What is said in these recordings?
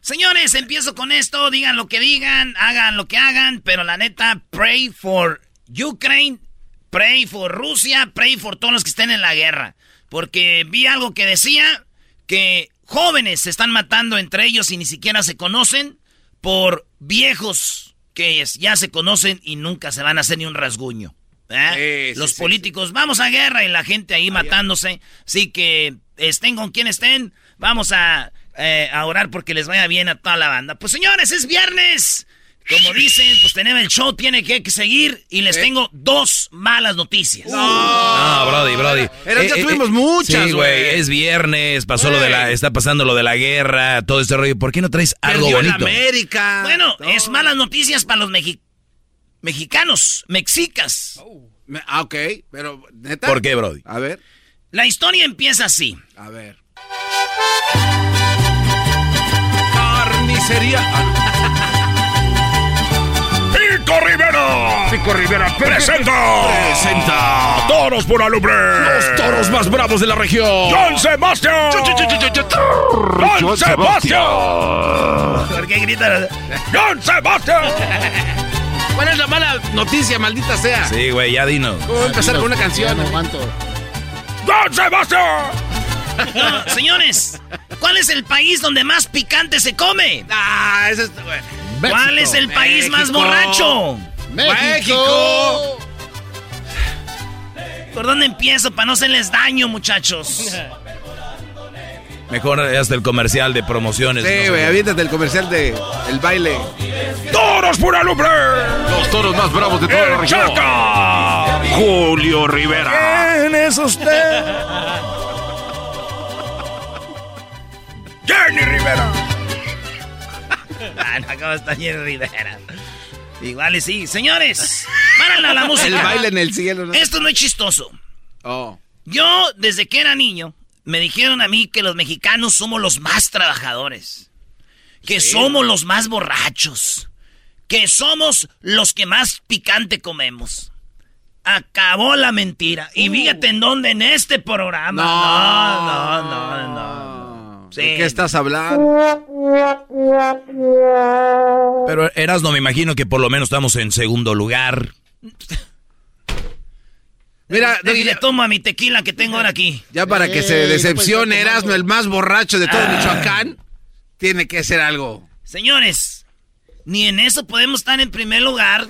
Señores, empiezo con esto. Digan lo que digan, hagan lo que hagan, pero la neta, pray for Ukraine, pray for Rusia, pray for todos los que estén en la guerra. Porque vi algo que decía que jóvenes se están matando entre ellos y ni siquiera se conocen por viejos que ya se conocen y nunca se van a hacer ni un rasguño. ¿eh? Sí, los sí, sí, políticos, vamos a guerra y la gente ahí matándose. Así que estén con quien estén, vamos a, eh, a orar porque les vaya bien a toda la banda. Pues señores, es viernes. Como dicen, pues tenemos el show, tiene que, que seguir y les tengo dos malas noticias. No, Brody, Brody. Pero ya tuvimos muchas, Sí, güey. Es viernes, pasó lo de la, está pasando lo de la guerra, todo este rollo. ¿Por qué no traes algo Perdió bonito? América. Bueno, es malas noticias para los mexi- mexicanos, mexicas. Me- Ah, ok, pero neta. ¿Por qué, Brody? A ver, La historia empieza así. a ver. Carnicería. Pico Rivera. Pico Rivera Presenta. Presenta. Toros por alumbre. Los toros más bravos de la región. John Sebastián. John Sebastián. ¿Por qué gritan? John Sebastián. ¿Cuál es la mala noticia, maldita sea? Sí, güey, ya dinos. ¿Cómo voy a empezar con una canción? John Sebastián. No, señores, ¿cuál es el país donde más picante se come? Ah, ese es. güey. ¿Cuál es el país más borracho? México. ¿Por dónde empiezo para no hacerles daño, muchachos? Mejor hasta el comercial de promociones. Sí, no güey, aviéntate el comercial de el baile. Toros por alumbre. Los toros más bravos de toda la El región. Chaca. Julio Rivera. ¿Quién es usted? Jenny Rivera. Ah, no, ¿cómo está Jenny Rivera? Igual y sí. Señores, párale a la música. El baile en el cielo. ¿no? Esto no es chistoso. Oh. Yo, desde que era niño, me dijeron a mí que los mexicanos somos los más trabajadores. Que somos los más borrachos. Que somos los que más picante comemos. Acabó la mentira. Y fíjate en dónde, en este programa. No, no, no, no. Sí. ¿De qué estás hablando? Pero Erasno, me imagino que por lo menos estamos en segundo lugar. Mira, Déjale, tomo a mi tequila que tengo ahora aquí. ya para que se decepcione Erasmo, el más borracho de todo Michoacán, tiene que ser algo. Señores, ni en eso podemos estar en primer lugar.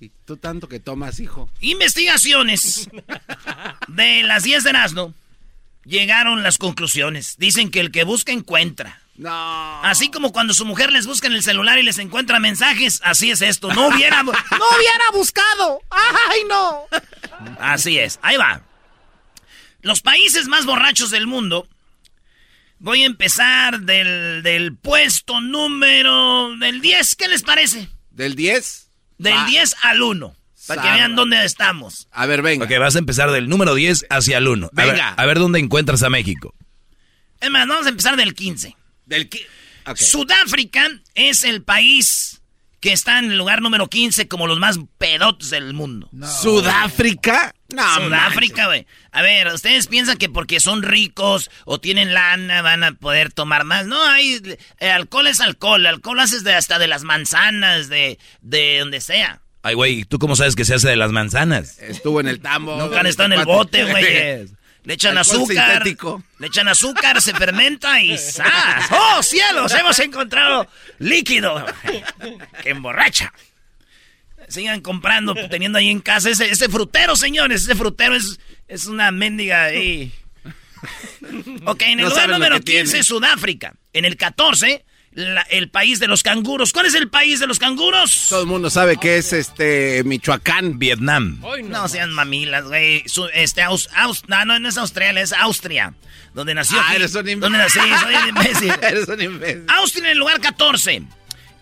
Y tú tanto que tomas, hijo. Investigaciones de las 10 de Erasmo llegaron las conclusiones. Dicen que el que busca encuentra. No. Así como cuando su mujer les busca en el celular y les encuentra mensajes, así es esto. No hubiera, no hubiera buscado. ¡Ay, no! Así es. Ahí va. Los países más borrachos del mundo. Voy a empezar del, del puesto número del 10. ¿Qué les parece? ¿Del 10? Del Ah. 10 al 1. Para que vean dónde estamos. A ver, venga. Ok, vas a empezar del número 10 hacia el 1. A ver, Venga. a ver dónde encuentras a México. Es más, vamos a empezar del 15. Del qui- Ok. Sudáfrica es el país que está en el lugar número 15 como los más pedotes del mundo. ¿Sudáfrica? No, Sudáfrica, güey. A ver, ustedes piensan que porque son ricos o tienen lana van a poder tomar más. No, hay eh, alcohol es alcohol. Alcohol haces de hasta de las manzanas, de, de donde sea. Ay, güey, ¿tú cómo sabes que se hace de las manzanas? Estuvo en el tambo. Nunca han estado en el bote, güey. Le echan Alcohol azúcar. sintético. Le echan azúcar, se fermenta y ¡zas! ¡Oh, cielos! Hemos encontrado líquido que emborracha. Sigan comprando, teniendo ahí en casa ese, ese frutero, señores. Ese frutero es, es una mendiga ahí. Ok, en el No lugar número que 15, tiene. Sudáfrica. En el 14, la- el país de los canguros. ¿Cuál es el país de los canguros? Todo el mundo sabe que es este Michoacán. Vietnam. No sean mamilas, güey. Este, Aus, Aus- no, no, no es Australia, es Austria. Donde nació. Ah, eres un imbécil. Donde nací, soy un imbécil. Eres un imbécil. Austria en el lugar 14.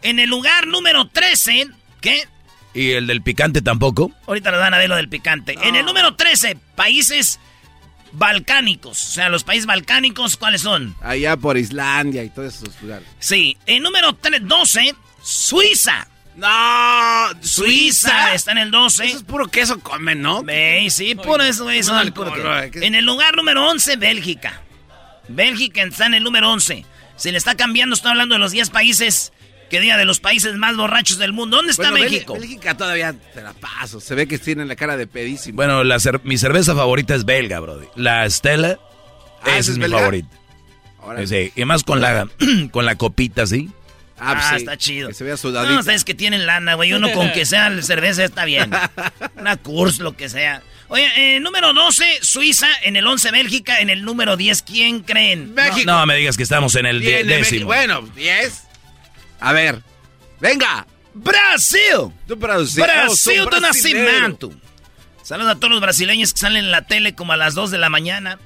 En el lugar número 13, ¿qué? ¿Y el del picante tampoco? Ahorita nos van a ver lo del picante. En el número 13, países balcánicos. O sea, los países balcánicos, ¿cuáles son? Allá por Islandia y todos esos lugares. Sí. En número tre- 12, Suiza. No, Suiza está en el 12. Eso es puro queso comen, ¿no? Ve, sí, puro eso, güey. son alcohol. En el lugar número 11, Bélgica. Bélgica está en el número 11. Se le está cambiando, estoy hablando de los 10 países, que diga de los países más borrachos del mundo. ¿Dónde está Bueno, México? Bélgica todavía te la paso. Se ve que tienen la cara de pedísimo. Bueno, la cer- mi cerveza favorita es belga, brody. La Stella Ah, esa ¿esa es es mi belga? favorita. Ahora Sí, y más con la, con la copita, ¿sí? Ah, Ah, sí, está chido. Que se vea No, sudadito. ustedes que tienen lana, güey. Uno con que sea la cerveza está bien. Una Kurs, lo que sea. Oye, eh, número 12, Suiza. En el 11, Bélgica. En el número 10, ¿quién creen? México. No me digas que estamos en el México. décimo. Bueno, 10. A ver. Venga. ¡Brasil! Brasil. Oh, Brasil son de brasilero. nacimiento. Saludos a todos los brasileños que salen en la tele como a las 2 de la mañana.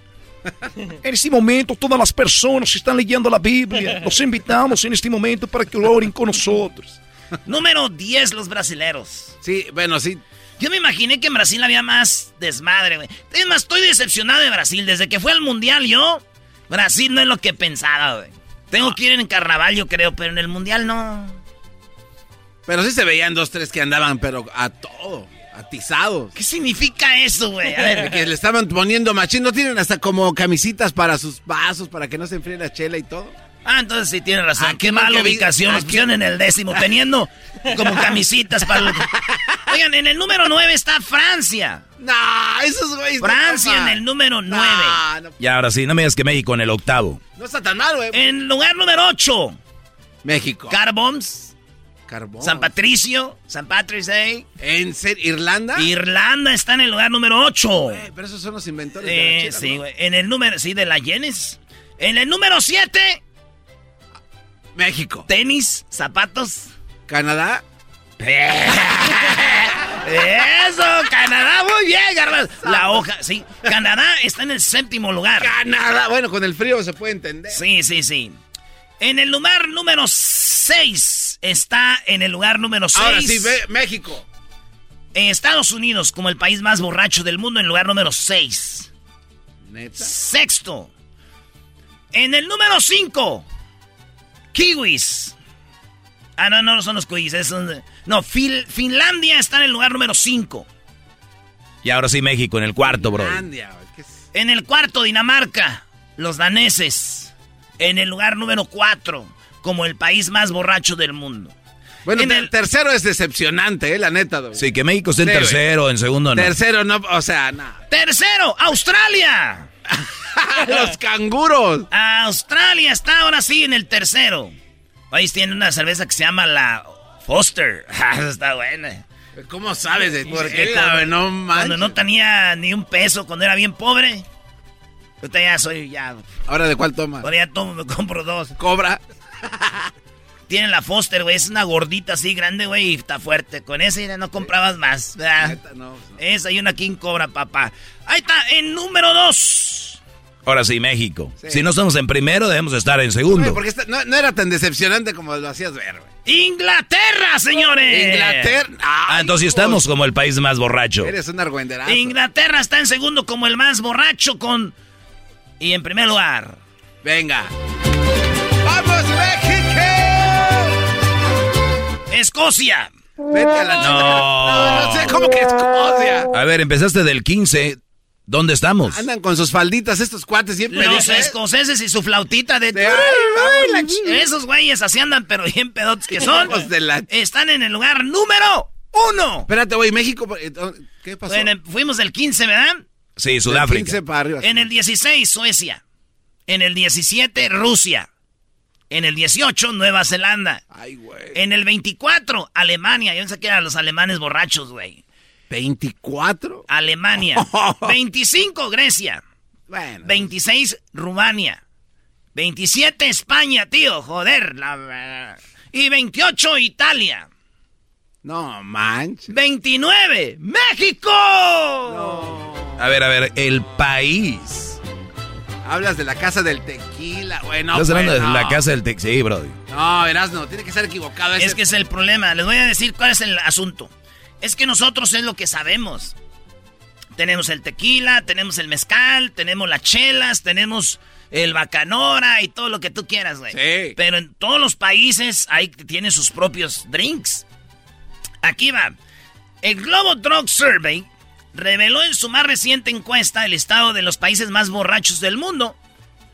En este momento, todas las personas que están leyendo la Biblia, los invitamos en este momento para que oren con nosotros. Número 10, los brasileros. Sí, bueno, sí. Yo me imaginé que en Brasil había más desmadre, güey. Es más, estoy decepcionado de Brasil. Desde que fue al Mundial yo, Brasil no es lo que pensaba, güey. Tengo que ir en carnaval, yo creo, pero en el Mundial no. Pero sí se veían dos, tres que andaban, pero a todo. Atizados. ¿Qué significa eso, güey? A ver, Que le estaban poniendo machín. ¿No tienen hasta como camisitas para sus vasos, para que no se enfríe la chela y todo? Ah, entonces sí tiene razón. Aquí Qué mala ubicación. Nos aquí- pusieron en el décimo, teniendo como camisitas para... Oigan, en el número 9 está Francia. No, esos güeyes. no Francia en el número 9. No, no, Y ahora sí, no me digas que México en el octavo. no está tan mal, güey. En lugar número 8, México. Carboms, Carbón. San Patricio, San Patrick's Day. ¿En serio? ¿Irlanda? Irlanda está en el lugar número 8. Güey, pero esos son los inventores de la Eh, chela, sí, güey. En el número, sí, de la Yenes. En el número 7, México. tenis, zapatos. Canadá. Eso, Canadá, muy bien, Garbanzo. La hoja, sí. Canadá está en el séptimo lugar. Canadá. Bueno, con el frío se puede entender. Sí, sí, sí. En el lugar número 6 está en el lugar número 6. Ahora sí, ve, México. Estados Unidos como el país más borracho del mundo en el lugar número 6. Neta. Sexto. En el número 5. Kiwis. Ah, no, no son los kiwis. es un- no, Fil- Finlandia está en el lugar número 5. Y ahora sí, México en el cuarto, bro. Finlandia, güey, ¿qué es? En el cuarto, Dinamarca. Los daneses. En el lugar número 4. Como el país más borracho del mundo. Bueno, En el- tercero es decepcionante, ¿eh? La neta, güey. Sí, que México esté en tercero, en segundo no. Tercero, no, o sea, no. Tercero, Australia. Los canguros. Australia está ahora sí en el tercero. País tiene una cerveza que se llama la Foster. Ah, está buena. ¿Cómo sabes de Porque? No cuando no tenía ni un peso, cuando era bien pobre. Ahorita ya soy, ya. ¿Ahora de cuál toma? Ahora ya tomo, me compro dos. Cobra. Tiene la Foster, güey. Es una gordita así grande, güey. Y está fuerte. Con esa ya no comprabas más. ¿verdad? Neta, no, no. Esa y una King Cobra, papá. Ahí está, en número dos. Ahora sí, México. Sí. Si no estamos en primero, debemos estar en segundo. porque esta- no, no era tan decepcionante como lo hacías ver, güey. Inglaterra, señores. Inglaterra. Ah, entonces estamos como el país más borracho. Eres un argüenderazo. Inglaterra está en segundo como el más borracho con... Y en primer lugar... Venga. ¡Vamos, México! Escocia. Vete a la No. no, no sé cómo que Escocia. A ver, empezaste del 15. ¿Dónde estamos? Andan con sus falditas estos cuates siempre. Los ¿eh? escoceses y su flautita de... De- ay, Esos güeyes así andan, pero bien pedotes que son. Hijos de la- Están en el lugar número uno. Espérate, güey, México. eh, ¿Qué pasó? Bueno, fuimos del 15, ¿verdad? Sí, Del Sudáfrica. 15 para arriba. En el 16, Suecia. En el 17, Rusia. En el 18, Nueva Zelanda. Ay, güey. En el 24, Alemania. Yo pensé que eran los alemanes borrachos, güey. ¿24? Alemania. 25, Grecia. Bueno. 26, Rumania. 27, España, tío. Joder. La... Y 28, Italia. No, manches. 29, México. A ver, a ver, el país. Hablas de la casa del tequila, güey. No, Estás hablando pues, de no. la casa del Tex. Sí, bro. No, verás, no. Tiene que ser equivocado. Ese... Es que es el problema. Les voy a decir cuál es el asunto. Es que nosotros es lo que sabemos. Tenemos el tequila, tenemos el mezcal, tenemos las chelas, tenemos el bacanora y todo lo que tú quieras, güey. Sí. Pero en todos los países hay tienen sus propios drinks. Aquí va. El Global Drug Survey reveló en su más reciente encuesta el estado de los países más borrachos del mundo.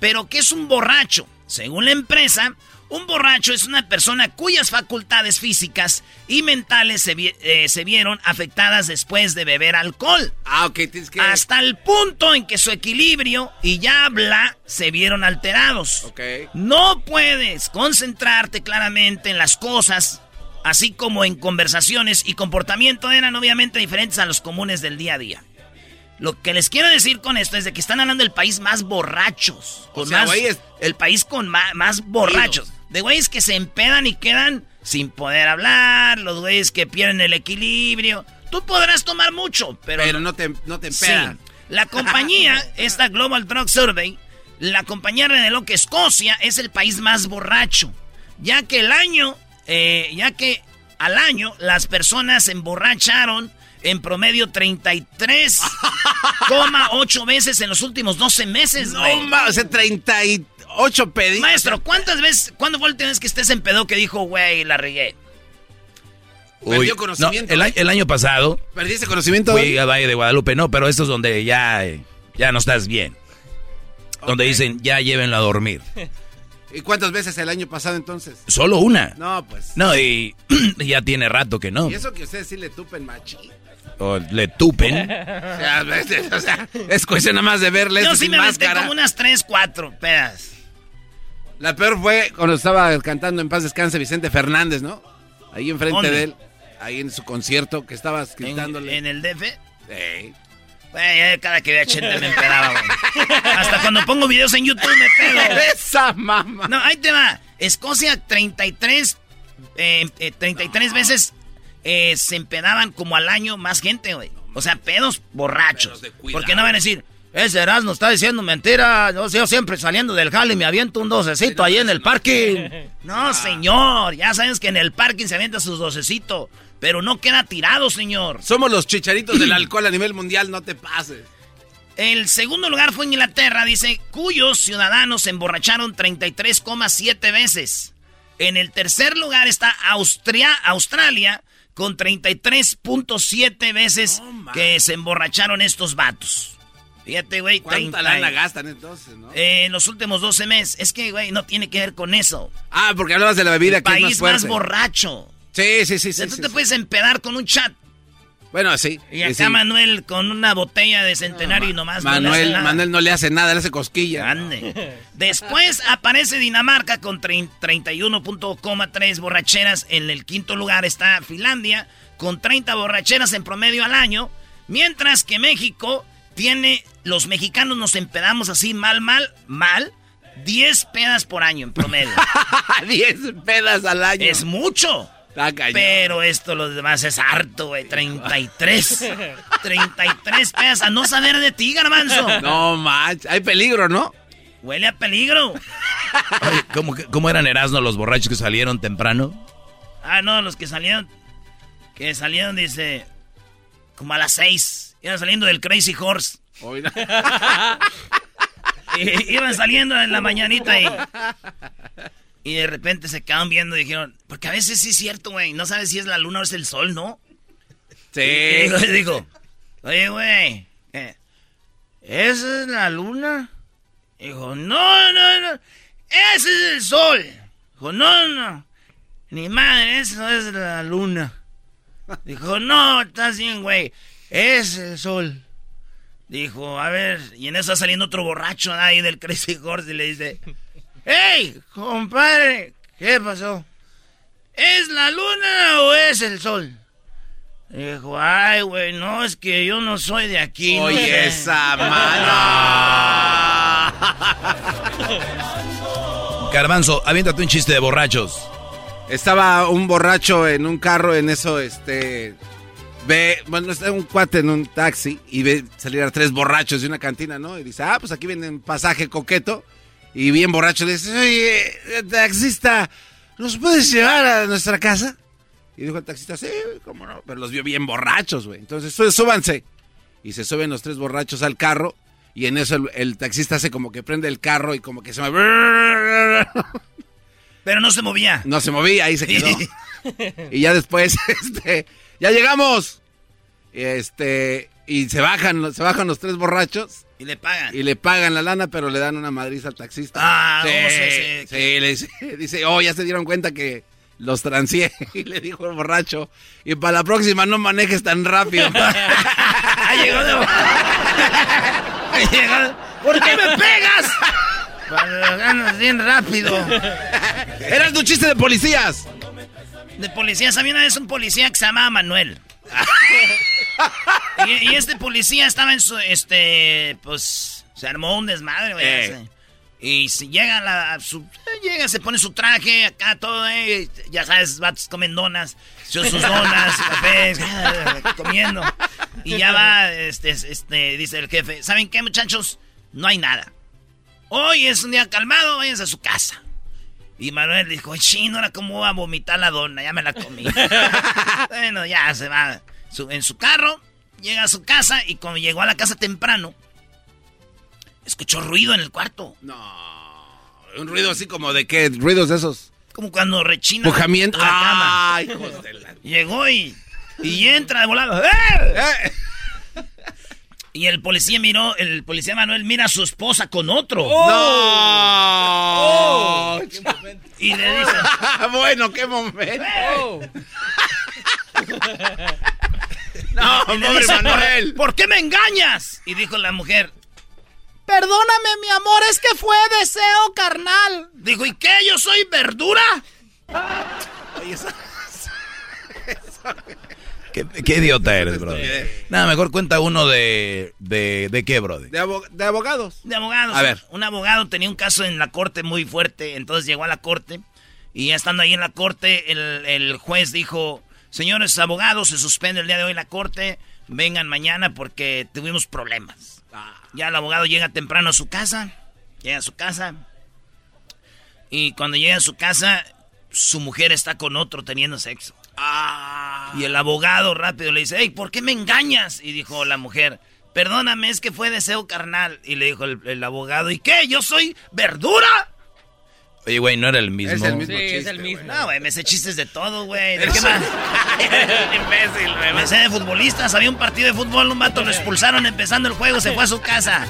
Pero ¿qué es un borracho? Según la empresa, un borracho es una persona cuyas facultades físicas y mentales se, vi- eh, se vieron afectadas después de beber alcohol. Ah, ok, tienes que... Hasta el punto en que su equilibrio y ya habla se vieron alterados. Ok. No puedes concentrarte claramente en las cosas, así como en conversaciones y comportamiento eran obviamente diferentes a los comunes del día a día. Lo que les quiero decir con esto es de que están hablando del país más borrachos. O Con sea, más, el país con más, borrachos. De güeyes que se empedan y quedan sin poder hablar, los güeyes que pierden el equilibrio. Tú podrás tomar mucho, pero, Pero no te, no te Sí. empedan. La compañía, esta Global Drug Survey, la compañía reveló que Escocia es el país más borracho, ya que el año, eh, ya que al año las personas se emborracharon en promedio 33,8 veces en los últimos 12 meses, No, ma, o sea, 38 pedidos. Maestro, ¿cuántas veces, cuándo fue la última vez que estés en pedo que dijo, güey, la regué? Perdió no, conocimiento, el, ¿eh? el año pasado ¿Perdiste conocimiento? fui a Valle de Guadalupe. No, pero esto es donde ya, eh, ya no estás bien. Donde dicen, ya llévenlo a dormir. ¿Y cuántas veces el año pasado entonces? Solo una. No, pues. No, y ya tiene rato que no. Y eso que ustedes sí le tupen machín. O le tupen. O sea, es, o sea, es cuestión nada más de verle Yo sí sin me metí máscara. como unas 3, 4 pedas. La peor fue cuando estaba cantando en paz descanse Vicente Fernández, ¿no? Ahí enfrente ¿Dónde? de él, ahí en su concierto que estabas gritándole. en el DF. Ey. Güey, cada que veía Chente me empedaba, güey. Hasta cuando pongo videos en YouTube me pedo. Esa mamá. No, ahí te va. Escocia 33, eh, eh, 33 veces eh, se empedaban como al año más gente, güey. O sea, pedos borrachos. Pedos. Porque no van a decir, ese Erasmo está diciendo mentira. Yo, yo siempre saliendo del jale me aviento un docecito ahí en el parking. No, señor. Ya sabes que en el parking se avienta sus docecitos. Pero no queda tirado, señor. Somos los chicharitos del alcohol a nivel mundial, no te pases. El segundo lugar fue Inglaterra, dice, cuyos ciudadanos se emborracharon 33,7 veces. En el tercer lugar está Austria, Australia, con 33.7 veces que se emborracharon estos vatos. Fíjate, güey. ¿Cuánta 30 lana gastan entonces, no? eh, en los últimos 12 meses. Es que, güey, no tiene que ver con eso. Ah, porque hablabas de la bebida El que es más país más borracho. Sí, sí, sí, O sea, sí. tú sí, te sí. puedes empedar con un chat. Bueno, sí. Y acá. Manuel con una botella de centenario y nomás no le Manuel. Manuel no le hace nada, le hace cosquilla. Ande. Después aparece Dinamarca con trein- 31.3 borracheras. En el quinto lugar está Finlandia con 30 borracheras en promedio al año. Mientras que México tiene, los mexicanos nos empedamos así mal, mal, mal. 10 pedas por año en promedio. 10 pedas al año. es mucho. Cañón. Pero esto los demás es harto, güey. 33. 33 pedas a no saber de ti, garbanzo. No, manch. Hay peligro, ¿no? Huele a peligro. Oye, ¿cómo, ¿Cómo eran Erasmo los borrachos que salieron temprano? Ah, no, los que salieron. Que salieron, dice. Como a las seis. Iban saliendo del Crazy Horse. y, iban saliendo en la mañanita y. Y de repente se quedaron viendo y dijeron. Porque a veces sí es cierto, güey. No sabes si es la luna o es el sol, ¿no? Sí. Y digo, digo, oye, güey. eh, ¿Esa es la luna? Dijo, no, no, no. Ese es el sol. Dijo, no, no. Ni madre, eso es la luna. Dijo, no, estás bien, güey. Es el sol. Dijo, a ver, y en eso está saliendo otro borracho ahí del Crazy Horse y le dice, ¡Ey, compadre! ¿Qué pasó? ¿Es la luna o es el sol? Dijo, ay, güey, no, es que yo no soy de aquí. no Oye, sé". esa mano. Garbanzo, aviéntate un chiste de borrachos. Estaba un borracho en un carro, en eso, este. Ve, bueno, está un cuate en un taxi y ve salir a tres borrachos de una cantina, ¿no? Y dice, ah, pues aquí vienen pasaje coqueto. Y bien borracho le dice, oye, taxista, ¿nos puedes llevar a nuestra casa? Y dijo el taxista, sí, cómo no. Pero los vio bien borrachos, güey. Entonces, "Sú- súbanse. Y se suben los tres borrachos al carro. Y en eso el, el taxista hace como que prende el carro y como que se mueve. Pero no se movía. No se movía, ahí se quedó. y ya después, este, ya llegamos. Este, y se bajan, se bajan los tres borrachos Y le pagan. y le pagan la lana, pero le dan una madriza al taxista. Ah, sí, sí, sí, sí, le dice, dice, oh, ya se dieron cuenta que los transié. Y le dijo el borracho, y para la próxima no manejes tan rápido. Ah, llegó de... Llegó- ¿Por qué me pegas? Cuando ganas bien rápido. Era tu chiste de policías. De policía, ¿sabía una vez un policía que se llamaba Manuel? y, y este policía estaba en su, este, pues, se armó un desmadre, güey. Eh. Y si llega la, a su, llega, se pone su traje, acá todo, eh, ya sabes, vatos comen donas, sus donas, cafés, comiendo. Y ya va, este, este, dice el jefe, ¿saben qué, muchachos? No hay nada. Hoy es un día calmado, váyanse a su casa. Y Manuel dijo, chino, ahora cómo va a vomitar la dona, ya me la comí. bueno, ya se va en su carro, llega a su casa y cuando llegó a la casa temprano, escuchó ruido en el cuarto. No, un ruido así como de qué, ruidos esos. Como cuando rechina Pujamiento. la cama. Ay, hijos de la- Llegó y, y entra de volado. ¡Eh! Y el policía miró, el policía Manuel mira a su esposa con otro. No. Y le dice, bueno, qué momento. no, y le pobre dice, Manuel. ¿por qué me engañas? Y dijo la mujer, Perdóname, mi amor, es que fue deseo carnal. dijo, ¿y qué? ¿Yo soy verdura? Oye, esa- ¿Qué, qué idiota eres, bro? Nada, mejor cuenta uno de... ¿De, de qué, bro? De, abo- de abogados. De abogados. A ver. Un abogado tenía un caso en la corte muy fuerte, entonces llegó a la corte y ya estando ahí en la corte, el, el juez dijo, señores abogados, se suspende el día de hoy la corte, vengan mañana porque tuvimos problemas. Ya el abogado llega temprano a su casa, llega a su casa y cuando llega a su casa, su mujer está con otro teniendo sexo. Y el abogado rápido le dice, hey, ¿por qué me engañas? Y dijo la mujer, perdóname, es que fue deseo carnal. Y le dijo el, el abogado, ¿y qué? ¿Yo soy verdura? Oye, güey, no era el mismo. Es el mismo Sí, es chiste, el mismo. No, güey, me sé chistes de todo, güey. ¿De qué más? Imbécil, güey. Me sé de futbolistas. Había un partido de fútbol, un vato lo expulsaron empezando el juego, se fue a su casa.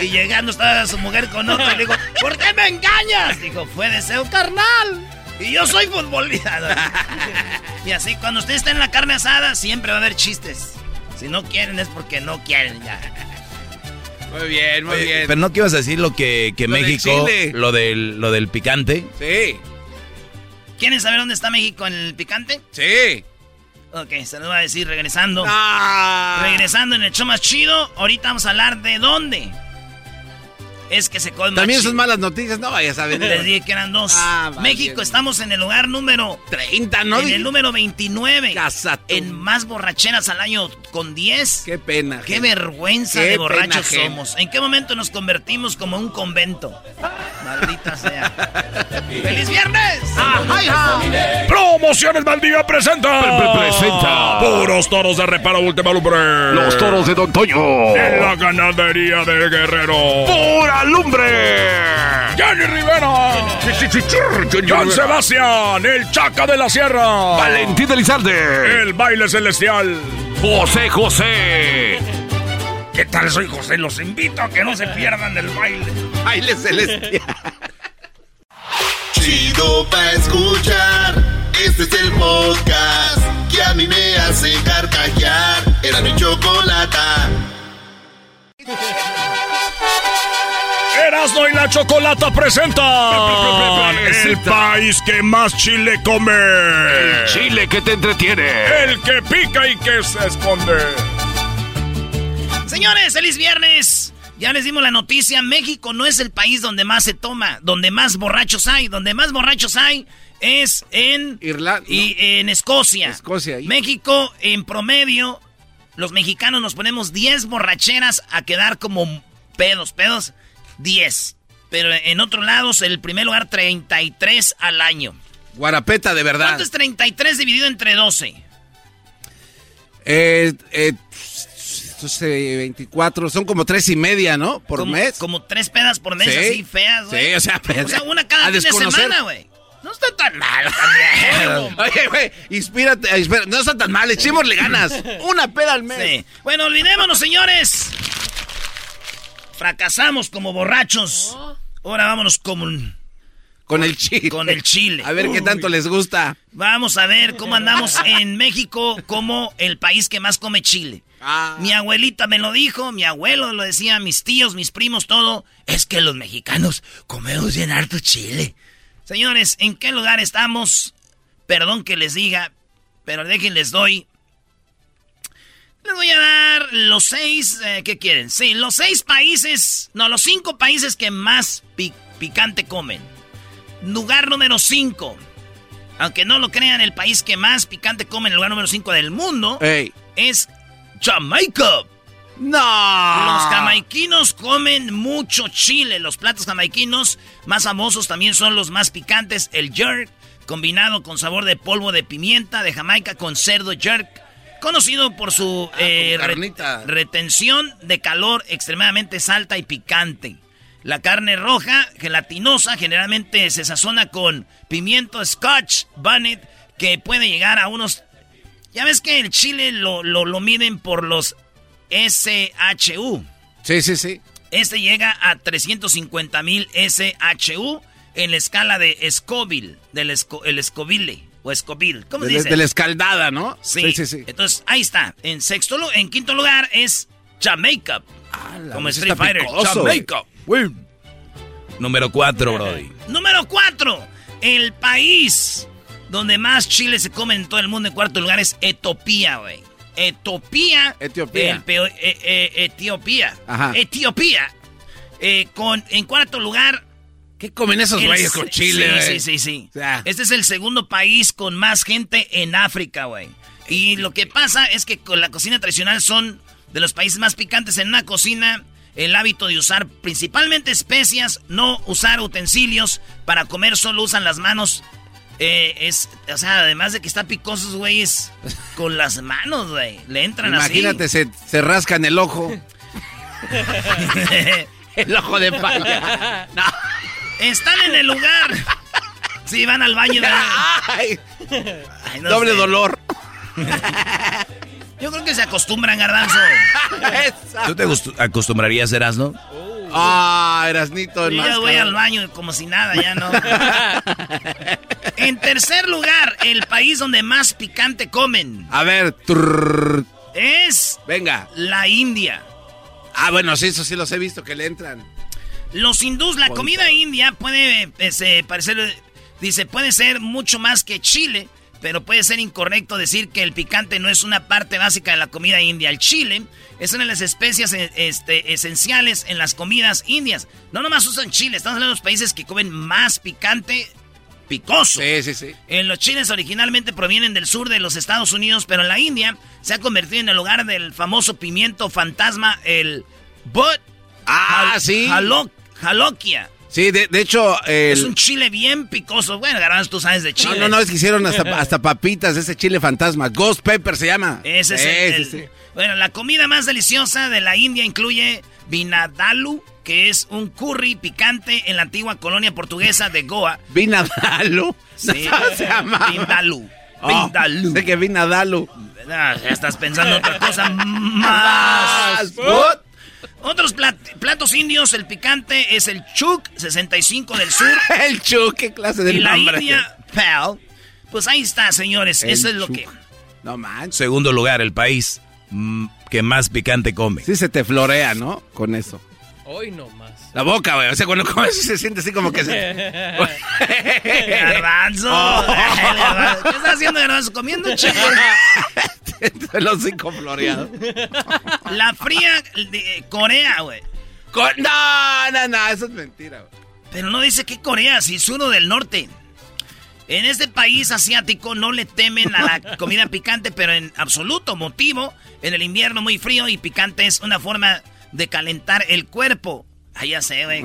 Y llegando estaba su mujer con otro y le dijo, ¿por qué me engañas? Dijo, fue deseo carnal. Y yo soy futbolista. y así, cuando usted está en la carne asada, siempre va a haber chistes. Si no quieren es porque no quieren ya. Muy bien, muy Oye, bien. Pero no que ibas a decir lo que, que Lo México, lo del, lo del picante. Sí, ¿Quieren saber dónde está México en el picante? sí. Ok, se lo voy a decir regresando. Ah. Regresando en el show más chido, ahorita vamos a hablar de dónde. Es que se come También son malas noticias, no vayas a ver. Les dije que eran dos. Ah. México, estamos en el lugar número 30, ¿no? En el número 29. Casa tú. En más borracheras al año con 10. Qué pena. Qué gente. vergüenza Qué de borrachos somos. ¿En qué momento nos convertimos como un convento? Maldita sea. ¡Feliz viernes! Promociones Maldivia presenta. presenta. Puros toros de reparo última lumbre. Los toros de Don Toño. En la ganadería del guerrero. ¡Pura lumbre! Jenny Rivera. John Sebastián. El Chaca de la Sierra. Valentín Elizalde. El baile celestial. José José. ¿Qué tal? Soy José. Los invito a que no se pierdan el baile. Baile celestial. Chido pa' escuchar. Este es el podcast que a mí me hace carcajear. Era mi chocolata. Erasmo y la Chocolata presentan el país que más chile come. Chile que te entretiene. El que pica y que se esconde. Señores, feliz viernes. Ya les dimos la noticia, México no es el país donde más se toma, donde más borrachos hay, donde más borrachos hay es en Irlanda. y en Escocia. Escocia, ahí. México en promedio los mexicanos nos ponemos 10 borracheras a quedar como pedos, pedos 10. Pero en otros lados el primer lugar 33 al año. Guarapeta de verdad. ¿Cuánto es 33 dividido entre 12? Eh, eh, estos, eh, 24, son como tres y media, ¿no? Por como, mes. Como tres pedas por mes Sí. así feas, güey. Sí, o sea, O sea, una cada fin de semana, güey. No está tan mal también. Oye, güey, inspírate, espera, no está tan mal, echémosle ganas. Una peda al mes. Sí. Bueno, olvidémonos, señores. Fracasamos como borrachos. Ahora vámonos con, Con el chile. con el chile. A ver qué tanto les gusta. Vamos a ver cómo andamos en México como el país que más come chile. Ah. Mi abuelita me lo dijo, mi abuelo lo decía, mis tíos, mis primos, todo. Es que los mexicanos comemos bien harto chile. Señores, ¿en qué lugar estamos? Perdón que les diga, pero déjenles doy. Les voy a dar los seis, eh, ¿qué quieren? Sí, los seis países, no, los cinco países que más pi- picante comen. Lugar número cinco. Aunque no lo crean, el país que más picante come en el lugar número cinco del mundo Ey. es Jamaica. No. Los jamaiquinos comen mucho chile. Los platos jamaiquinos más famosos también son los más picantes. El jerk, combinado con sabor de polvo de pimienta de Jamaica con cerdo jerk. Conocido por su eh, re- carnita. retención de calor extremadamente alta y picante. La carne roja, gelatinosa, generalmente se sazona con pimiento scotch bonnet, que puede llegar a unos ya ves que el chile lo, lo, lo miden por los SHU. Sí, sí, sí. Este llega a 350 mil SHU en la escala de Scoville, del esco- el Scoville o Scoville. ¿Cómo se dice? de la escaldada, ¿no? Sí. sí, sí. Entonces, ahí está. En sexto en quinto lugar es Jamaica. Como vez Street Fighter. picoso. Jamaica. Número 4, Brody. Número 4. El país donde más chile se come en todo el mundo en cuarto lugar es Etiopía, güey. Etiopía. Etiopía. eh, eh, Etiopía. Ajá. Etiopía. Eh, con, en cuarto lugar. ¿Qué comen esos güeyes con chile, Sí, sí, sí, sí. O sea. Este es el segundo país con más gente en África, güey. Y lo que pasa es que con la cocina tradicional son de los países más picantes en una cocina. El hábito de usar principalmente especias, no usar utensilios para comer, solo usan las manos. Eh, es, o sea, además de que está picosos, güeyes, con las manos, güey. Le entran Imagínate, se, se rascan el ojo. así. El ojo de palla. No. Están en el lugar. Sí, van al baño. ¿verdad? Ay, Ay, no doble sé. dolor. Yo creo que se acostumbran, garbanzo. ¿Tú te acostumbrarías, Erasno? Ah, Erasnito. Yo ya voy al baño como si nada, ya no. en tercer lugar, el país donde más picante comen A ver, trrr, es venga. la India. Ah, bueno, sí, eso sí los he visto que le entran. Los hindús, la comida india puede eh, se parecer, dice, puede ser mucho más que Chile, pero puede ser incorrecto decir que el picante no es una parte básica de la comida india. El chile es una de las especias eh, este, esenciales en las comidas indias. No nomás usan chile, estamos hablando de los países que comen más picante picoso. Sí, sí, sí. En los chiles originalmente provienen del sur de los Estados Unidos, pero en la India se ha convertido en el lugar del famoso pimiento fantasma, el but. Ah, sí. Jaloquia. Sí, de, hecho... Es un chile bien picoso. Bueno, garbanzo, tú sabes de chile. No, no, no, es que hicieron hasta, hasta papitas, ese chile fantasma. Ghost Pepper se llama. Ese es el, Bueno, la comida más deliciosa de la India incluye vinadalu, que es un curry picante en la antigua colonia portuguesa de Goa. ¿Vinadalu? Sí, se llama. Vindaloo. Oh, sé que Vinadalu. Ah, ya estás pensando otra cosa más. Otros platos indios, el picante es el chuk, 65 del sur. el chuk, qué clase de Y la India, pal. Pues ahí está, señores. Eso es lo que... No manches. Segundo lugar, el país mm, que más picante come. Sí se te florea, ¿no? Con eso. Hoy no más. La boca, güey. O sea, cuando comes se siente así como que se... Garbanzo. Oh. ¿Qué estás haciendo, Garbanzo? Comiendo chico. El hocico floreado. La fría de Corea, güey. no, no, no. Eso es mentira, güey. Pero no dice que Corea, si es uno del norte. En este país asiático no le temen a la comida picante, pero en absoluto motivo. En el invierno muy frío y picante es una forma de calentar el cuerpo. Ah, ya sé, güey.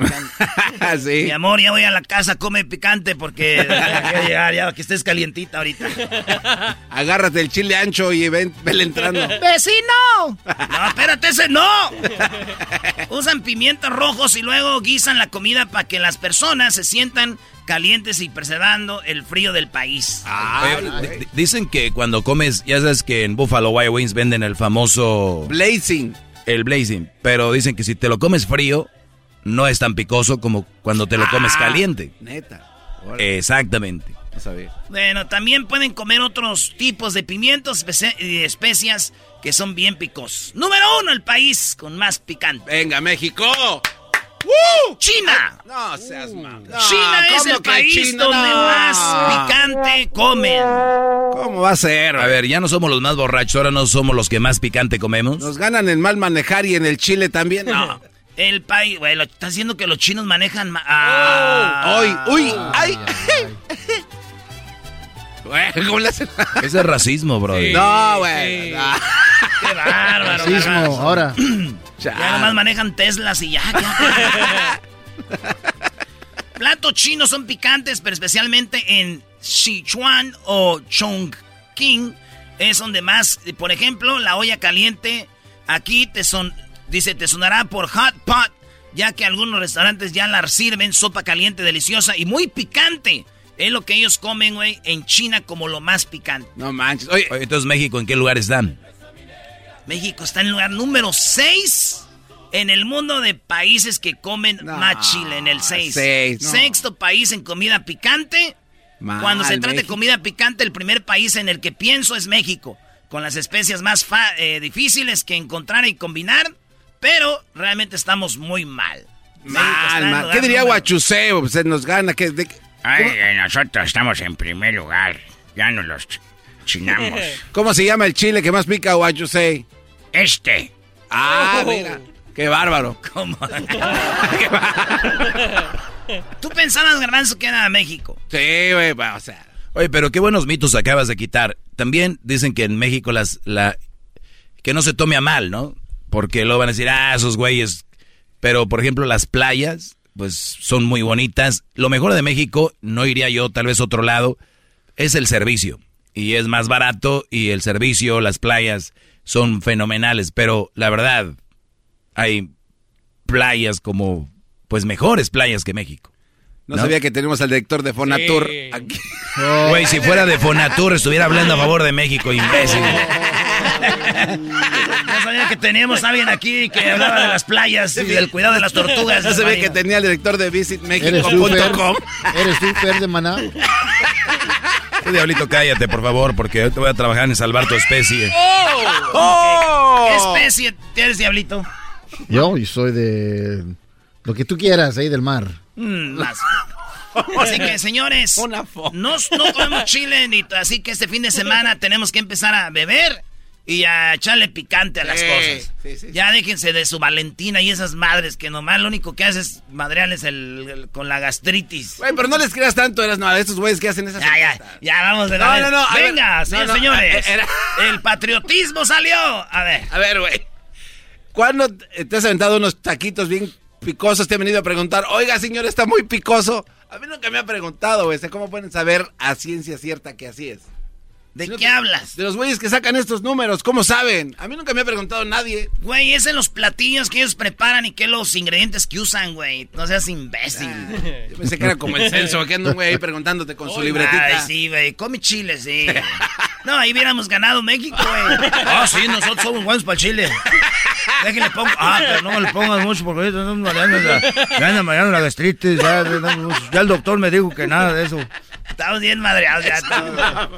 sí. Mi amor, ya voy a la casa, come picante porque quiero llegar, ya que estés calientita ahorita. Agárrate el chile ancho y ven, ven entrando. ¡Vecino! No, espérate, ese no. Usan pimientos rojos y luego guisan la comida para que las personas se sientan calientes y preservando el frío del país. Ah, dicen que cuando comes, ya sabes que en Buffalo Wild Wings venden el famoso... Blazing. El blazing. Pero dicen que si te lo comes frío, no es tan picoso como cuando te lo comes ah, caliente. Neta. Exactamente. Bueno, también pueden comer otros tipos de pimientos y especias que son bien picos. Número uno, el país con más picante. Venga, México. ¡China! no seas. China es el país donde más picante comen. ¿Cómo va a ser? A ver, ya no somos los más borrachos, ahora no somos los que más picante comemos. Nos ganan en mal manejar y en el chile también. No. El país, güey, lo está haciendo que los chinos manejan. Ah. ¡Uy! ¡Uy! ¡Ay! ¿Cómo le hacen? Ese es racismo, bro. No, güey. Qué bárbaro. Racismo, ahora. Ya nomás manejan Teslas y ya. Platos chinos son picantes, pero especialmente en Sichuan o Chongqing es donde más, por ejemplo, la olla caliente aquí te son Dice, te sonará por hot pot, ya que algunos restaurantes ya la sirven sopa caliente deliciosa y muy picante. Es lo que ellos comen, güey, en China como lo más picante. No manches. Oye, entonces México, ¿en qué lugar están? México está en el lugar número 6 en el mundo de países que comen más chile, en el 6. Sexto país en comida picante. Cuando se trata de comida picante, el primer país en el que pienso es México. Con las especias más eh, difíciles que encontrar y combinar. Pero realmente estamos muy mal. Mal, mal. ¿Qué diría Guachuseo? Se nos gana. ¿Qué, Ay, nosotros estamos en primer lugar. Ya nos los chinamos. ¿Cómo se llama el chile que más pica Guachusei? Este. Ah, oh. mira. Qué bárbaro. ¿Cómo? Tú pensabas, Garbanzo, que era México. Sí, güey, o sea. Oye, pero qué buenos mitos acabas de quitar. También dicen que en México las, la, que no se tome a mal, ¿no? Porque luego van a decir, ah, esos güeyes. Pero, por ejemplo, las playas, pues son muy bonitas. Lo mejor de México, no iría yo tal vez a otro lado, es el servicio. Y es más barato y el servicio, las playas son fenomenales. Pero la verdad, hay playas como, pues mejores playas que México. No, sabía que tenemos al director de Fonatur aquí. Güey, si fuera de Fonatur estuviera hablando a favor de México, imbécil. No sabía que teníamos a alguien aquí que hablaba de las playas y del cuidado de las tortugas. No sabía que tenía el director de visitmexico.com. ¿Eres tú, Fer de Maná? Tú, diablito, cállate, por favor, porque hoy te voy a trabajar en salvar tu especie. ¡Oh! ¿Qué especie eres, diablito? Yo, y soy de... Lo que tú quieras, ahí del mar. Mm, Así que, señores, no, no comemos chile, ni, así que este fin de semana tenemos que empezar a beber y a echarle picante a las Sí, cosas. sí, sí. Ya déjense de su Valentina y esas madres que nomás lo único que hace es madrearles el, el- con la gastritis. Güey, pero no les creas tanto, eras no, a estos güeyes que hacen esas Ya, ya, encuestas. ya vamos de No, no, no, ver, Venga, no, señores, no, señores. eh, era- El patriotismo salió. A ver. A ver, güey. ¿Cuándo te has aventado unos taquitos bien picosos? Te han venido a preguntar, oiga, señor, está muy picoso. A mí nunca me ha preguntado, güey. ¿Cómo pueden saber a ciencia cierta que así es? ¿De qué hablas? De los güeyes que sacan estos números, ¿cómo saben? A mí nunca me ha preguntado nadie. Güey, es en los platillos que ellos preparan y que los ingredientes que usan, güey. No seas imbécil. Yo pensé que era como el censo, que anda un güey ahí preguntándote con su libretita. Ay, sí, güey. Come chile, sí. No, ahí hubiéramos ganado México, güey. Ah, sí, nosotros somos buenos para el chile. Déjenle pongo. Ah, pero no me le pongas mucho porque ahorita no me la, mareando la gastritis. Ya, ya el doctor me dijo que nada de eso. Estamos bien madreados ya todos.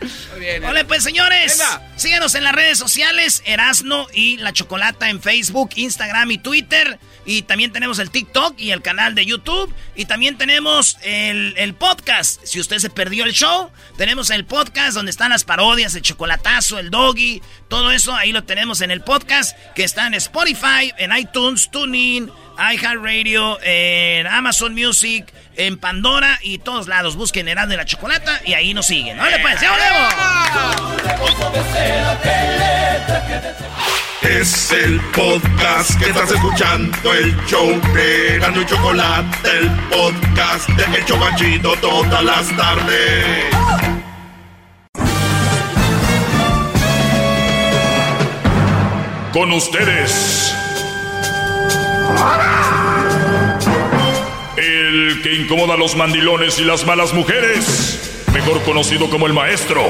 Muy bien. Hola, pues señores, Venga. síganos en las redes sociales, Erasno y La Chocolata en Facebook, Instagram y Twitter. Y también tenemos el TikTok y el canal de YouTube. Y también tenemos el, el podcast. Si usted se perdió el show, tenemos el podcast donde están las parodias, el chocolatazo, el doggy, todo eso. Ahí lo tenemos en el podcast que está en Spotify, en iTunes, TuneIn, iHeartRadio, en Amazon Music, en Pandora y todos lados. Busquen Erasno y La Chocolata y ahí nos siguen. ¡Órale pues! ¡Ya! Es el podcast que estás escuchando, el show de Gano y Chocolate, el podcast de El Chobachito todas las tardes. Con ustedes. El que incomoda a los mandilones y las malas mujeres, mejor conocido como el maestro.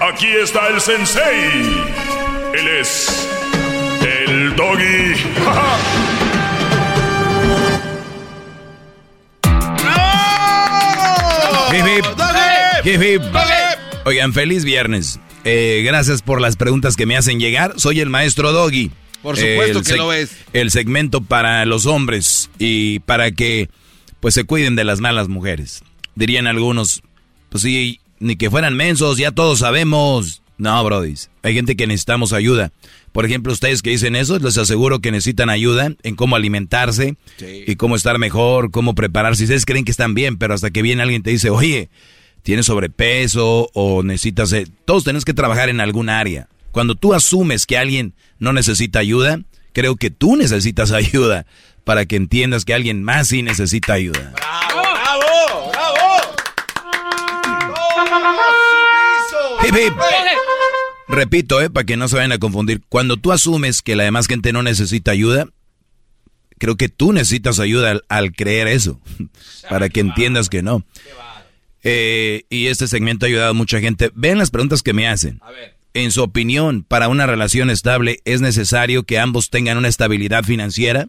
Aquí está el sensei. Él es el doggy. Hip, hip. Hip, hip. Oigan, feliz viernes. Eh, gracias por las preguntas que me hacen llegar. Soy el maestro Doggy. Por supuesto El que lo es. El segmento para los hombres y para que pues se cuiden de las malas mujeres. Dirían algunos, pues sí, ni que fueran mensos, ya todos sabemos. No, brodis, hay gente que necesitamos ayuda. Por ejemplo, ustedes que dicen eso, les aseguro que necesitan ayuda en cómo alimentarse y cómo estar mejor, cómo prepararse. Ustedes creen que están bien, pero hasta que viene alguien te dice, oye, tienes sobrepeso o necesitas... eh", Todos tenemos que trabajar en algún área. Cuando tú asumes que alguien no necesita ayuda, creo que tú necesitas ayuda para que entiendas que alguien más sí necesita ayuda. ¡Bravo! ¡Bravo! Hip, hip. Repito, eh, para que no se vayan a confundir. Cuando tú asumes que la demás gente no necesita ayuda, creo que tú necesitas ayuda al, al creer eso, para que entiendas que no. Eh, y este segmento ha ayudado a mucha gente. Vean las preguntas que me hacen. En su opinión, para una relación estable, ¿es necesario que ambos tengan una estabilidad financiera?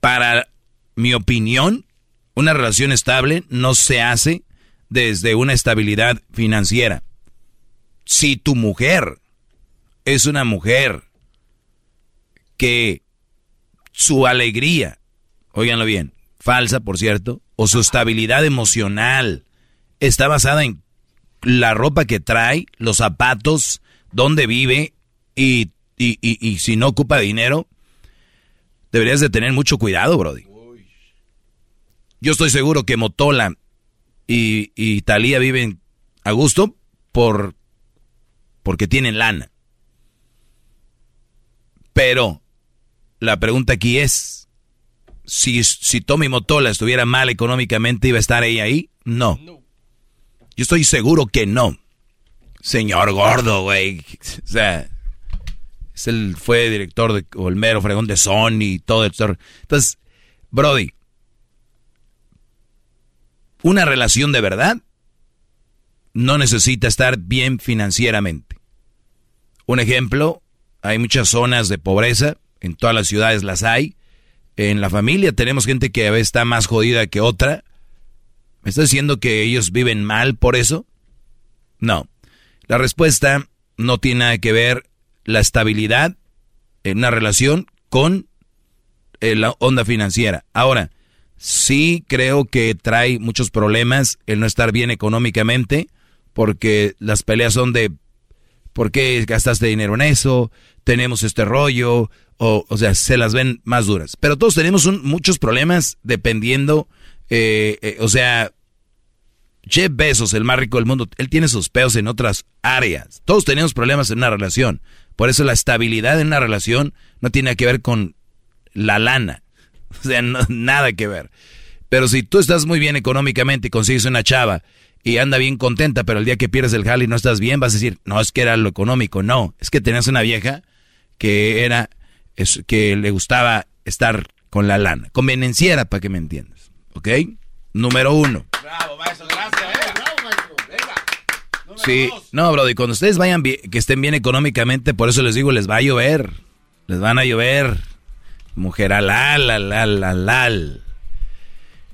Para mi opinión, una relación estable no se hace desde una estabilidad financiera. Si tu mujer es una mujer que su alegría, óiganlo bien, falsa por cierto, o su estabilidad emocional está basada en la ropa que trae, los zapatos, dónde vive y, y, y, si no ocupa dinero, deberías de tener mucho cuidado, Brody. Yo estoy seguro que Motola y, y Talía viven a gusto por porque tienen lana. Pero la pregunta aquí es, si, si Tommy Motola estuviera mal económicamente, ¿iba a estar ella ahí? No. Yo estoy seguro que no. Señor gordo, güey. O sea, es el, fue director de, o el mero fregón de Sony y todo. Entonces, Brody, una relación de verdad no necesita estar bien financieramente. Un ejemplo, hay muchas zonas de pobreza, en todas las ciudades las hay. En la familia tenemos gente que a veces está más jodida que otra. ¿Me estás diciendo que ellos viven mal por eso? No. La respuesta no tiene nada que ver la estabilidad en una relación con eh, la onda financiera. Ahora, Sí creo que trae muchos problemas el no estar bien económicamente, porque las peleas son de ¿por qué gastaste dinero en eso? Tenemos este rollo, o, o sea, se las ven más duras. Pero todos tenemos un- muchos problemas dependiendo, eh, eh, o sea, Jeff Bezos, el más rico del mundo, él tiene sus peos en otras áreas. Todos tenemos problemas en una relación. Por eso la estabilidad en una relación no tiene que ver con la lana. O sea, nada que ver. Pero si tú estás muy bien económicamente y consigues una chava y anda bien contenta, pero el día que pierdes el jale y no estás bien, vas a decir, no, es que era lo económico. No, es que tenías una vieja que era, que le gustaba estar con la lana. Convenenciera, para que me entiendas. ¿Ok? Número uno. Bravo, maestro, gracias, eh. Bravo, maestro. Venga. Sí, no, Brody, cuando ustedes vayan bien, que estén bien económicamente, por eso les digo, les va a llover. Les van a llover. Mujer alal, alal, alal.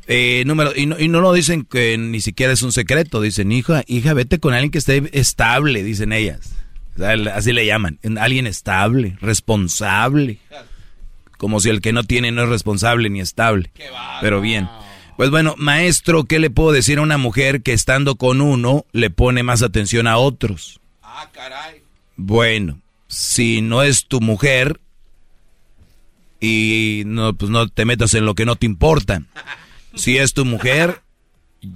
Eh, número, y no, y no lo dicen que ni siquiera es un secreto. Dicen, hija, hija, vete con alguien que esté estable, dicen ellas. O sea, Así le llaman. Alguien estable, responsable. Como si el que no tiene no es responsable ni estable. Pero bien. Pues bueno, maestro, ¿qué le puedo decir a una mujer que estando con uno le pone más atención a otros? Ah, caray. Bueno, si no es tu mujer y no, pues no te metas en lo que no te importa. Si es tu mujer,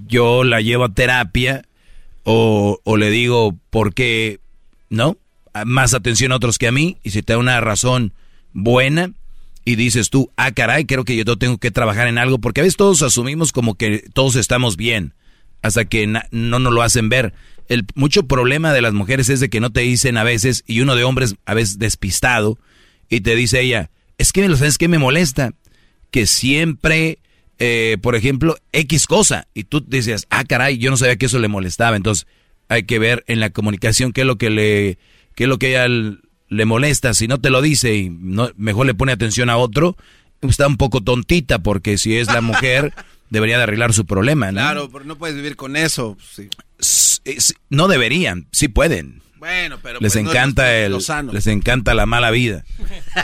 yo la llevo a terapia o, o le digo por qué, ¿no? Más atención a otros que a mí y si te da una razón buena y dices tú, ah, caray, creo que yo tengo que trabajar en algo porque a veces todos asumimos como que todos estamos bien hasta que no nos lo hacen ver. El mucho problema de las mujeres es de que no te dicen a veces y uno de hombres a veces despistado y te dice ella, es que sabes que me molesta que siempre eh, por ejemplo, X cosa, y tú decías, ah, caray, yo no sabía que eso le molestaba. Entonces, hay que ver en la comunicación qué es lo que le, qué es lo que ella le molesta. Si no te lo dice y no, mejor le pone atención a otro, está un poco tontita, porque si es la mujer, debería de arreglar su problema, ¿no? Claro, pero no puedes vivir con eso. Sí. Eh, No deberían, sí pueden. Bueno, pero les pues, encanta el, sano. les encanta la mala vida.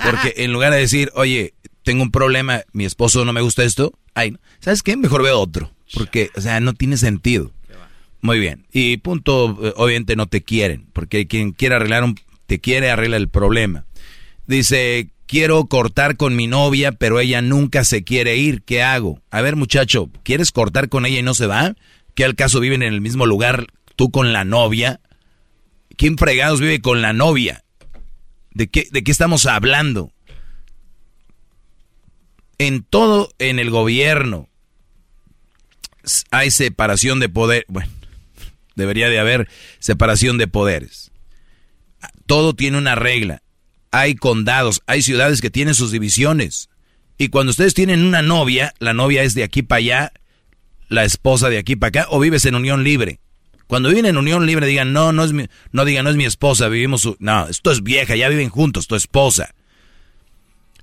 Porque en lugar de decir, oye, tengo un problema, mi esposo no me gusta esto, ay, ¿sabes qué? Mejor veo otro. Porque, o sea, no tiene sentido. Muy bien. Y punto, eh, obviamente no te quieren, porque quien quiere arreglar un, te quiere arregla el problema. Dice, quiero cortar con mi novia, pero ella nunca se quiere ir, ¿qué hago? A ver, muchacho, ¿quieres cortar con ella y no se va? ¿Qué al caso viven en el mismo lugar tú con la novia? ¿Quién fregados vive con la novia? ¿De qué, de qué estamos hablando? En todo, en el gobierno, hay separación de poder. Bueno, debería de haber separación de poderes. Todo tiene una regla. Hay condados, hay ciudades que tienen sus divisiones. Y cuando ustedes tienen una novia, la novia es de aquí para allá, la esposa de aquí para acá, o vives en unión libre. Cuando viven en unión libre, digan, no, no es mi, no digan, no es mi esposa, vivimos su, no, esto es vieja, ya viven juntos, tu esposa.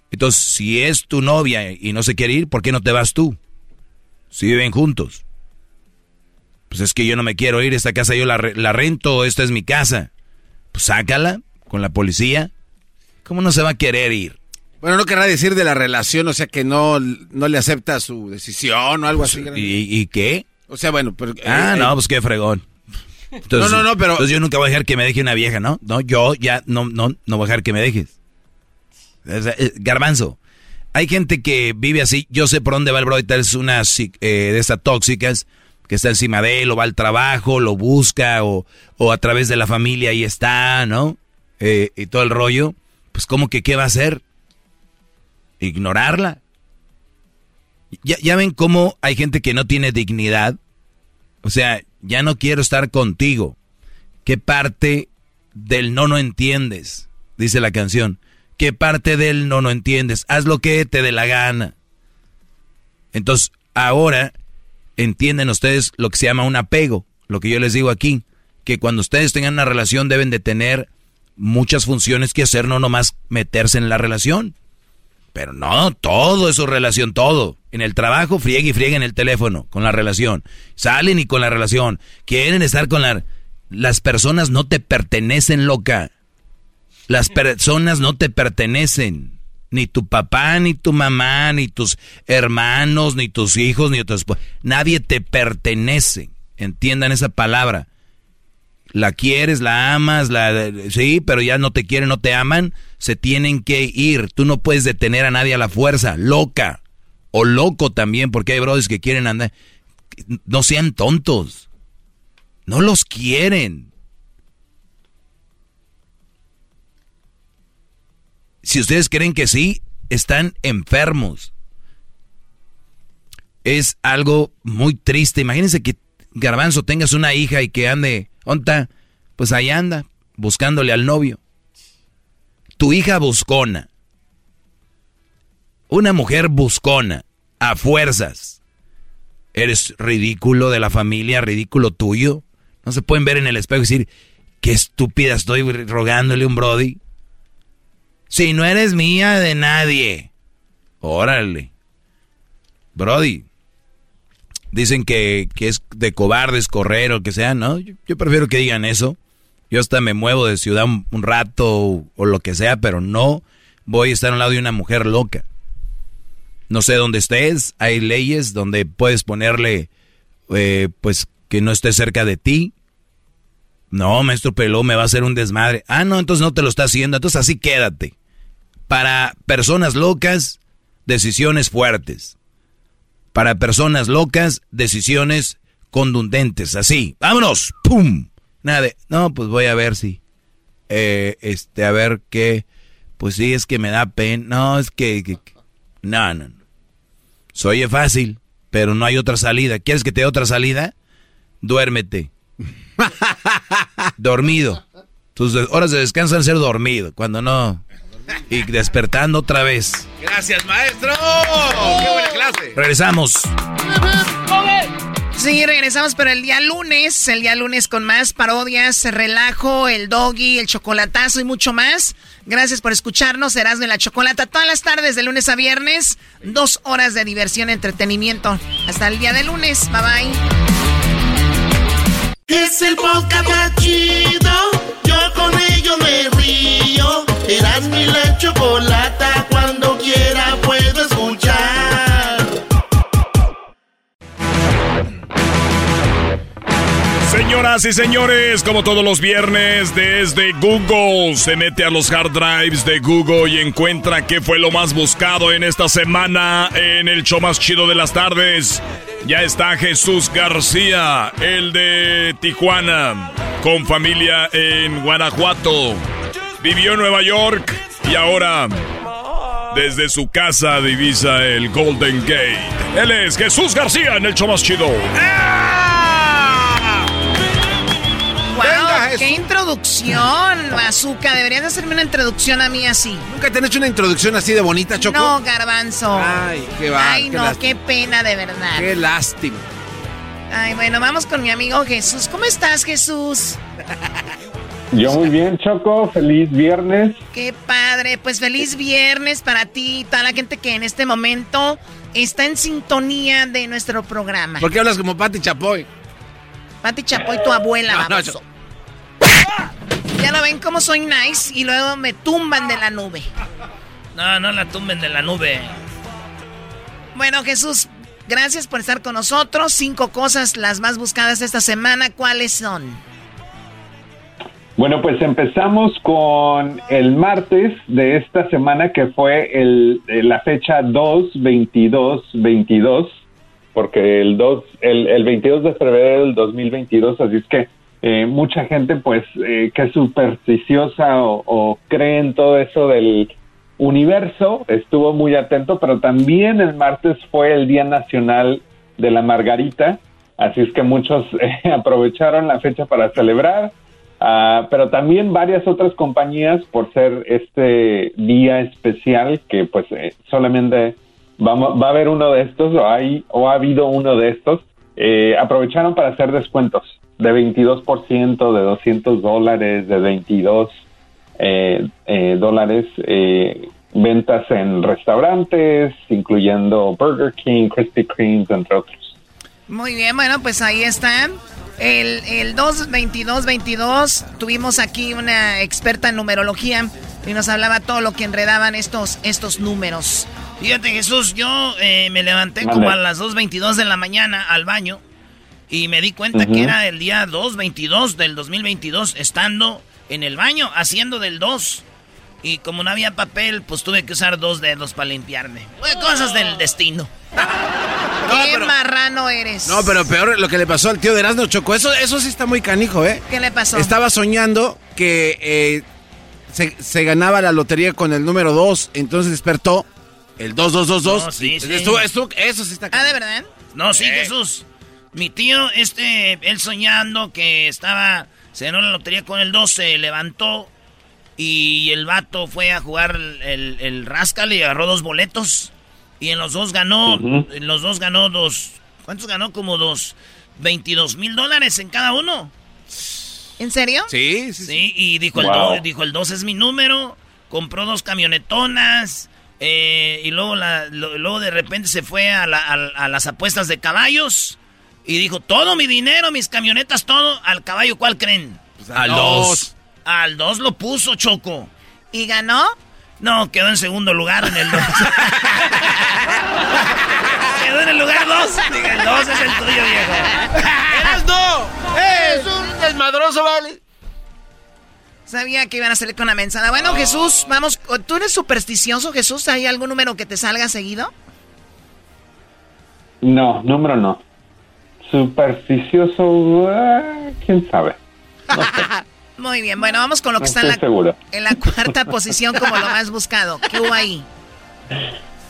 Entonces, si es tu novia y no se quiere ir, ¿por qué no te vas tú? Si viven juntos. Pues es que yo no me quiero ir, esta casa yo la, la rento, esta es mi casa. Pues sácala con la policía. ¿Cómo no se va a querer ir? Bueno, no querrá decir de la relación, o sea, que no, no le acepta su decisión o algo así. ¿Y, y qué? O sea, bueno, pero... Ah, eh, no, eh, pues qué fregón. Entonces, No, no, no, pero- Entonces yo nunca voy a dejar que me deje una vieja, ¿no? No, yo ya no, no, no voy a dejar que me dejes. Eh, garbanzo. Hay gente que vive así. Yo sé por dónde va el bro. Es una eh, de esas tóxicas que está encima de él, o va al trabajo, lo busca, o, o a través de la familia ahí está, ¿no? Eh, y todo el rollo. Pues, ¿cómo que qué va a hacer? Ignorarla. Ya, ya ven cómo hay gente que no tiene dignidad. O sea, ya no quiero estar contigo. ¿Qué parte del no no entiendes? Dice la canción. ¿Qué parte del no no entiendes? Haz lo que te dé la gana. Entonces, ahora entienden ustedes lo que se llama un apego. Lo que yo les digo aquí. Que cuando ustedes tengan una relación deben de tener muchas funciones que hacer, no nomás meterse en la relación. Pero no, todo es su relación, todo. En el trabajo friegue y friegue en el teléfono con la relación. Salen y con la relación. Quieren estar con la... Las personas no te pertenecen, loca. Las personas no te pertenecen. Ni tu papá, ni tu mamá, ni tus hermanos, ni tus hijos, ni tu. Nadie te pertenece. Entiendan esa palabra. La quieres, la amas, la sí, pero ya no te quieren, no te aman, se tienen que ir. Tú no puedes detener a nadie a la fuerza, loca. O loco también, porque hay brothers que quieren andar. No sean tontos. No los quieren. Si ustedes creen que sí, están enfermos. Es algo muy triste. Imagínense que Garbanzo tengas una hija y que ande, ¿onta? Pues ahí anda, buscándole al novio. Tu hija buscona. Una mujer buscona, a fuerzas. Eres ridículo de la familia, ridículo tuyo. No se pueden ver en el espejo y decir, qué estúpida estoy rogándole un Brody. Si no eres mía de nadie. Órale. Brody. Dicen que, es de cobardes correr o que sea, ¿no? Yo, prefiero que digan eso. Yo hasta me muevo de ciudad un, rato o, o, lo que sea, pero no voy a estar al lado de una mujer loca. No sé dónde estés, hay leyes donde puedes ponerle, eh, pues, que no esté cerca de ti. No, maestro Peló, me va a hacer un desmadre. Ah, no, entonces no te lo está haciendo, entonces así quédate. Para personas locas, decisiones fuertes. Para personas locas, decisiones contundentes, así. Vámonos, ¡pum! Nada de, no, pues voy a ver si, eh, este, a ver qué, pues sí, es que me da pena, no, es que, que no, no, no. Se oye fácil, pero no hay otra salida. ¿Quieres que te dé otra salida? Duérmete. dormido. Tus horas de descanso van a ser dormido, cuando no. Y despertando otra vez. Gracias, maestro. ¡Qué buena clase! Regresamos. Sí, regresamos, pero el día lunes, el día lunes con más parodias, relajo, el doggy, el chocolatazo y mucho más. Gracias por escucharnos, Erasmo de la Chocolata, todas las tardes de lunes a viernes, dos horas de diversión, entretenimiento. Hasta el día de lunes, bye bye. Es el podcast chido, yo con ello me río. Erasmo y la Chocolata, cuando quiera puedo escuchar. Señoras y señores, como todos los viernes, desde Google se mete a los hard drives de Google y encuentra qué fue lo más buscado en esta semana en el show más chido de las tardes. Ya está Jesús García, el de Tijuana, con familia en Guanajuato. Vivió en Nueva York y ahora desde su casa divisa el Golden Gate. Él es Jesús García en el show más chido. Wow, ¡Qué introducción, Bazooka! Deberías hacerme una introducción a mí así. ¿Nunca te han hecho una introducción así de bonita, Choco? No, Garbanzo. Ay, qué va. Ay, no, qué pena, de verdad. Qué lástima. Ay, bueno, vamos con mi amigo Jesús. ¿Cómo estás, Jesús? Yo muy bien, Choco. Feliz viernes. Qué padre. Pues feliz viernes para ti y toda la gente que en este momento está en sintonía de nuestro programa. ¿Por qué hablas como Pati Chapoy? Pati Chapoy, tu abuela, vamos. Ya lo ven cómo soy nice y luego me tumban de la nube. No, no la tumben de la nube. Bueno, Jesús, gracias por estar con nosotros. Cinco cosas las más buscadas esta semana. ¿Cuáles son? Bueno, pues empezamos con el martes de esta semana que fue el, la fecha 2-22-22 porque el, 2, el, el 22 de febrero del 2022, así es que eh, mucha gente pues eh, que es supersticiosa o, o, cree en todo eso del universo estuvo muy atento, pero también el martes fue el Día Nacional de la Margarita, así es que muchos eh, aprovecharon la fecha para celebrar, uh, pero también varias otras compañías por ser este día especial que pues eh, solamente vamos, va a haber uno de estos o, hay, o ha habido uno de estos, eh, aprovecharon para hacer descuentos de 22%, de 200 dólares, de 22 eh, eh, dólares, ventas en restaurantes, incluyendo Burger King, Krispy Kreme, entre otros. Muy bien, bueno, pues ahí están. El, el 22222 tuvimos aquí una experta en numerología Y nos hablaba todo lo que enredaban estos, estos números. Fíjate, Jesús, yo eh, me levanté como a las 2.22 de la mañana al baño y me di cuenta que era el día 2.22 del 2022 estando en el baño haciendo del 2. Y como no había papel, pues tuve que usar dos dedos para limpiarme. cosas del destino. Qué marrano eres. No, pero peor lo que le pasó al tío de Erasmo Choco. Eso, eso sí está muy canijo, ¿eh? ¿Qué le pasó? Estaba soñando que eh, se, ganaba la lotería con el número 2. Entonces despertó el 2222. No, sí, sí. eso sí está canijo. Ah, ¿de verdad? No, sí, Jesús. Mi tío, este, él soñando que estaba, se ganó la lotería con el 2, se levantó y el vato fue a jugar el, el Rascal y agarró dos boletos. Y en los dos ganó, en los dos ganó dos, ¿cuántos ganó? Como dos, 22 mil dólares en cada uno. ¿En serio? Sí, sí. Sí, y dijo, el dos, dijo, el 2 es mi número, compró dos camionetonas, eh, y luego, la, luego de repente se fue a, a, las apuestas de caballos, y dijo, todo mi dinero, mis camionetas, todo, al caballo, ¿cuál creen? Pues al 2. Al 2 lo puso Choco. ¿Y ganó? No, quedó en segundo lugar en el 2. quedó en el lugar 2. El 2 es el tuyo, viejo. ¡Eras no! ¡Es un desmadroso, vale! Sabía que iban a salir con la mensada. Bueno, Jesús, vamos. ¿Tú eres supersticioso, Jesús? ¿Hay algún número que te salga seguido? No, número no. Supersticioso, ah, quién sabe. No sé. Muy bien, bueno, vamos con lo que está en la, en la, cuarta posición como lo más buscado. ¿Qué hubo ahí?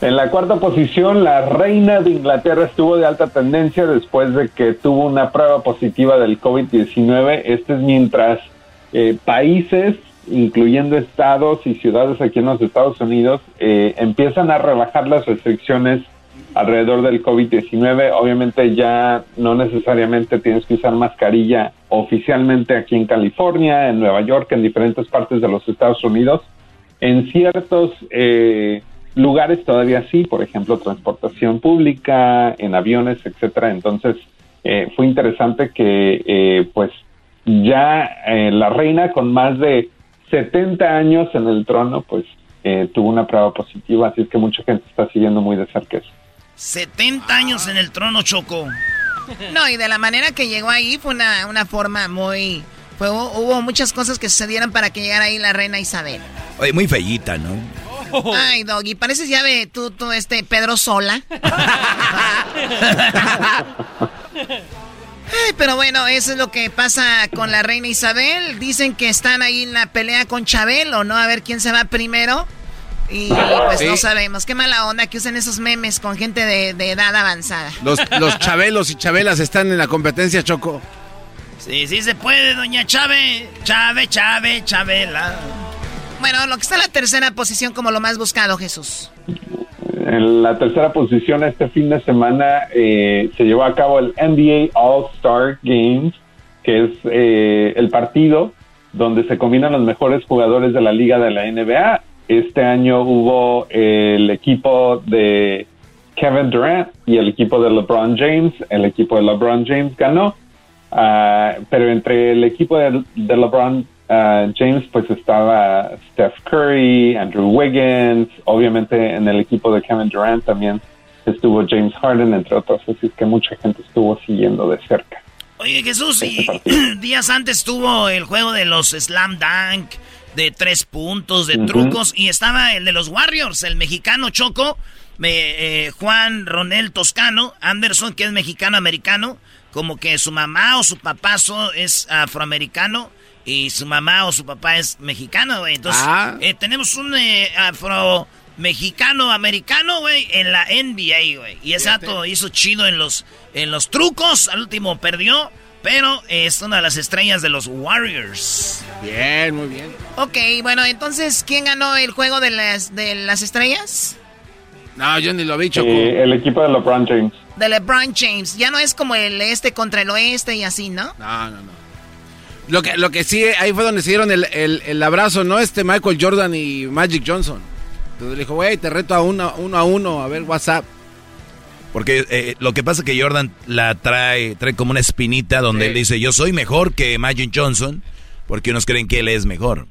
En la cuarta posición, la reina de Inglaterra estuvo de alta tendencia después de que tuvo una prueba positiva del COVID-19. Este es mientras eh, países, incluyendo estados y ciudades aquí en los Estados Unidos, eh, empiezan a rebajar las restricciones alrededor del COVID-19. Obviamente ya no necesariamente tienes que usar mascarilla oficialmente aquí en California, en Nueva York, en diferentes partes de los Estados Unidos. En ciertos eh, lugares todavía sí, por ejemplo, transportación pública, en aviones, etcétera. Entonces eh, fue interesante que eh, pues ya la reina con más de 70 años en el trono, pues tuvo una prueba positiva, así es que mucha gente está siguiendo muy de cerca eso. 70 años en el trono, Choco. No, y de la manera que llegó ahí fue una, una forma muy... hubo muchas cosas que sucedieron para que llegara ahí la reina Isabel. Oye, muy fellita, ¿no? Ay, Doggy, pareces ya de tú, tú, este, Pedro Sola. Ay, pero bueno, eso es lo que pasa con la reina Isabel. Dicen que están ahí en la pelea con Chabelo, ¿no? A ver quién se va primero. Y pues no sabemos. Qué mala onda que usen esos memes con gente de, edad avanzada. Los, los chabelos y chabelas están en la competencia, Choco. Sí, sí se puede, doña Chave. Chave, Chave, Chabela. Bueno, lo que está en la tercera posición como lo más buscado, Jesús. En la tercera posición este fin de semana eh, se llevó a cabo el NBA All-Star Games, que es eh, el partido donde se combinan los mejores jugadores de la liga de la NBA este año hubo el equipo de Kevin Durant y el equipo de LeBron James. El equipo de LeBron James ganó, ah, pero entre el equipo de, LeBron ah, James pues estaba Steph Curry, Andrew Wiggins, obviamente en el equipo de Kevin Durant también estuvo James Harden, entre otros, así que mucha gente estuvo siguiendo de cerca. Oye Jesús, y días antes tuvo el juego de los Slam Dunk, de tres puntos, de trucos. Y estaba el de los Warriors, el mexicano Choco, eh, Juan Ronel Toscano, Anderson, que es mexicano-americano. Como que su mamá o su papá es afroamericano y su mamá o su papá es mexicano, güey. Entonces, ah. eh, tenemos un eh, afro mexicano americano, güey, en la NBA, güey. Y ese dato hizo chido en los en los trucos, al último perdió, pero es una de las estrellas de los Warriors. Bien, muy bien. Ok, bueno, entonces, ¿quién ganó el juego de las, de las estrellas? No, yo ni lo vi, Choco. el equipo de LeBron James. De LeBron James. Ya no es como el este contra el oeste y así, ¿no? No, no, no. Lo que, lo que sí, ahí fue donde se dieron el, el, abrazo, ¿no? Este Michael Jordan y Magic Johnson. Entonces le dijo, güey, te reto a uno, uno a uno, a ver WhatsApp. Porque eh, lo que pasa es que Jordan la trae, trae como una espinita donde él dice, yo soy mejor que Magic Johnson, porque unos creen que él es mejor.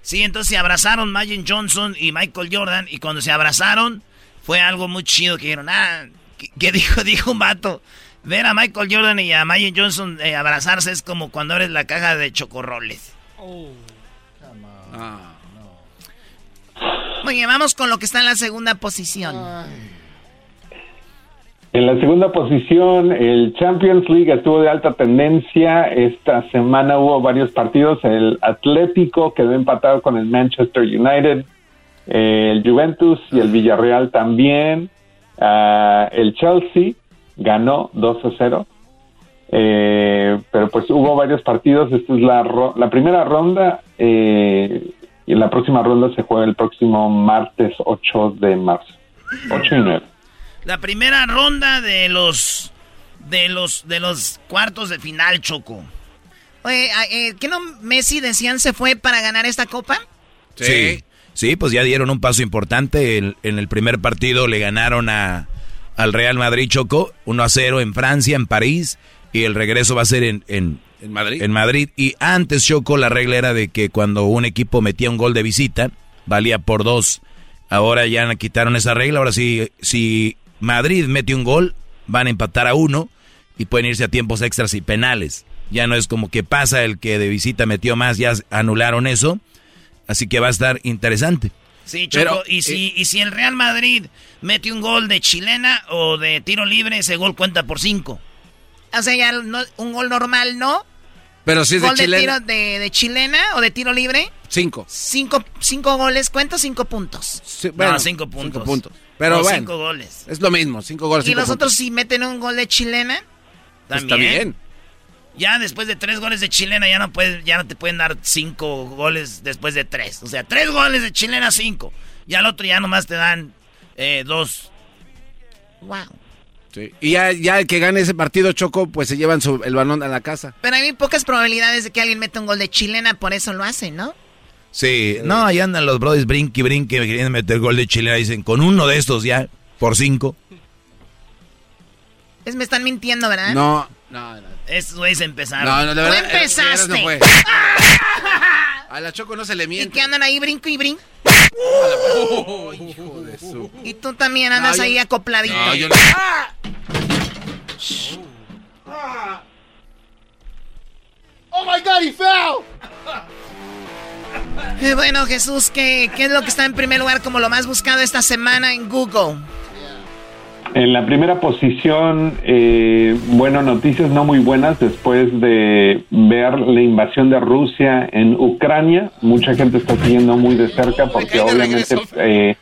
Sí, entonces se abrazaron Magic Johnson y Michael Jordan. Y cuando se abrazaron, fue algo muy chido que dijeron, ah, ¿qué, dijo? Dijo un vato. Ver a Michael Jordan y a Magic Johnson eh, abrazarse es como cuando eres la caja de chocorroles. Oh, Muy bien, vamos con lo que está en la segunda posición. En la segunda posición, el Champions League estuvo de alta tendencia. Esta semana hubo varios partidos. El Atlético quedó empatado con el Manchester United. El Juventus y el Villarreal también. Ah, el Chelsea ganó 2 a 0. Eh, pero pues hubo varios partidos. Esta es la, la primera ronda. Eh, y la próxima ronda se juega el próximo martes 8 de marzo. 8 y 9 la primera ronda de los de los de los cuartos de final, Choco. Oye, eh, ¿qué no Messi decían se fue para ganar esta copa? Sí. Sí, pues ya dieron un paso importante. en el primer partido le ganaron a, al Real Madrid Choco 1 a 0 en Francia, en París. Y el regreso va a ser en, en, ¿En Madrid. En Madrid. Y antes Choco la regla era de que cuando un equipo metía un gol de visita, valía por dos. Ahora ya quitaron esa regla. Ahora sí, si Madrid mete un gol, van a empatar a uno y pueden irse a tiempos extras y penales. Ya no es como que pasa el que de visita metió más, ya anularon eso. Así que va a estar interesante. Sí, Choco, y, si, eh, y si el Real Madrid mete un gol de chilena o de tiro libre, ese gol cuenta por cinco. O sea, ya un gol normal no, pero si es ¿Gol de chilena. De, de, chilena o de tiro libre? Cinco. Cinco, cinco goles, ¿cuántos? Cinco puntos. bueno, cinco puntos. Cinco puntos. Pero bueno, cinco goles. Es lo mismo, cinco goles. ¿Y los otros si meten un gol de chilena? Pues también. Está bien. Ya después de tres goles de chilena ya no puedes, ya no te pueden dar cinco goles después de tres. O sea, tres goles de chilena, cinco. Y al otro ya nomás te dan eh, dos. Wow. Y ya, ya el que gane ese partido Choco, pues se llevan el balón a la casa. Pero hay pocas probabilidades de que alguien meta un gol de chilena, por eso lo hacen, ¿no? Sí, no, ahí andan los brothers brinque brinque, que quieren meter gol de chilena, dicen, con uno de estos ya, por cinco. Es, me están mintiendo, ¿verdad? No, no, no. Estos güeyes empezaron. No, no, de verdad. Tú empezaste. No a la Choco no se le miente. ¿Y qué andan ahí brinco y brinco? Oh, hijo de su... Y tú también andas ahí acopladito. No, yo no... Oh my God, he fell. Eh, bueno, Jesús, ¿qué, ¿qué es lo que está en primer lugar como lo más buscado esta semana en Google? En la primera posición, eh, bueno, noticias no muy buenas después de ver la invasión de Rusia en Ucrania. Mucha gente está siguiendo muy de cerca porque obviamente eh,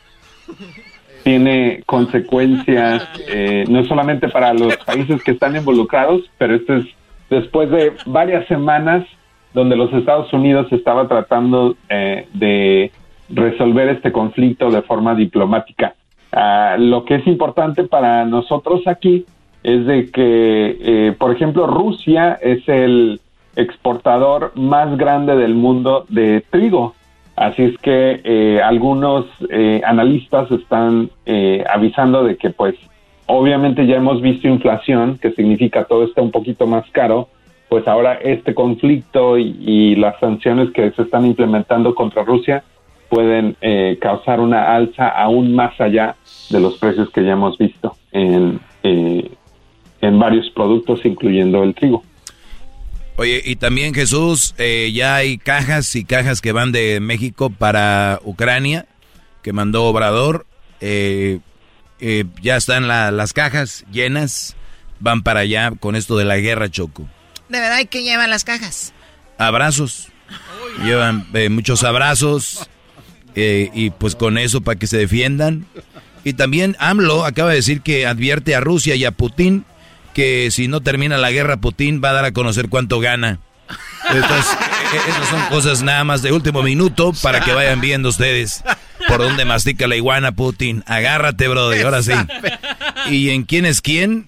tiene consecuencias eh, no solamente para los países que están involucrados, pero esto es después de varias semanas donde los Estados Unidos estaba tratando eh, de resolver este conflicto de forma diplomática. Ah, lo que es importante para nosotros aquí es de que, eh, por ejemplo, Rusia es el exportador más grande del mundo de trigo. Así es que eh, algunos eh, analistas están avisando de que, pues, obviamente ya hemos visto inflación, que significa todo está un poquito más caro, pues ahora este conflicto y las sanciones que se están implementando contra Rusia pueden eh, causar una alza aún más allá de los precios que ya hemos visto en, eh, en varios productos, incluyendo el trigo. Oye, y también Jesús, eh, ya hay cajas y cajas que van de México para Ucrania, que mandó Obrador. ya están las cajas llenas, van para allá con esto de la guerra, Choco. ¿De verdad que llevan las cajas? Abrazos. Llevan muchos abrazos, eh, y pues con eso para que se defiendan. Y también AMLO acaba de decir que advierte a Rusia y a Putin que si no termina la guerra, Putin va a dar a conocer cuánto gana. Entonces, e-, esas son cosas nada más de último minuto para que vayan viendo ustedes por dónde mastica la iguana Putin. Agárrate, brother, ahora sí. ¿Y en quién es quién?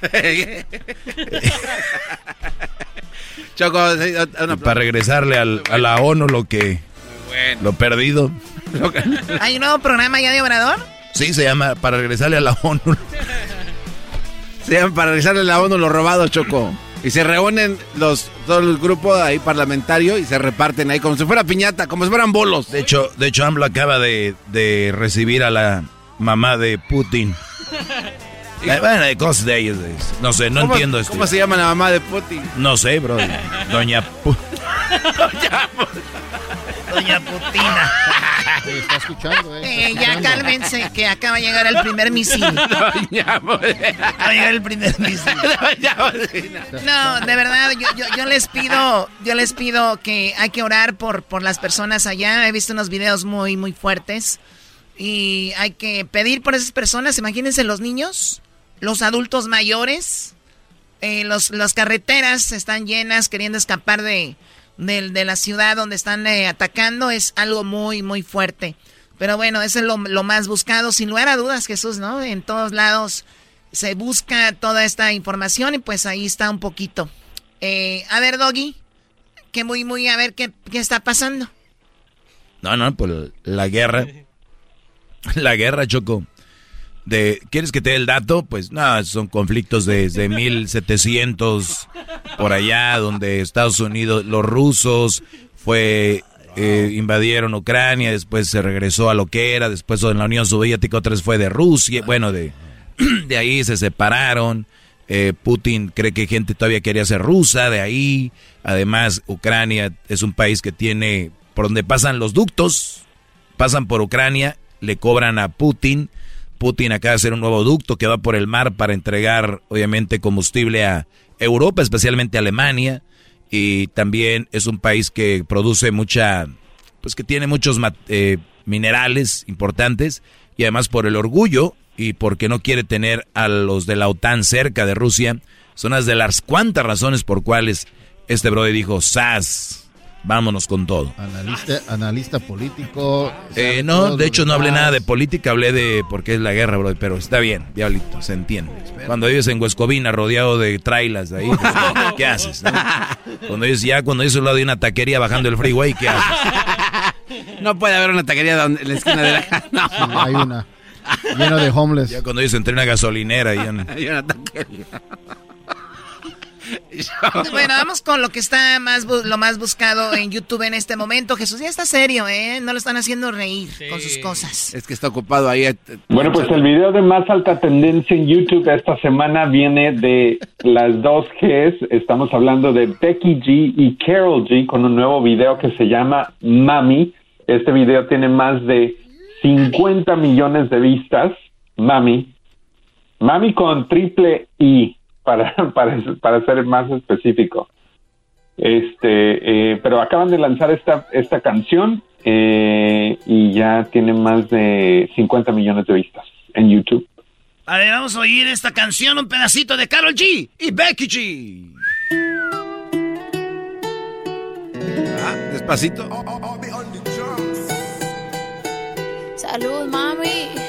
para regresarle a la ONU lo que lo perdido. ¿Hay un nuevo programa ya de Obrador? Sí, se llama Para regresarle a la ONU. Se llama Para regresarle a la ONU lo robado, Choco. Y se reúnen los, todo el grupo ahí parlamentario y se reparten ahí como si fuera piñata, como si fueran bolos. De hecho, de hecho AMLO acaba de, de recibir a la mamá de Putin. Eh, bueno, de cosas de ellos. No sé, no ¿Cómo- entiendo esto. ¿Cómo se llama la mamá de Putin? No sé, bro. Doña Pu- Doña Putina. está escuchando, Eh, ya cálmense, que acaba de llegar el primer misil. Acaba de llegar el primer misil. No, de verdad, yo, yo, yo les pido, yo les pido que hay que orar por, por las personas allá. He visto unos videos muy, muy fuertes. Y hay que pedir por esas personas. Imagínense los niños, los adultos mayores. eh, los, las carreteras están llenas queriendo escapar de, de, la ciudad donde están eh, atacando. Es algo muy, muy fuerte. Pero bueno, eso es lo, lo más buscado, sin lugar a dudas, Jesús, ¿no? En todos lados se busca toda esta información y pues ahí está un poquito. Eh, a ver, Doggy, que muy, muy, a ver qué, qué está pasando. No, no, pues la guerra. La guerra, Choco. ¿Quieres que te dé el dato? Pues no, son conflictos desde 1700 por allá, donde Estados Unidos, los rusos fue eh, invadieron Ucrania, después se regresó a lo que era, después en la Unión Soviética otra vez fue de Rusia, bueno, de, de ahí se separaron. Eh, Putin cree que gente todavía quería ser rusa, de ahí. Además, Ucrania es un país que tiene, por donde pasan los ductos, pasan por Ucrania, le cobran a Putin. Putin acaba de hacer un nuevo ducto que va por el mar para entregar, obviamente, combustible a Europa, especialmente a Alemania. Y también es un país que produce mucha, pues que tiene muchos eh, minerales importantes. Y además por el orgullo y porque no quiere tener a los de la OTAN cerca de Rusia, son las de las cuantas razones por cuales este brother dijo, ¡Sas! Vámonos con todo. Analista, analista político. Eh, no, de hecho no hablé nada de política, hablé de porque es la guerra, bro, pero está bien, diablito, se entiende. Cuando vives en Huescovina rodeado de trailas ahí, pues, ¿qué, qué haces? no? Cuando vives ya, cuando vives al lado de una taquería bajando el freeway, ¿qué haces? No puede haber una taquería donde- en la esquina de la No. Sí, hay una. Lleno de homeless. Ya cuando vives entre una gasolinera y en- Hay una taquería. Bueno, vamos con lo que está más lo más buscado en YouTube en este momento. Jesús ya está serio, ¿eh? No lo están haciendo reír con sus cosas. Es que está ocupado ahí. eh, Bueno, pues el video de más alta tendencia en YouTube esta semana viene de las dos Gs. Estamos hablando de Becky G y Carol G con un nuevo video que se llama Mami. Este video tiene más de 50 millones de vistas. Mami. Mami con triple I, para, para, para ser más específico. Este, eh, pero acaban de lanzar esta, esta canción eh, y ya tiene más de 50 millones de vistas en YouTube. A ver, vamos a oír esta canción, un pedacito de Carol G y Becky G. Ah, despacito. Salud, mami.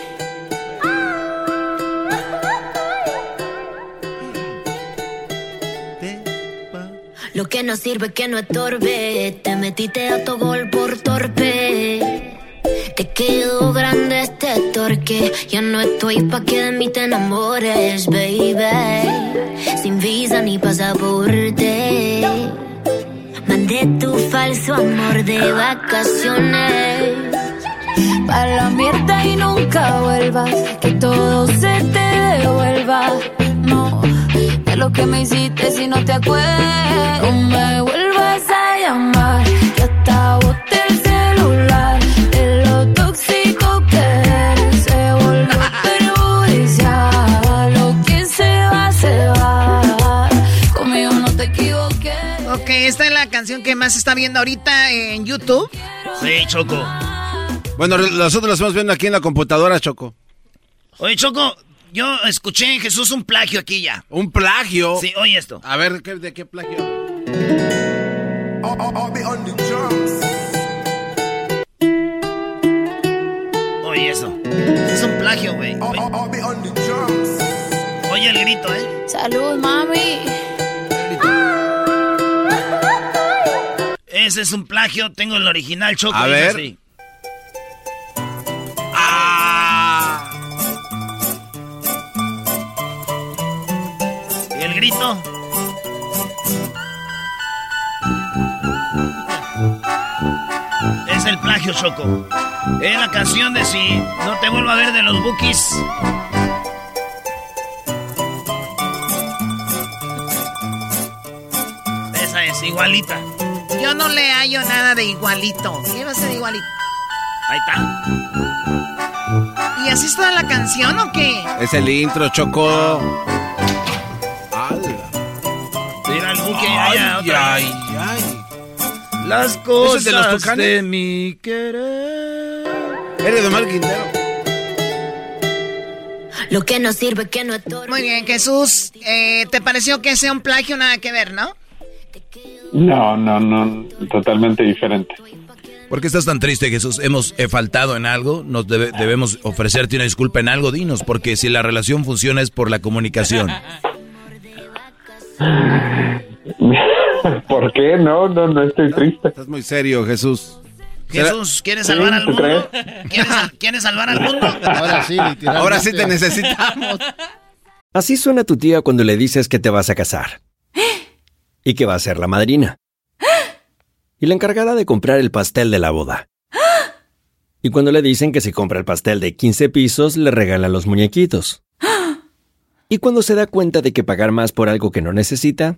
Lo que no sirve que no estorbe. Te metiste a tu gol por torpe. Te quedó grande este torque. Ya no estoy pa' que de mí te enamores, baby. Sin visa ni pasaporte. Mandé tu falso amor de vacaciones. Pa' la mierda y nunca vuelvas. Que todo se te devuelva. Lo que me hiciste si no te acuerdas. No me vuelvas a llamar. Que hasta boté el celular. De lo tóxico que eres. Se volvió perjudicial. Lo que se va, se va. Conmigo no te equivoqué. Ok, esta es la canción que más se está viendo ahorita en YouTube. Sí, Choco. Bueno, nosotros lo estamos viendo aquí en la computadora, Choco. Oye, Choco, yo escuché en Jesús un plagio aquí ya. ¿Un plagio? Sí, oye esto. A ver, ¿qué- ¿de qué plagio? Oye eso. Es un plagio, güey. Oye. El grito, ¿eh? Salud, mami. Ese es un plagio, tengo el original, Choco. A ver. así. Es el plagio, Choco. Es la canción de Si no te vuelvo a ver de los Bookies. Esa es igualita. Yo no le hallo nada de igualito. ¿Qué va a ser igualito? Ahí está. ¿Y así está la canción o qué? Es el intro, Choco. Buque allá, Ay, otra ay, vez. ay. Las ¿Eso es cosas de los tucanes? de mi querer. Eres de Omar Quintero. Lo que no sirve, que no Muy bien, Jesús. eh, ¿Te pareció que sea un plagio? Nada que ver, ¿no? No, no, no, totalmente diferente. ¿Por qué estás tan triste, Jesús? ¿Hemos faltado en algo? ¿Nos debe- debemos ofrecerte una disculpa en algo? Dinos, porque si la relación funciona es por la comunicación. ¿Por qué? No, no, no estoy triste. Estás muy serio, Jesús. Jesús, ¿quieres Sí, salvar al ¿tú mundo? ¿Quieres, sal- quieres salvar al mundo? Ahora sí. Ahora sí te necesitamos. Así suena tu tía cuando le dices que te vas a casar. Y que va a ser la madrina. Y la encargada de comprar el pastel de la boda. Y cuando le dicen que si compra el pastel de 15 pisos, le regalan los muñequitos. Y cuando se da cuenta de que pagar más por algo que no necesita,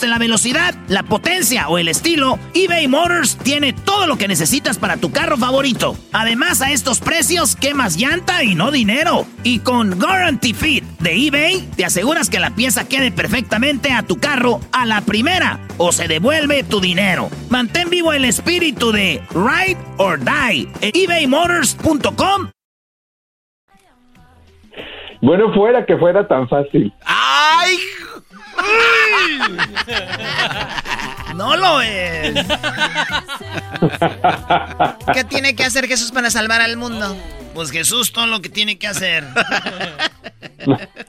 la velocidad, la potencia o el estilo, eBay Motors tiene todo lo que necesitas para tu carro favorito. Además, a estos precios, quemas llanta y no dinero. Y con Guarantee Fit de eBay, te aseguras que la pieza quede perfectamente a tu carro a la primera o se devuelve tu dinero. Mantén vivo el espíritu de Ride or Die en ebaymotors.com. Bueno, fuera que fuera tan fácil. ¡Ay! No lo es. ¿Qué tiene que hacer Jesús para salvar al mundo? Pues Jesús todo lo que tiene que hacer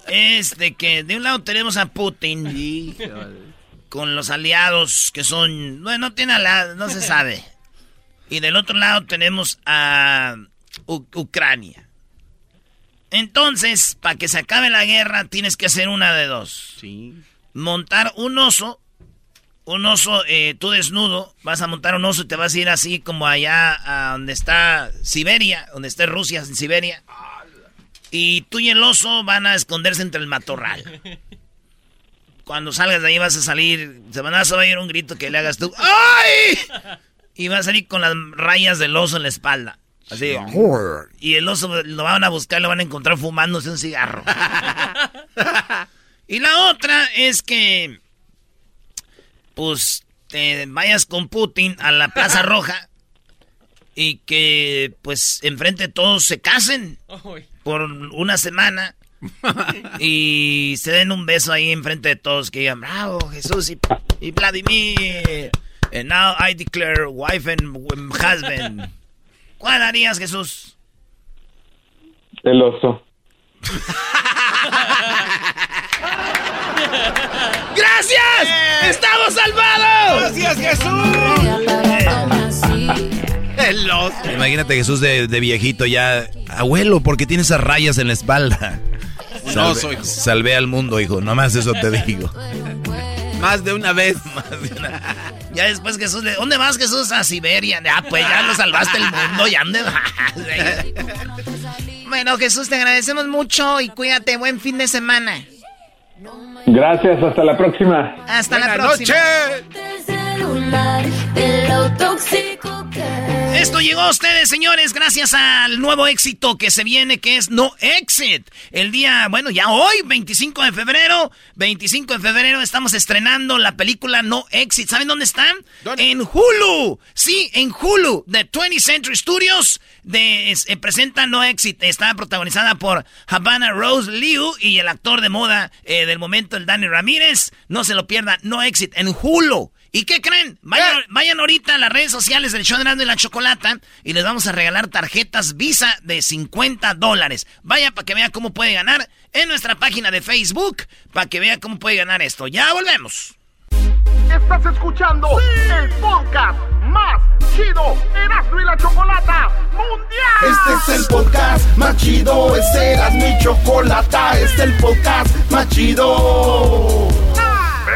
es que de un lado tenemos a Putin con los aliados que son, bueno, no tiene aliados, no se sabe. Y del otro lado tenemos a Ucrania. Entonces, para que se acabe la guerra, tienes que hacer una de dos. Montar un oso, un oso, eh, tú desnudo, vas a montar un oso y te vas a ir así como allá a donde está Siberia, donde está Rusia, en Siberia. Y tú y el oso van a esconderse entre el matorral. Cuando salgas de ahí vas a salir, se van a oír un grito que le hagas tú. ¡Ay! Y va a salir con las rayas del oso en la espalda. Así. Y el oso lo van a buscar, lo van a encontrar fumándose un cigarro. y la otra es que, pues, te vayas con Putin a la Plaza Roja y que, pues, enfrente de todos se casen por una semana y se den un beso ahí enfrente de todos que digan, bravo, Jesús y, y Vladimir. And now I declare wife and husband. ¿Cuál harías, Jesús? El oso. ¡Gracias! ¡Estamos salvados! ¡Gracias, Jesús! El. Imagínate Jesús de, de viejito ya. Abuelo, ¿por qué tiene esas rayas en la espalda? Salve- oso, hijo. Salvé al mundo, hijo. Nomás eso te digo. Más de una vez. Ya después Jesús le, ¿dónde vas Jesús? A Siberia. Ah, pues ya lo salvaste el mundo, ya ande Bueno, Jesús, te agradecemos mucho y cuídate, buen fin de semana. Gracias, hasta la próxima. Hasta la próxima. Esto llegó a ustedes, señores, gracias al nuevo éxito que se viene, que es No Exit. El día, bueno, ya hoy, 25 de febrero, 25 de febrero, estamos estrenando la película No Exit. ¿Saben dónde están? En Hulu. Sí, en Hulu, de 20th Century Studios. De, eh, presenta No Exit. Está protagonizada por Havana Rose Liu y el actor de moda eh, del momento, el Danny Ramírez. No se lo pierdan, No Exit en Hulu. ¿Y qué creen? Vayan, vayan, ahorita a las redes sociales del show de y la Chocolata y les vamos a regalar tarjetas Visa de 50 dólares. Vaya para que vea cómo puede ganar en nuestra página de Facebook, para que vea cómo puede ganar esto. Ya volvemos. Estás escuchando el podcast más chido Erasmo y la Chocolata Mundial. Este es el podcast más chido, este era mi chocolata, este es el podcast más chido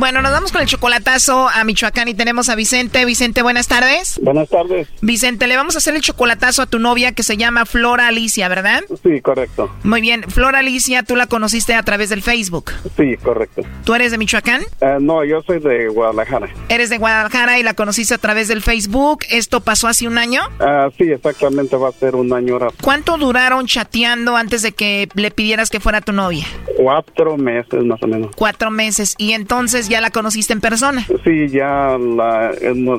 Bueno, nos vamos con el chocolatazo a Michoacán y tenemos a Vicente. Vicente, buenas tardes. Buenas tardes. Vicente, le vamos a hacer el chocolatazo a tu novia que se llama Flora Alicia, ¿verdad? Sí, correcto. Muy bien. Flora Alicia, tú la conociste a través del Facebook. Sí, correcto. ¿Tú eres de Michoacán? Uh, no, yo soy de Guadalajara. Eres de Guadalajara y la conociste a través del Facebook. ¿Esto pasó hace un año? Uh, sí, exactamente, va a ser un año ahora. ¿Cuánto duraron chateando antes de que le pidieras que fuera tu novia? Cuatro meses más o menos. Cuatro meses. Y entonces ya la conociste en persona. Sí, ya, la,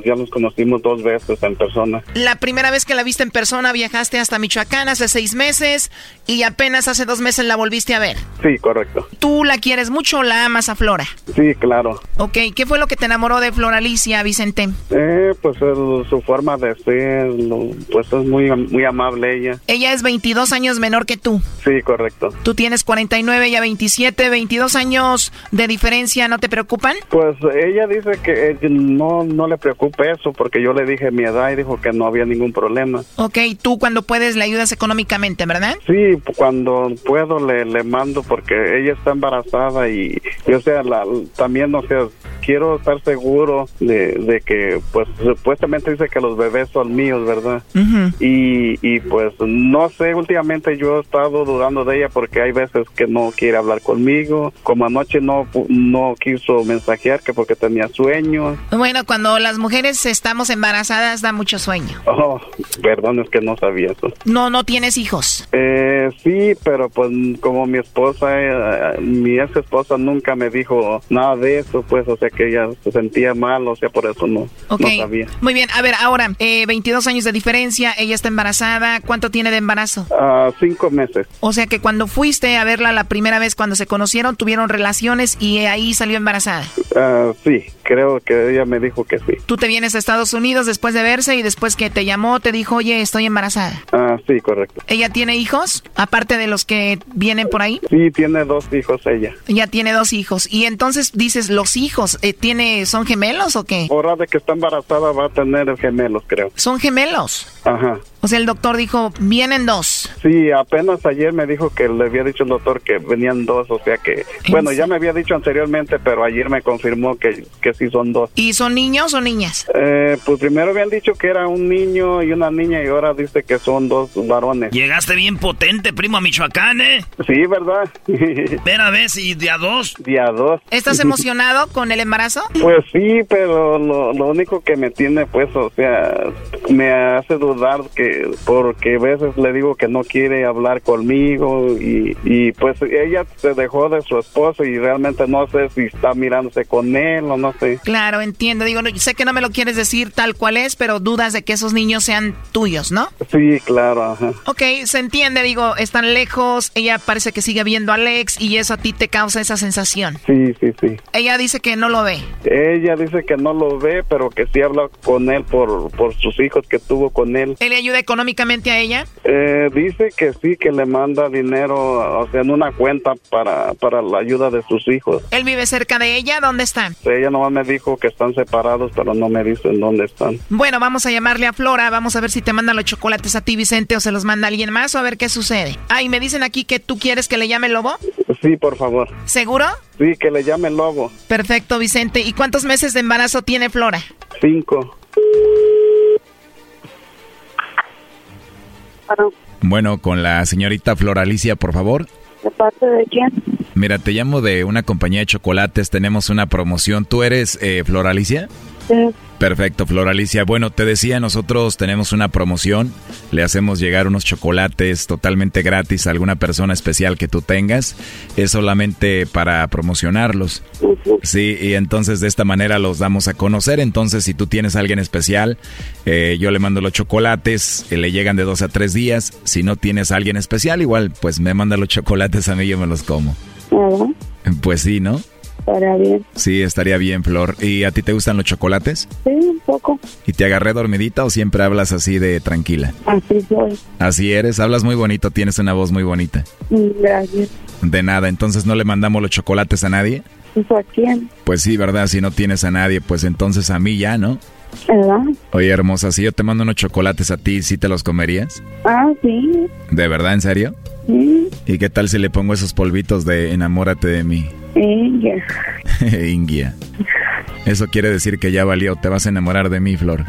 ya nos conocimos dos veces en persona. La primera vez que la viste en persona viajaste hasta Michoacán hace seis meses y apenas hace dos meses la volviste a ver. Sí, correcto. ¿Tú la quieres mucho o la amas a Flora? Sí, claro. Ok, ¿qué fue lo que te enamoró de Flora Alicia, Vicente? Eh, pues su forma de ser, pues es muy, muy amable ella. Ella es 22 años menor que tú. Sí, correcto. Tú tienes 49, ella 27, 22 años de diferencia, ¿no te preocupan? Pues ella dice que no, no le preocupe eso porque yo le dije mi edad y dijo que no había ningún problema. Ok, tú cuando puedes le ayudas económicamente, ¿verdad? Sí, cuando puedo le, le mando porque ella está embarazada y, yo o sea, la, también, o sea, quiero estar seguro de, de, que, pues, supuestamente dice que los bebés son míos, ¿verdad? y, y, pues, no sé, últimamente yo he estado dudando de ella porque hay veces que no quiere hablar conmigo, como anoche no, no quiso mensajear que porque tenía sueño. Bueno, cuando las mujeres estamos embarazadas da mucho sueño. Oh, perdón, es que no sabía eso. No, no tienes hijos. Eh, sí, pero pues como mi esposa, eh, mi ex esposa nunca me dijo nada de eso, pues, o sea que ella se sentía mal, o sea, por eso no, no sabía. Muy bien, a ver, ahora, eh, 22 años de diferencia, ella está embarazada, ¿cuánto tiene de embarazo? Uh, cinco meses. O sea que cuando fuiste a verla la primera vez, cuando se conocieron, tuvieron relaciones y ahí salió embarazada. Uh, sí, creo que ella me dijo que sí. Tú te vienes a Estados Unidos después de verse y después que te llamó te dijo, oye, estoy embarazada. Ah, sí, correcto. ¿Ella tiene hijos, aparte de los que vienen por ahí? Sí, tiene dos hijos ella. Ella tiene dos hijos. Y entonces dices, los hijos, eh, tiene, ¿son gemelos o qué? Hora de que está embarazada va a tener gemelos, creo. ¿Son gemelos? Ajá. O sea, el doctor dijo, vienen dos. Sí, apenas ayer me dijo que le había dicho el doctor que venían dos, o sea que, bueno, ya me había dicho anteriormente, pero ayer me confirmó que, que sí son dos. ¿Y son niños o niñas? Eh, pues primero habían dicho que era un niño y una niña y ahora dice que son dos varones. Llegaste bien potente, primo, a Michoacán, ¿eh? Sí, ¿verdad? Ven a ver si día dos. Día dos. ¿Estás emocionado con el embarazo? Pues sí, pero lo, lo único que me tiene, pues, o sea, me hace dudar que, porque a veces le digo que no quiere hablar conmigo y, y pues ella se dejó de su esposo y realmente no sé si está mirándose con él o no sé. Claro, entiendo. Digo, sé que no me lo quieres decir tal cual es, pero dudas de que esos niños sean tuyos, ¿no? Sí, claro, ajá. Ok, se entiende, digo, están lejos, ella parece que sigue viendo a Alex y eso a ti te causa esa sensación. Sí, sí, sí. Ella dice que no lo ve. Ella dice que no lo ve, pero que sí habla con él por, por sus hijos que tuvo con él. ¿Él le ayuda económicamente a ella? Eh, dice que sí, que le manda dinero, o sea, en una cuenta para, para la ayuda de sus hijos. ¿Él vive cerca de ella? ¿Dónde están? Ella nomás me dijo que están separados, pero no me dicen dónde están. Bueno, vamos a llamarle a Flora, vamos a ver si te manda los chocolates a ti, Vicente, o se los manda alguien más, o a ver qué sucede. Ah, y me dicen aquí que tú quieres que le llame lobo. Sí, por favor. ¿Seguro? Sí, que le llame lobo. Perfecto, Vicente. ¿Y cuántos meses de embarazo tiene Flora? Cinco. Bueno, con la señorita Floralicia, por favor. ¿De parte de quién? Mira, te llamo de una compañía de chocolates, tenemos una promoción. ¿Tú eres eh, Floralicia? Sí. Perfecto, Floralicia. Bueno, te decía, nosotros tenemos una promoción. Le hacemos llegar unos chocolates totalmente gratis a alguna persona especial que tú tengas. Es solamente para promocionarlos. Sí, y entonces de esta manera los damos a conocer. Entonces, si tú tienes a alguien especial, eh, yo le mando los chocolates, eh, le llegan de dos a tres días. Si no tienes a alguien especial, igual, pues me manda los chocolates a mí y yo me los como. Pues sí, ¿no? Estaría bien. Sí, estaría bien, Flor. ¿Y a ti te gustan los chocolates? Sí, un poco. ¿Y te agarré dormidita o siempre hablas así de tranquila? Así soy. Así eres, hablas muy bonito, tienes una voz muy bonita. Mm, Gracias. De nada, entonces no le mandamos los chocolates a nadie. ¿Pues a quién? Pues sí, ¿verdad? Si no tienes a nadie, pues entonces a mí ya, ¿no? ¿Verdad? Oye, hermosa, si yo te mando unos chocolates a ti, ¿sí te los comerías? Ah, sí. ¿De verdad, en serio? Sí. ¿Y qué tal si le pongo esos polvitos de enamórate de mí? Ya. Ingia. Eso quiere decir que ya valió, te vas a enamorar de mí, Flor.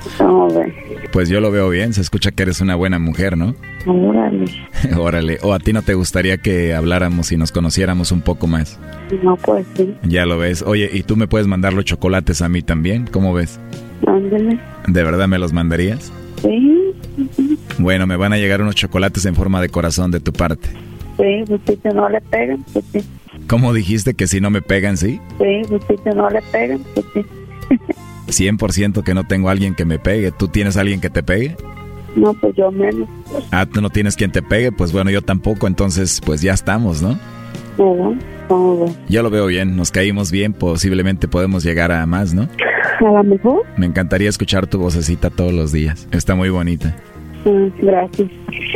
Pues yo lo veo bien, se escucha que eres una buena mujer, ¿no? Órale. Órale, o a ti no te gustaría que habláramos y nos conociéramos un poco más. No, pues sí. Ya lo ves. Oye, ¿y tú me puedes mandar los chocolates a mí también? ¿Cómo ves? Ándale. ¿De verdad me los mandarías? Sí. Bueno, me van a llegar unos chocolates en forma de corazón de tu parte. Sí, pues si no le pegan, pues sí. ¿Cómo dijiste que si no me pegan, sí? Sí, pues si no le pegan, pues sí. 100% que no tengo a alguien que me pegue. ¿Tú tienes a alguien que te pegue? No, pues yo menos. Ah, tú no tienes quien te pegue, pues bueno, yo tampoco, entonces pues ya estamos, ¿no? ¿Cómo ve? Yo lo veo bien, nos caímos bien, posiblemente podemos llegar a más, ¿no? A lo mejor. Me encantaría escuchar tu vocecita todos los días. Está muy bonita. Mm, gracias.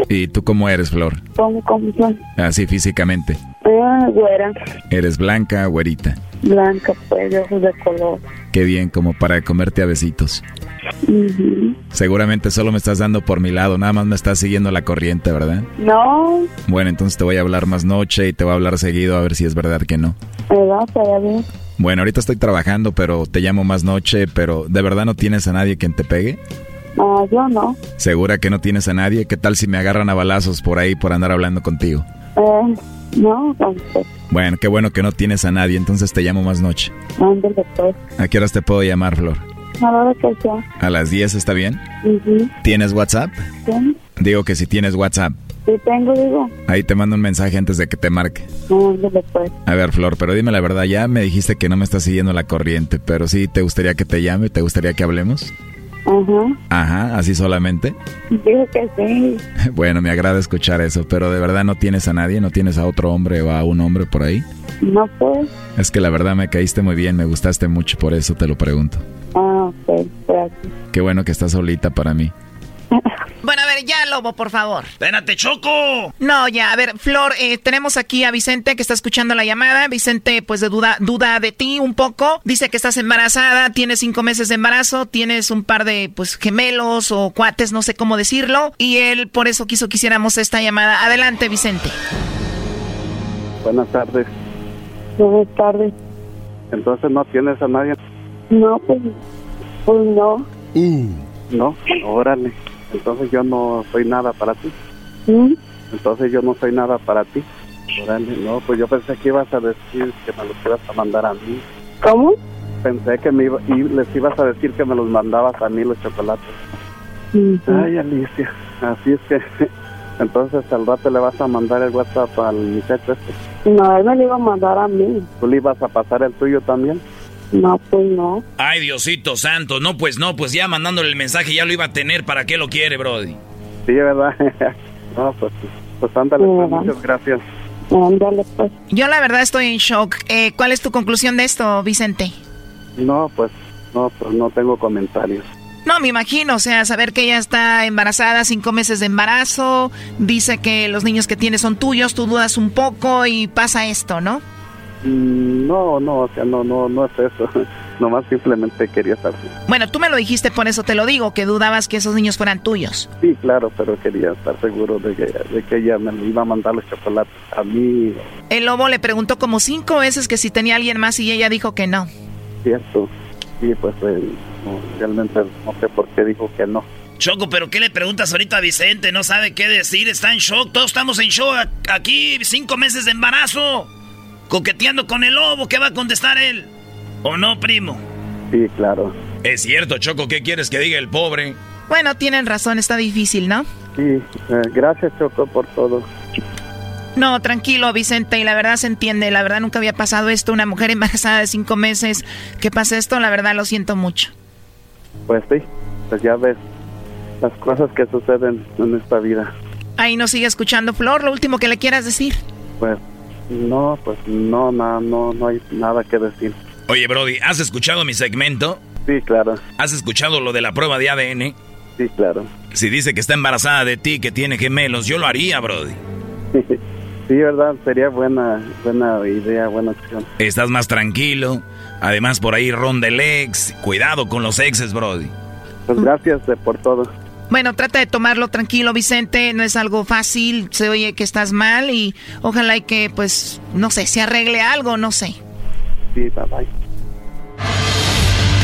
¿Y tú cómo eres, Flor? ¿Cómo, cómo son? Así físicamente. Ah, güera. ¿Eres blanca, güerita? Blanca, pues, ojos de color. Qué bien, como para comerte a besitos. Ujú. Seguramente solo me estás dando por mi lado, nada más me estás siguiendo la corriente, ¿verdad? No, Bueno, entonces te voy a hablar más noche y te voy a hablar seguido a ver si es verdad que no. ¿verdad? Estaría bien. Bueno, ahorita estoy trabajando, pero te llamo más noche, pero ¿de verdad no tienes a nadie quien te pegue? Ah, yo no. ¿Segura que no tienes a nadie? ¿Qué tal si me agarran a balazos por ahí por andar hablando contigo? Eh, no, entonces, Bueno, qué bueno que no tienes a nadie, entonces te llamo más noche. ándale, pues. ¿A qué horas te puedo llamar, Flor? A la hora que sea. ¿A las 10 está bien? ¿Tienes WhatsApp? ¿Sí? Digo que si tienes WhatsApp. Sí tengo, digo. Ahí te mando un mensaje antes de que te marque. Ándale, pues. A ver, Flor, pero dime la verdad, ya me dijiste que no me estás siguiendo la corriente, pero sí, ¿te gustaría que te llame? ¿Te gustaría que hablemos? Ajá. Ajá, así solamente. Digo que sí. Bueno, me agrada escuchar eso, pero de verdad no tienes a nadie, no tienes a otro hombre o a un hombre por ahí. No, pues. Es que la verdad me caíste muy bien, me gustaste mucho, por eso te lo pregunto. Ah, ok, gracias. Qué bueno que estás solita para mí. Bueno, a ver, ya, Lobo, por favor. Espérate, Choco. No, ya, a ver, Flor, eh, tenemos aquí a Vicente que está escuchando la llamada. Vicente, pues de duda, duda de ti un poco. Dice que estás embarazada, tienes cinco meses de embarazo, tienes un par de, pues, gemelos o cuates, no sé cómo decirlo. Y él por eso quiso que hiciéramos esta llamada. Adelante, Vicente. Buenas tardes. Buenas tardes. Entonces no tienes a nadie. No, pues, pues no. No, órale. Entonces yo no soy nada para ti. ¿Mm? Entonces yo no soy nada para ti. No, pues yo pensé que ibas a decir que me los ibas a mandar a mí. ¿Cómo? Pensé que me iba, y les ibas a decir que me los mandabas a mí los chocolates. Ay, Alicia, así es que entonces al rato le vas a mandar el WhatsApp al muchacho este. No, él me lo iba a mandar a mí. ¿Tú le ibas a pasar el tuyo también? No, pues no. Ay, Diosito santo, no, pues no, pues ya mandándole el mensaje ya lo iba a tener, ¿para qué lo quiere, Brody? Sí, ¿verdad? no, pues, pues ándale, pues, muchas gracias. Ándale, pues. Yo la verdad estoy en shock. Eh, ¿Cuál es tu conclusión de esto, Vicente? No, pues, no, pues no tengo comentarios. No, me imagino, o sea, saber que ella está embarazada, cinco meses de embarazo, dice que los niños que tiene son tuyos, tú dudas un poco y pasa esto, ¿no? Mm, No, no, o sea, no, no, no es eso. Nomás simplemente quería saber. Bueno, tú me lo dijiste, por eso te lo digo, que dudabas que esos niños fueran tuyos. Sí, claro, pero quería estar seguro de que, de que ella me iba a mandar los chocolates a mí. El lobo le preguntó como cinco veces que si tenía alguien más y ella dijo que no. Cierto. Sí, pues eh, realmente no sé por qué dijo que no. Choco, pero ¿qué le preguntas ahorita a Vicente? No sabe qué decir, está en shock. Todos estamos en shock aquí, cinco meses de embarazo. Coqueteando con el lobo, ¿qué va a contestar él? ¿O no, primo? Sí, claro. Es cierto, Choco, ¿qué quieres que diga el pobre? Bueno, tienen razón, está difícil, ¿no? Sí, eh, gracias Choco por todo. No, tranquilo, Vicente, y la verdad se entiende, la verdad nunca había pasado esto, una mujer embarazada de cinco meses, que pase esto, la verdad lo siento mucho. Pues sí, pues ya ves las cosas que suceden en esta vida. Ahí nos sigue escuchando Flor, lo último que le quieras decir. Pues no, pues no, no, no, no hay nada que decir. Oye, Brody, ¿has escuchado mi segmento? Sí, claro. ¿Has escuchado lo de la prueba de ADN? Sí, claro. Si dice que está embarazada de ti, que tiene gemelos, yo lo haría, Brody. Sí, verdad, sería buena, buena idea, buena opción. Estás más tranquilo. Además, por ahí ronda el ex. Cuidado con los exes, Brody. Pues gracias por todo. Bueno, trata de tomarlo tranquilo, Vicente. No es algo fácil. Se oye que estás mal y ojalá y que, pues, no sé, se arregle algo, no sé. Sí, bye bye.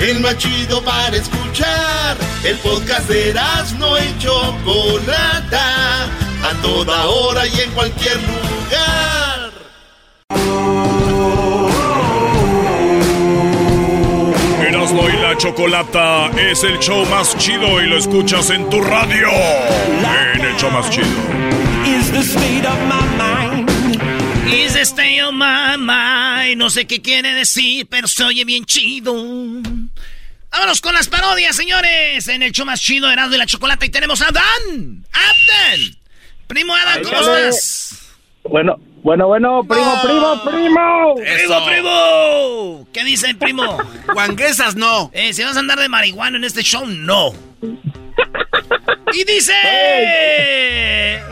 El más chido para escuchar. El podcast de no y Chocolata. A toda hora y en cualquier lugar. Erasno y la chocolata es el show más chido y lo escuchas en tu radio. En el show más chido. Is the state of my mind. No sé qué quiere decir, pero se oye bien chido. Vámonos con las parodias, señores. En el show más chido de Erasmo y la Chocolata. Y tenemos a Dan. ¡Abden! Primo Adam, ¿cómo estás? Bueno, bueno, bueno, primo, primo, primo. ¡Primo, primo! ¿Qué dicen, primo? Guanguesas no. Eh, si vas a andar de marihuana en este show, no. y dice...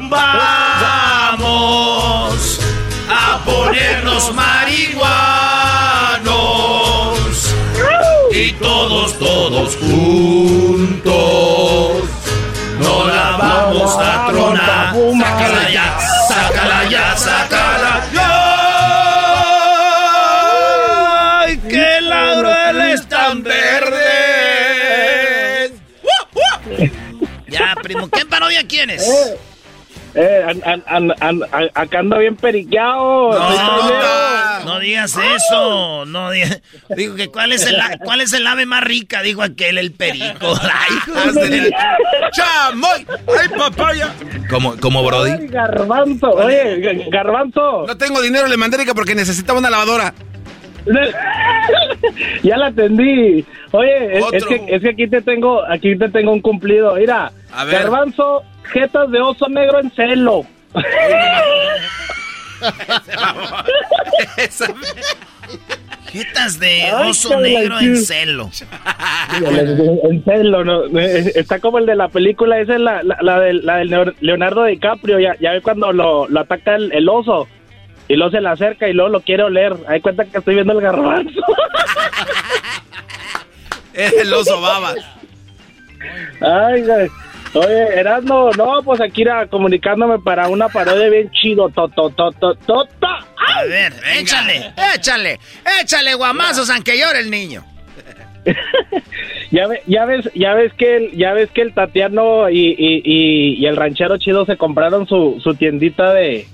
Vamos a ponernos marihuanos. Y todos, todos juntos. No la vamos a tronar. Sácala ya, sácala ya, sácala ya. ¡Ay, que laureles tan verdes! Ya, primo, ¿qué parodia quieres? Eh, an- an- an- an- an- acá ando bien periqueado. No, no, digas eso, no digas. Digo que cuál es el cuál es el ave más rica, dijo aquel el perico. Ay, ¡Chamoy! ¡Ay, papaya! Como, como Brody. Ay, garbanzo, oye, Ga- garbanzo. No tengo dinero, le mandé Erika, porque necesitaba una lavadora. ya la atendí. Oye, es, que, es que aquí te tengo, aquí te tengo un cumplido. Mira, A ver. garbanzo, jetas de oso negro en celo. Jetas de oso negro en celo. en celo, ¿no? Eh, Está como el de la película, esa es la, la, la del, la del Leo- Leonardo DiCaprio. Ya, ya ve cuando lo, lo ataca el, el oso y luego se le acerca y luego lo quiere oler. Hay cuenta que estoy viendo el garbanzo. Es el oso babas. Ay, güey. Oye, Erasmo, no, pues aquí era comunicándome para una parodia bien chido. To, to, to, to. A ver, échale, échale, échale guamazos aunque llore el niño. Ya, ve- ya ves, ya ves que el, ya ves que el Tatiano y, y, y, y el ranchero chido se compraron su, su tiendita de,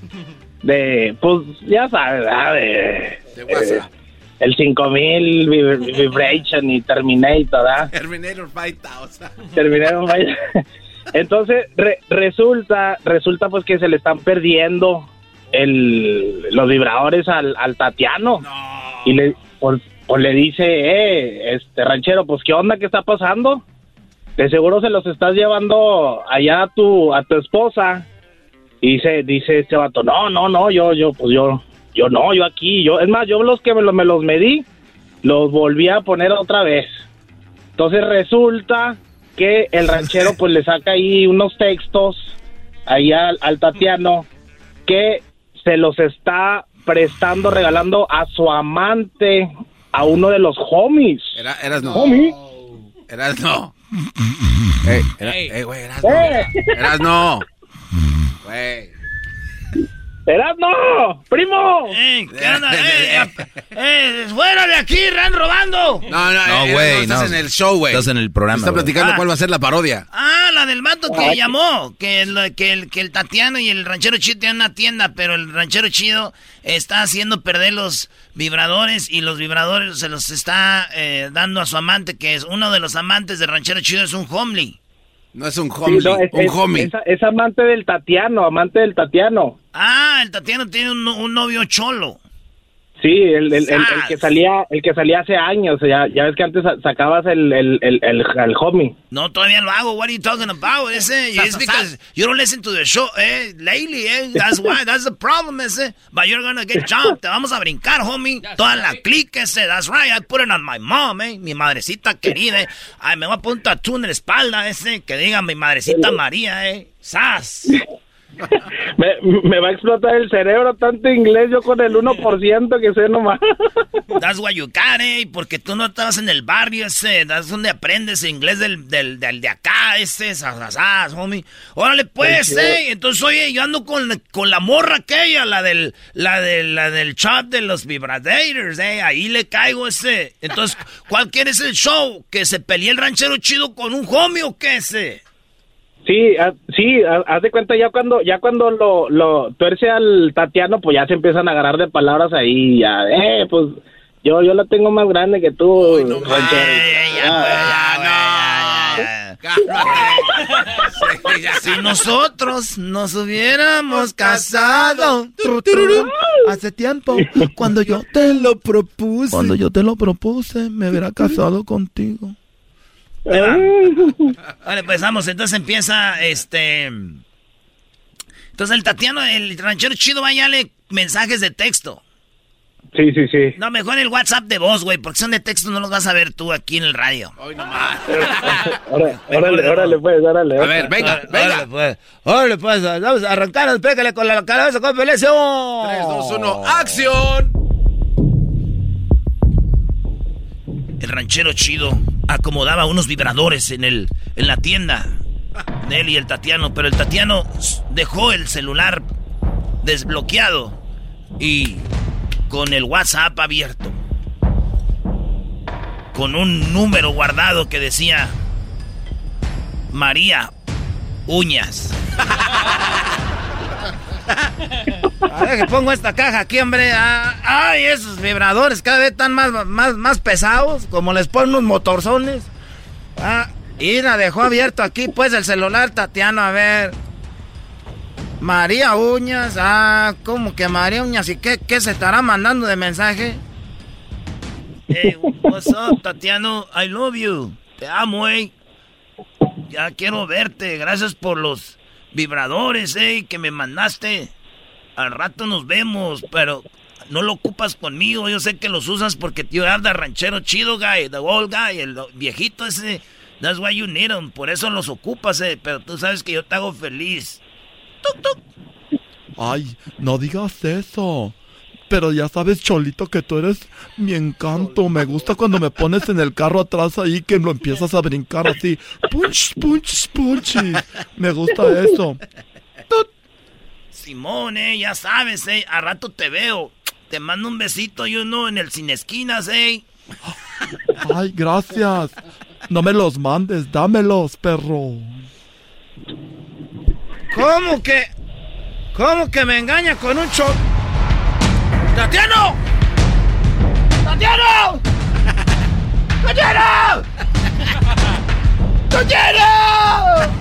de, pues, ya sabes, ¿verdad? de, eh, el 5000 Vib- Vibration y Terminator, ¿verdad? Terminator 5000. Terminaron vaya. Entonces re- resulta, resulta pues que se le están perdiendo el, los vibradores al, al Tatiano y le pues, pues le dice, eh, este ranchero, pues qué onda, qué está pasando. De seguro se los estás llevando allá a tu a tu esposa. Y dice, dice este vato, no, no, no, yo, yo, pues yo, yo no, yo aquí, yo, es más, yo los que me, los- me los medí, los volví a poner otra vez. Entonces resulta que el ranchero pues le saca ahí unos textos ahí al, al Tatiano que se los está prestando, regalando a su amante, a uno de los homies. Era, eras no. Homie. Eras no. Ey, era, ey, güey, eras no. ¡Eh! Eras no. Güey. ¡Erasmo! ¡Primo! Eh, ¿Qué onda? Eh, eh, ¡Fuera de aquí, ran robando! No, no, No, eh, güey, estás no. en el show, güey. Estás en el programa, Está platicando Ah. cuál va a ser la parodia. Ah, la del vato que llamó, que, el- que, el, que el Tatiano y el ranchero chido tienen una tienda, pero el ranchero chido está haciendo perder los vibradores y los vibradores se los está eh, dando a su amante, que es uno de los amantes del ranchero chido, es un homely. No es un Sí, homie, no, es, un es- homie. es- es amante del Tatiano, amante del Tatiano. Ah, el Tatiano tiene un, un novio cholo. Sí, el, el, el- que salía, el que salía hace años, ya, ya ves que antes sa- sacabas el, el, el, el, el homie. No, todavía lo hago. What are you talking about? Ese, it's because you don't listen to the show, eh, lately, eh. That's why, that's the problem, ese. But you're gonna get jumped. Te vamos a brincar, homie. Toda la clique, ese. That's right. I put it on my mom, eh. Mi madrecita querida, eh. Ay, me voy a poner un en la espalda, ese. Que diga mi madrecita María, eh. ¡Sas! Me, me va a explotar el cerebro tanto inglés yo con el 1% que sé nomás. You got it, porque tú no estabas en el barrio ese, that's donde aprendes inglés del, del, del de acá, ese, sasasas, homie. Órale pues, eh, entonces oye, yo ando con, con la morra aquella, la del, la del, la del shop de los vibradores, eh, ahí le caigo ese. Entonces, ¿cuál quieres el show? ¿Que se pelee el ranchero chido con un homie o qué ese? Sí, ha- sí, ha- haz de cuenta ya cuando ya cuando lo, lo tuerce al Tatiano, pues ya se empiezan a agarrar de palabras ahí, ya, eh, pues yo yo la tengo más grande que tú. Si nosotros nos hubiéramos casado. hace tiempo, cuando yo te lo propuse, cuando yo te lo propuse, me hubiera casado contigo. Vale, pues vamos, entonces empieza este. Entonces el Tatiano, el ranchero chido, váyale mensajes de texto. Sí, sí, sí. No, mejor el WhatsApp de voz, güey, porque son de texto, no los vas a ver tú aquí en el radio. Órale, órale, órale, pues, órale. A ver, venga, venga. pues, órale, pues, vamos a arrancar, pégale con la cabeza con Felicio. 3, 2, 1, ¡acción! El ranchero chido acomodaba unos vibradores en el en la tienda él y el Tatiano, pero el Tatiano dejó el celular desbloqueado y con el WhatsApp abierto. Con un número guardado que decía María Uñas. A ver que pongo esta caja aquí, hombre. Ah, ay, esos vibradores cada vez están más, más, más pesados. Como les ponen unos motorzones. Ah, y la dejó abierto aquí, pues, el celular, Tatiana, a ver. María Uñas, ah, ¿cómo que María Uñas? ¿Y qué, qué se estará mandando de mensaje? Hey, what's up, Tatiano? I love you. Te amo, eh. Ya quiero verte. Gracias por los vibradores, eh, que me mandaste. Al rato nos vemos, pero no lo ocupas conmigo. Yo sé que los usas porque tío anda ranchero chido, guy. The old guy, el viejito ese. That's why you need them. Por eso los ocupas, eh. Pero tú sabes que yo te hago feliz. Tuc, tuc. Ay, no digas eso. Pero ya sabes, Cholito, que tú eres mi encanto. Me gusta cuando me pones en el carro atrás ahí que lo empiezas a brincar así. Punch, punch, punch. Me gusta eso. Simón, eh, ya sabes, eh. A rato te veo. Te mando un besito y uno en el sin esquinas, eh. Ay, gracias. No me los mandes, dámelos, perro. ¿Cómo que? ¿Cómo que me engaña con un cho... ¡Tatiano! ¡Tatiano! ¡Tatiano! ¡Tatiano!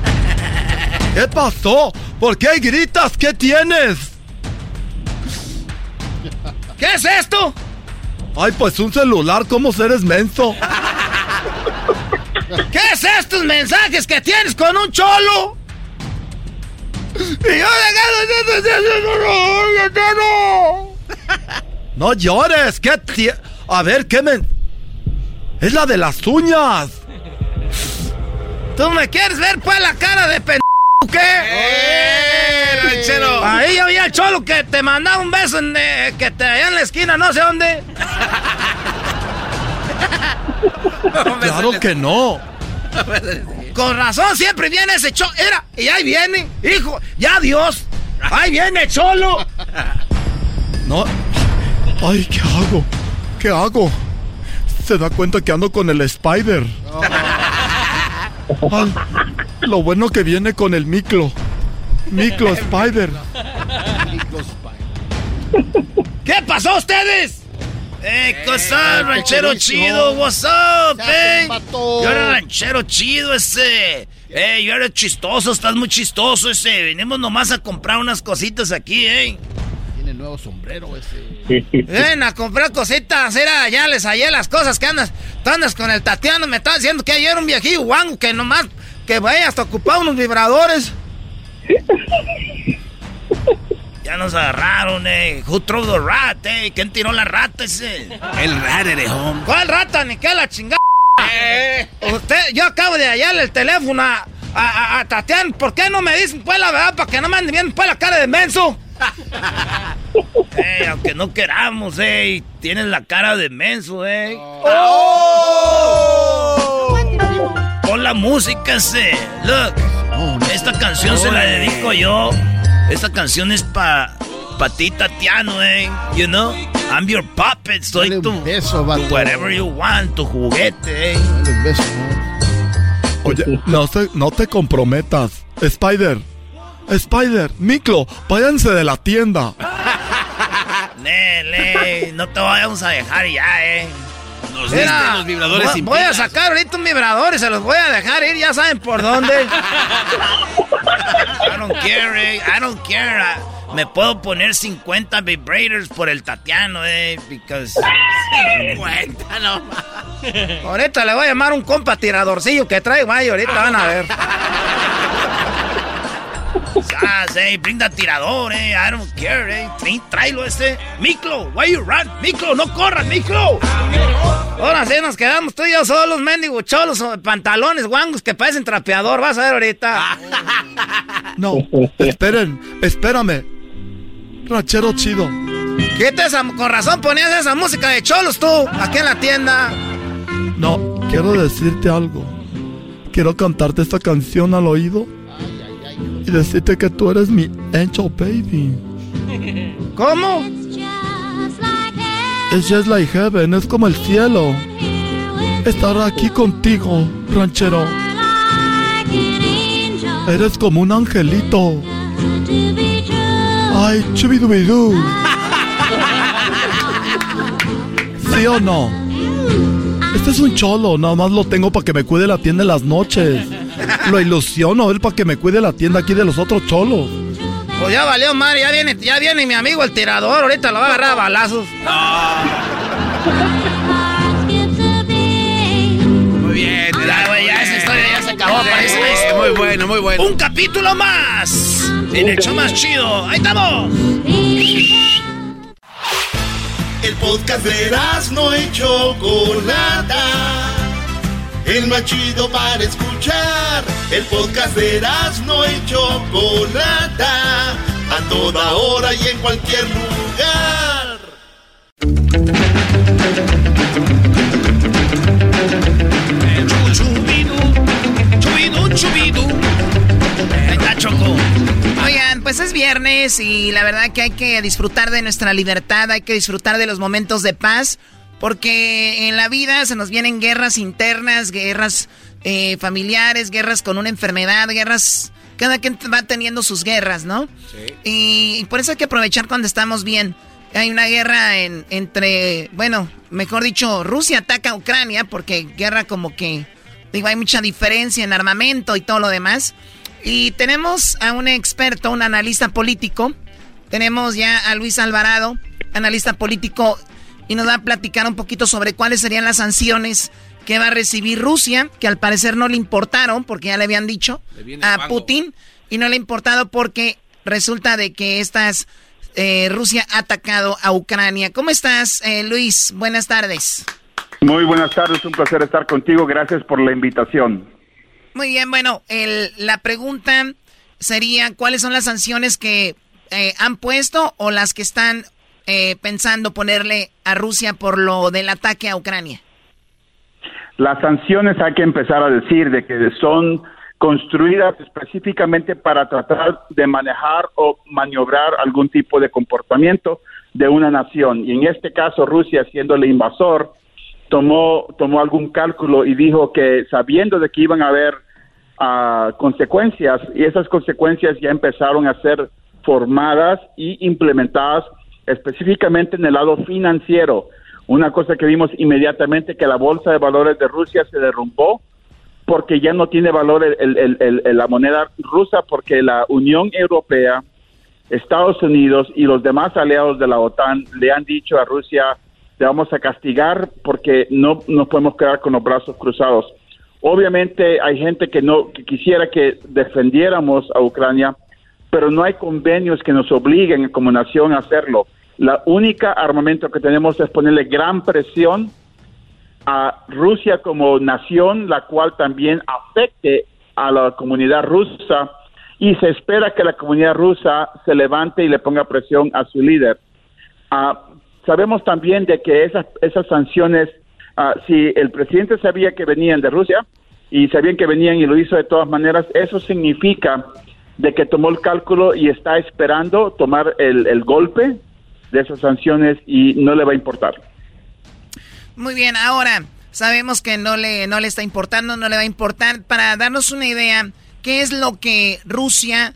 ¿Qué pasó? ¿Por qué gritas? ¿Qué tienes? ¿Qué es esto? Ay, pues un celular, ¿cómo eres menso? ¿Qué es estos mensajes que tienes con un cholo? Y yo no. No llores, ¿qué tie- A ver, ¿qué me...? Es la de las uñas. ¿Tú me quieres ver pues la cara de pen... ¿Qué? ¡Eh, ranchero! Ahí yo vi al cholo que te mandaba un beso en, eh, que te allá en la esquina, no sé dónde. Claro que no. Con razón, siempre viene ese cholo. Era, y ahí viene, hijo, ya Dios. Ahí viene cholo. No. Ay, ¿qué hago? ¿Qué hago? Se da cuenta que ando con el Spider. Ay, lo bueno que viene con el Miclo. Miclo Spider. ¿Qué pasó a ustedes? Eh, what's up, ranchero chido? What's up, eh? Yo era ranchero chido ese. Eh, yo era chistoso, estás muy chistoso ese. Venimos nomás a comprar unas cositas aquí, eh. Nuevo sombrero ese. Ven a comprar cositas, era, ya les hallé las cosas que andas. Tú andas con el Tatiano, me estás diciendo que ayer un viejillo guango que nomás que vaya hasta ocupar unos vibradores. Ya nos agarraron, eh. Who threw the rat, eh? ¿Quién tiró la rata ese? El rarerejón. ¿Cuál rata ni qué la chingada? Usted, yo acabo de hallarle el teléfono a, a, a Tatiana. ¿Por qué no me dicen pues la verdad para que no me anden viendo pues la cara de menso? Aunque no queramos, eh. Tienes la cara de menso, eh. Pon la música, ese. Look. Esta canción se la dedico yo. Esta canción es pa, pa ti, Tatiano, eh. You know? I'm your puppet. Soy tu. Whatever you want, tu juguete, eh. Oye, no, se- no te comprometas. Spider. Spider, Miclo, váyanse de la tienda. Nele, no te vayamos a dejar ya, eh. Nos Mira, diste los vibradores voy, sin voy a sacar ahorita un vibrador y se los voy a dejar ir, ya saben por dónde. I don't care, eh. I don't care. Ah, Me puedo poner 50 vibrators por el Tatiano, eh. Because. 50 nomás. Ahorita le voy a llamar un compa tiradorcillo que traigo ahí, ahorita van a ver. Ah, eh, brinda tirador, eh. I don't care, eh. Tráelo ese. Miklo, why you run? Miklo, no corras, Miklo. Ahora sí nos quedamos tú y yo solos, mendigos cholos, pantalones guangos que parecen trapeador, vas a ver ahorita. No, esperen, espérame. Ranchero chido. Quita esa, con razón ponías esa música de cholos tú, aquí en la tienda. No, quiero decirte algo. Quiero cantarte esta canción al oído y decirte que tú eres mi angel baby. ¿Cómo? Es just like heaven, es como el cielo. Estar aquí contigo, ranchero. Eres como un angelito. Ay, chubidubidú. ¿Sí o no? Este es un cholo, nada más lo tengo para que me cuide la tienda en las noches. Lo ilusiono él para que me cuide la tienda aquí de los otros cholos. Pues ya valió madre, ya viene, ya viene mi amigo el tirador, ahorita lo va a agarrar a balazos. Muy bien, ya, güey, ya esa historia ya se acabó, parece. Muy bueno, muy bueno. Un capítulo más en el show más chido. Ahí estamos. El podcast de no y Chocolata. El más chido para escuchar. El podcast de no y Chocolata. A toda hora y en cualquier lugar. Ahí está Choco. Oigan, pues es viernes y la verdad que hay que disfrutar de nuestra libertad, hay que disfrutar de los momentos de paz, porque en la vida se nos vienen guerras internas, guerras eh, familiares, guerras con una enfermedad, guerras... Cada quien va teniendo sus guerras, ¿no? Sí. Y, por eso hay que aprovechar cuando estamos bien. Hay una guerra en, entre, bueno, mejor dicho, Rusia ataca a Ucrania porque guerra como que, digo, hay mucha diferencia en armamento y todo lo demás. Y tenemos a un experto, un analista político. Tenemos ya a Luis Alvarado, analista político, y nos va a platicar un poquito sobre cuáles serían las sanciones que va a recibir Rusia, que al parecer no le importaron, porque ya le habían dicho a Putin, y no le ha importado porque resulta de que estas eh, Rusia ha atacado a Ucrania. ¿Cómo estás, eh, Luis? Buenas tardes. Muy buenas tardes, un placer estar contigo. Gracias por la invitación. Muy bien, bueno, el, la pregunta sería, ¿cuáles son las sanciones que eh, han puesto o las que están eh, pensando ponerle a Rusia por lo del ataque a Ucrania? Las sanciones hay que empezar a decir de que son construidas específicamente para tratar de manejar o maniobrar algún tipo de comportamiento de una nación. Y en este caso, Rusia, siendo el invasor, tomó, tomó algún cálculo y dijo que sabiendo de que iban a haber uh, consecuencias, y esas consecuencias ya empezaron a ser formadas y implementadas específicamente en el lado financiero. Una cosa que vimos inmediatamente que la bolsa de valores de Rusia se derrumbó porque ya no tiene valor el, la moneda rusa porque la Unión Europea, Estados Unidos y los demás aliados de la OTAN le han dicho a Rusia te vamos a castigar porque no nos podemos quedar con los brazos cruzados. Obviamente hay gente que no que quisiera que defendiéramos a Ucrania, pero no hay convenios que nos obliguen como nación a hacerlo. La única armamento que tenemos es ponerle gran presión a Rusia como nación, la cual también afecte a la comunidad rusa y se espera que la comunidad rusa se levante y le ponga presión a su líder. Uh, sabemos también de que esas, sanciones, uh, si el presidente sabía que venían de Rusia y sabían que venían y lo hizo de todas maneras, eso significa de que tomó el cálculo y está esperando tomar el golpe de esas sanciones y no le va a importar. Muy bien, ahora sabemos que no le, no le está importando, no le va a importar. Para darnos una idea, ¿qué es lo que Rusia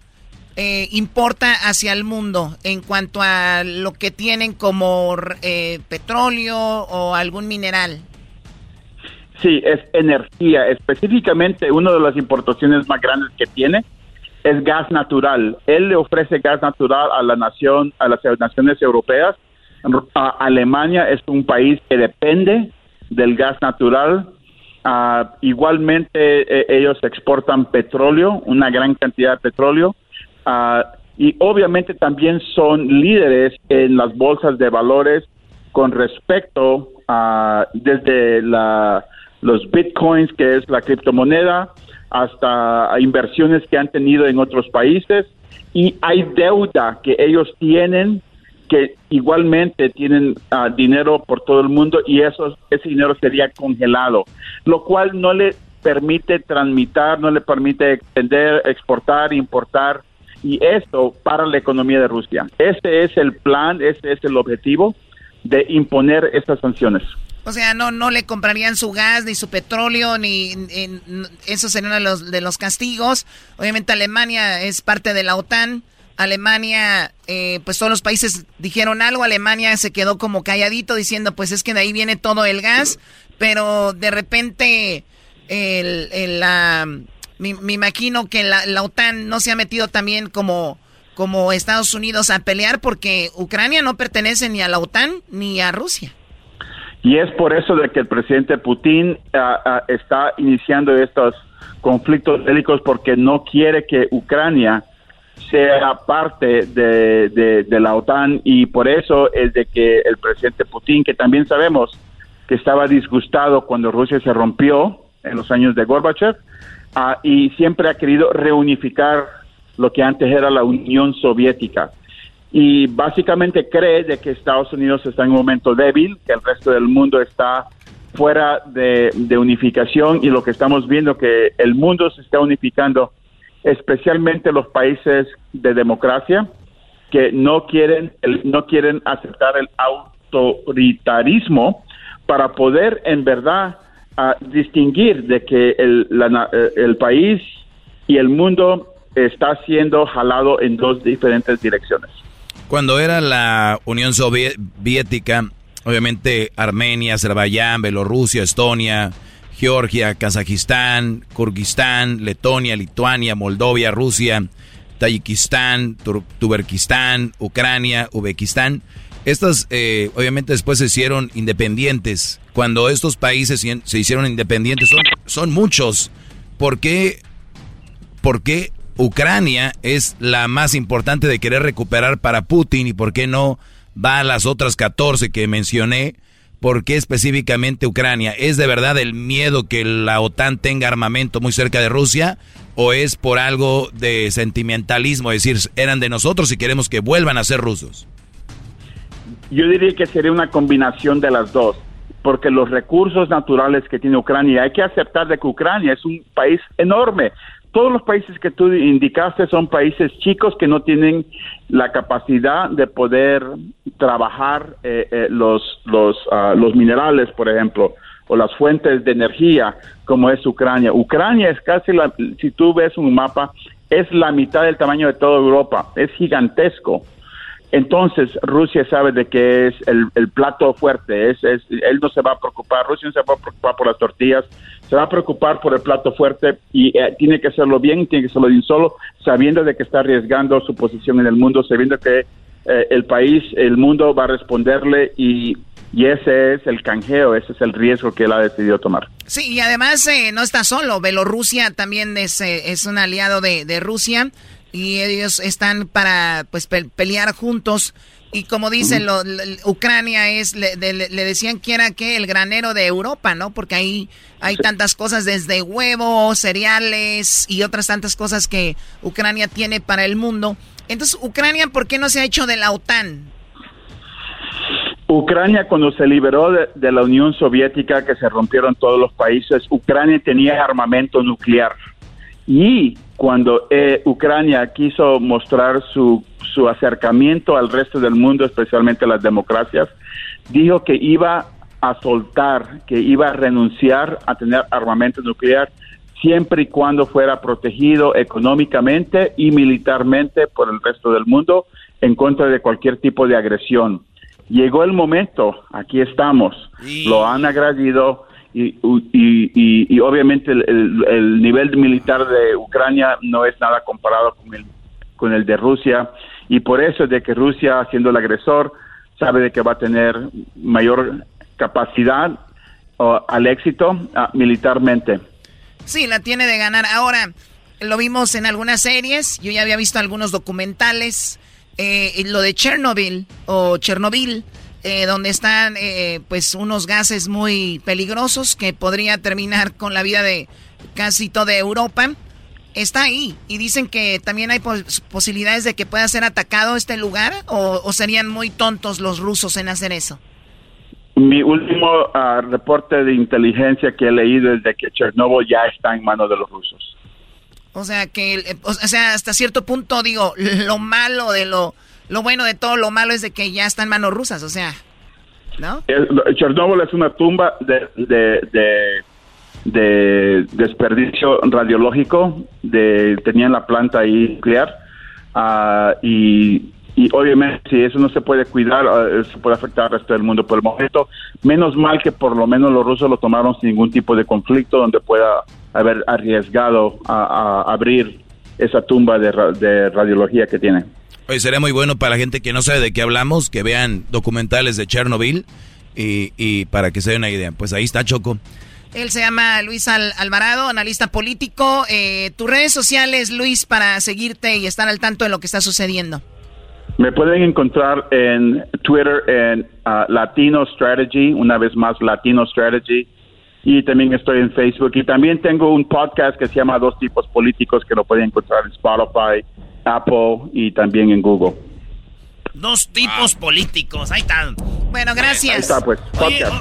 eh, importa hacia el mundo en cuanto a lo que tienen como eh, petróleo o algún mineral? Sí, es energía. Específicamente, una de las importaciones más grandes que tiene es gas natural. Él le ofrece gas natural a la nación, a las naciones europeas Alemania es un país que depende del gas natural. Uh, igualmente eh, ellos exportan petróleo, una gran cantidad de petróleo. Uh, y obviamente también son líderes en las bolsas de valores con respecto a desde la, los bitcoins, que es la criptomoneda, hasta inversiones que han tenido en otros países. Y hay deuda que ellos tienen que igualmente tienen uh, dinero por todo el mundo y eso, ese dinero sería congelado, lo cual no le permite transmitir, no le permite extender, exportar, importar y esto para la economía de Rusia. Ese es el plan, ese es el objetivo de imponer estas sanciones. O sea, no, no le comprarían su gas, ni su petróleo, ni, eso sería uno de los, de los castigos. Obviamente Alemania es parte de la OTAN Alemania, eh, pues todos los países dijeron algo, Alemania se quedó como calladito diciendo, pues es que de ahí viene todo el gas, pero de repente el, la, me, imagino que la, la, OTAN no se ha metido también como, como Estados Unidos a pelear porque Ucrania no pertenece ni a la OTAN ni a Rusia. Y es por eso de que el presidente Putin ah, ah, está iniciando estos conflictos bélicos porque no quiere que Ucrania sea parte de, la OTAN. Y por eso es de que el presidente Putin, que también sabemos que estaba disgustado cuando Rusia se rompió en los años de Gorbachev ah, y siempre ha querido reunificar lo que antes era la Unión Soviética y básicamente cree de que Estados Unidos está en un momento débil, que el resto del mundo está fuera de, unificación y lo que estamos viendo que el mundo se está unificando, especialmente los países de democracia que no quieren no quieren aceptar el autoritarismo para poder en verdad distinguir de que el, eh, el país y el mundo está siendo jalado en dos diferentes direcciones. Cuando era la Unión Soviética, obviamente Armenia, Azerbaiyán, Bielorrusia, Estonia, Georgia, Kazajistán, Kurguistán, Letonia, Lituania, Moldovia, Rusia, Tayikistán, Tuberquistán, Ucrania, Uzbekistán. Estas eh, obviamente después se hicieron independientes. Cuando estos países se hicieron independientes, son, son muchos. ¿Por qué, ¿Por qué Ucrania es la más importante de querer recuperar para Putin y por qué no va a las otras 14 que mencioné. ¿Por qué específicamente Ucrania? ¿Es de verdad el miedo que la OTAN tenga armamento muy cerca de Rusia? ¿O es por algo de sentimentalismo? Es decir, eran de nosotros y queremos que vuelvan a ser rusos. Yo diría que sería una combinación de las dos, porque los recursos naturales que tiene Ucrania, hay que aceptar de que Ucrania es un país enorme todos los países que tú indicaste son países chicos que no tienen la capacidad de poder trabajar eh, eh, los, los, ah, los minerales, por ejemplo, o las fuentes de energía, como es Ucrania. Ucrania es casi, la, si tú ves un mapa, es la mitad del tamaño de toda Europa, es gigantesco. Entonces Rusia sabe de que es el, el plato fuerte, es, es, él no se va a preocupar, Rusia no se va a preocupar por las tortillas, se va a preocupar por el plato fuerte y eh, tiene que hacerlo bien, tiene que hacerlo bien solo, sabiendo de que está arriesgando su posición en el mundo, sabiendo que eh, el país, el mundo va a responderle y, ese es el canjeo, ese es el riesgo que él ha decidido tomar. Sí, y además eh, no está solo, Bielorrusia también es, es un aliado de, de Rusia y ellos están para pues pelear juntos y como dicen lo, Ucrania es le, decían que era que el granero de Europa no porque ahí hay tantas cosas desde huevos cereales y otras tantas cosas que Ucrania tiene para el mundo. Entonces Ucrania por qué no se ha hecho de la OTAN Ucrania cuando se liberó de, de la Unión Soviética que se rompieron todos los países Ucrania tenía armamento nuclear. Y cuando eh, Ucrania quiso mostrar su, su acercamiento al resto del mundo, especialmente a las democracias, dijo que iba a soltar, que iba a renunciar a tener armamento nuclear siempre y cuando fuera protegido económicamente y militarmente por el resto del mundo en contra de cualquier tipo de agresión. Llegó el momento, aquí estamos, lo han agredido, y, y, obviamente el, nivel militar de Ucrania no es nada comparado con el, con el de Rusia y por eso es de que Rusia, siendo el agresor, sabe de que va a tener mayor capacidad al éxito ah, militarmente. Sí, la tiene de ganar. Ahora, lo vimos en algunas series, yo ya había visto algunos documentales, eh, lo de Chernobyl o Chernobyl eh, donde están eh, pues unos gases muy peligrosos que podría terminar con la vida de casi toda Europa. Está ahí y dicen que también hay posibilidades de que pueda ser atacado este lugar o, serían muy tontos los rusos en hacer eso. Mi último ah, reporte de inteligencia que he leído es de que Chernobyl ya está en manos de los rusos. O sea que, eh, o sea, hasta cierto punto digo, lo malo de lo lo bueno de todo lo malo es de que ya está en manos rusas, o sea, ¿no? Chernobyl es una tumba de, de, de, desperdicio radiológico, de, tenían la planta ahí nuclear ah, y, obviamente si eso no se puede cuidar, ah, eso puede afectar al resto del mundo por el momento. Menos mal que por lo menos los rusos lo tomaron sin ningún tipo de conflicto donde pueda haber arriesgado a, abrir esa tumba de, de radiología que tiene. Oye, sería muy bueno para la gente que no sabe de qué hablamos, que vean documentales de Chernobyl y, y para que se den una idea. Pues ahí está Choco. Él se llama Luis Al- Alvarado, analista político. Eh, tus redes sociales, Luis, para seguirte y estar al tanto de lo que está sucediendo. Me pueden encontrar en Twitter en ah, Latino Strategy, una vez más Latino Strategy, y también estoy en Facebook. Y también tengo un podcast que se llama Dos Tipos Políticos, que lo pueden encontrar en Spotify, Apple y también en Google. Dos tipos políticos, ahí están. Bueno, gracias. Ahí está, pues.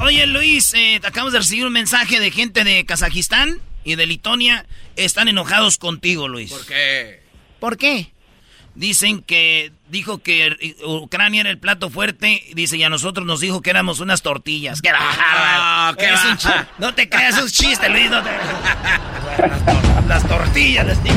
Oye, Luis, eh, acabamos de recibir un mensaje de gente de Kazajistán y de Litonia. Están enojados contigo, Luis. ¿Por qué? ¿Por qué? Dicen que dijo que Ucrania era el plato fuerte. Dice, y a nosotros nos dijo que éramos unas tortillas. ¡Qué bárbaro! qué Es un chi- No te creas, es un chiste, Luis. No te... las, tor- las tortillas, les digo.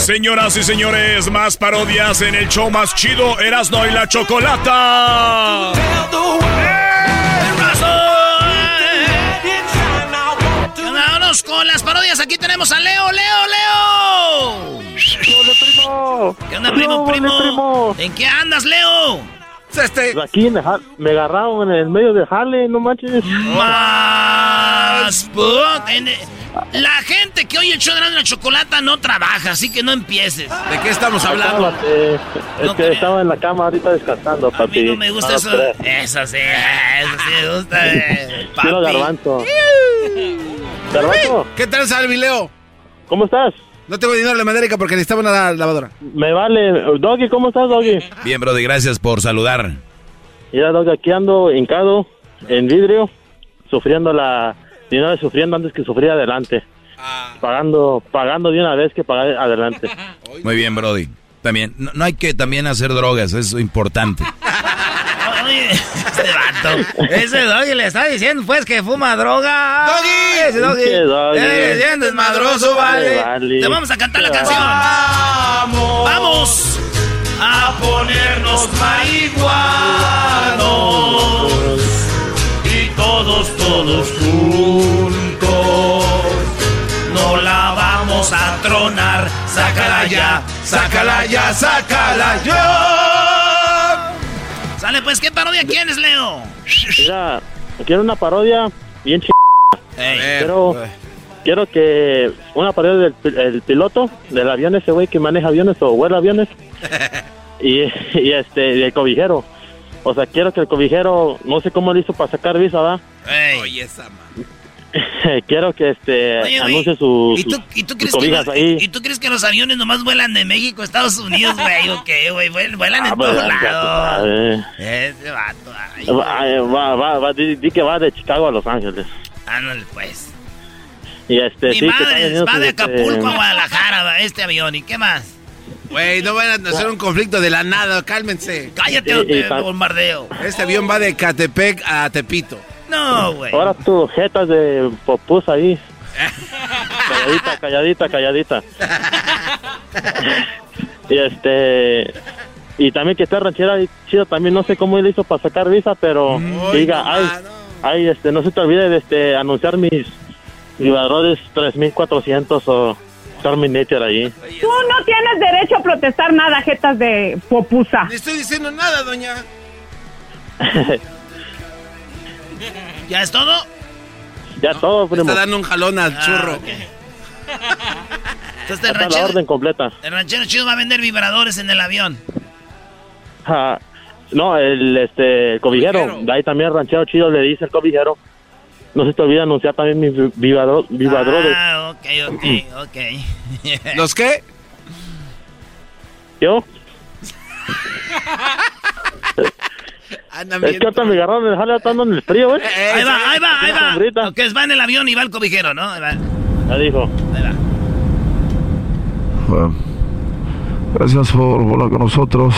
Señoras y señores, más parodias en el show más chido, Erasno y la Chocolata. Vámonos con las parodias. Aquí tenemos a Leo, Leo, Leo. primo! ¿Qué onda, primo, primo? ¿En qué andas, Leo? Pues aquí en el ja- me agarraron en el medio del jale, no manches. Más. La gente que oye el show de la chocolata no trabaja, así que no empieces. ¿De qué estamos hablando? Cálmate, es que estaba en la cama ahorita descansando, papi. No me gusta No, eso. Eso sí, eso sí me gusta. eh, Quiero papi. garbanzo. Garbanzo. ¿Qué tal, Salvi, Leo? ¿Cómo estás? No tengo dinero en la América porque necesitaba una lavadora. Me vale. Doggy, ¿cómo estás, Doggy? Bien, Brody, gracias por saludar. Mira, Doggy, aquí ando hincado en vidrio, sufriendo la... De una vez sufriendo antes que sufrir adelante. Pagando, pagando de una vez que pagar adelante. Muy bien, Brody. También, no, no hay que también hacer drogas, es importante. Oye, vato. Ese doggy le está diciendo, pues, que fuma droga. ¡Doggy! Ese doggy. Eh, bien desmadroso, vale. Vale. Te vamos a cantar la canción. ¡Vamos! ¡Vamos! A ponernos marihuanos. Y todos, todos juntos. No la vamos a tronar. Sácala ya, sácala ya, sácala ya. Sale, pues, ¿qué parodia quieres, Leo? Mira, quiero una parodia bien ch... Quiero, quiero que una parodia del pi- el piloto del avión, ese güey que maneja aviones o vuela aviones. y, y este, del cobijero. O sea, quiero que el cobijero, no sé cómo le hizo para sacar visa, ¿va? Oye, esa quiero que este anuncie sus, ¿Y tú, ¿y tú crees que ahí. ¿Y tú crees que los aviones nomás vuelan de México a Estados Unidos, güey? ¿O qué, güey? Vuelan en todos lados. Ese vato. Ay, va, va, va, va, di, di, que va de Chicago a Los Ángeles. Ándale, pues. Y este, Mi sí, madre que va de este- Acapulco a Guadalajara, este avión. ¿Y qué más? Güey, no van a hacer un conflicto de la nada, cálmense. Cállate te bombardeo. Este avión va de Catepec a Tepito. No, güey. Ahora tu jetas de popus ahí. calladita, calladita, calladita. y este. Y también que esté ranchera ahí chido, también no sé cómo él hizo para sacar visa, pero diga, ay, ay, este, no se te olvide de este, anunciar mis vibradores 3400 o Terminator ahí. Tú no tienes derecho a protestar nada, jetas de popusa. No estoy diciendo nada, doña. ¿Ya es todo? ya todo, primo. Está dando un jalón al Ah, churro. ok. Entonces el Está la ranchero, orden completa. el ranchero chido va a vender vibradores en el avión. Ah, no, el este el cobijero. De ahí también el ranchero chido le dice el cobijero. No se te olvide anunciar también mis vi- vibrador- vibradores. Ah, ok, ok, ok. ¿Los qué? ¿Yo? Andan Es que hasta me agarraron el jale estando en el frío, güey. Ahí va, ahí va, ahí va. Sombrita. Ok, va en el avión y va el cobijero, ¿no? Ahí va. Ya dijo. Ahí va. Bueno, gracias por volar con nosotros.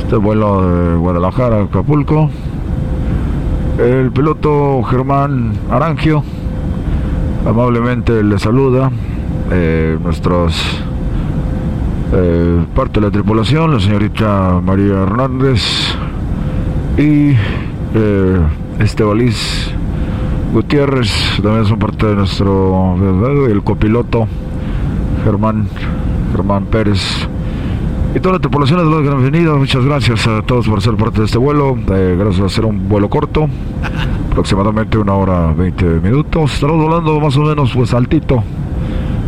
Este vuelo de Guadalajara a Acapulco. El piloto Germán Arangio amablemente le saluda. Eh, nuestros eh, parte de la tripulación, la señorita María Hernández y eh, Estebaliz Gutiérrez, también son parte de nuestro el copiloto Germán Germán Pérez y toda la tripulación de los venido. Muchas gracias a todos por ser parte de este vuelo. Eh, gracias a ser un vuelo corto, aproximadamente una hora 20 minutos. Estamos volando más o menos pues altito,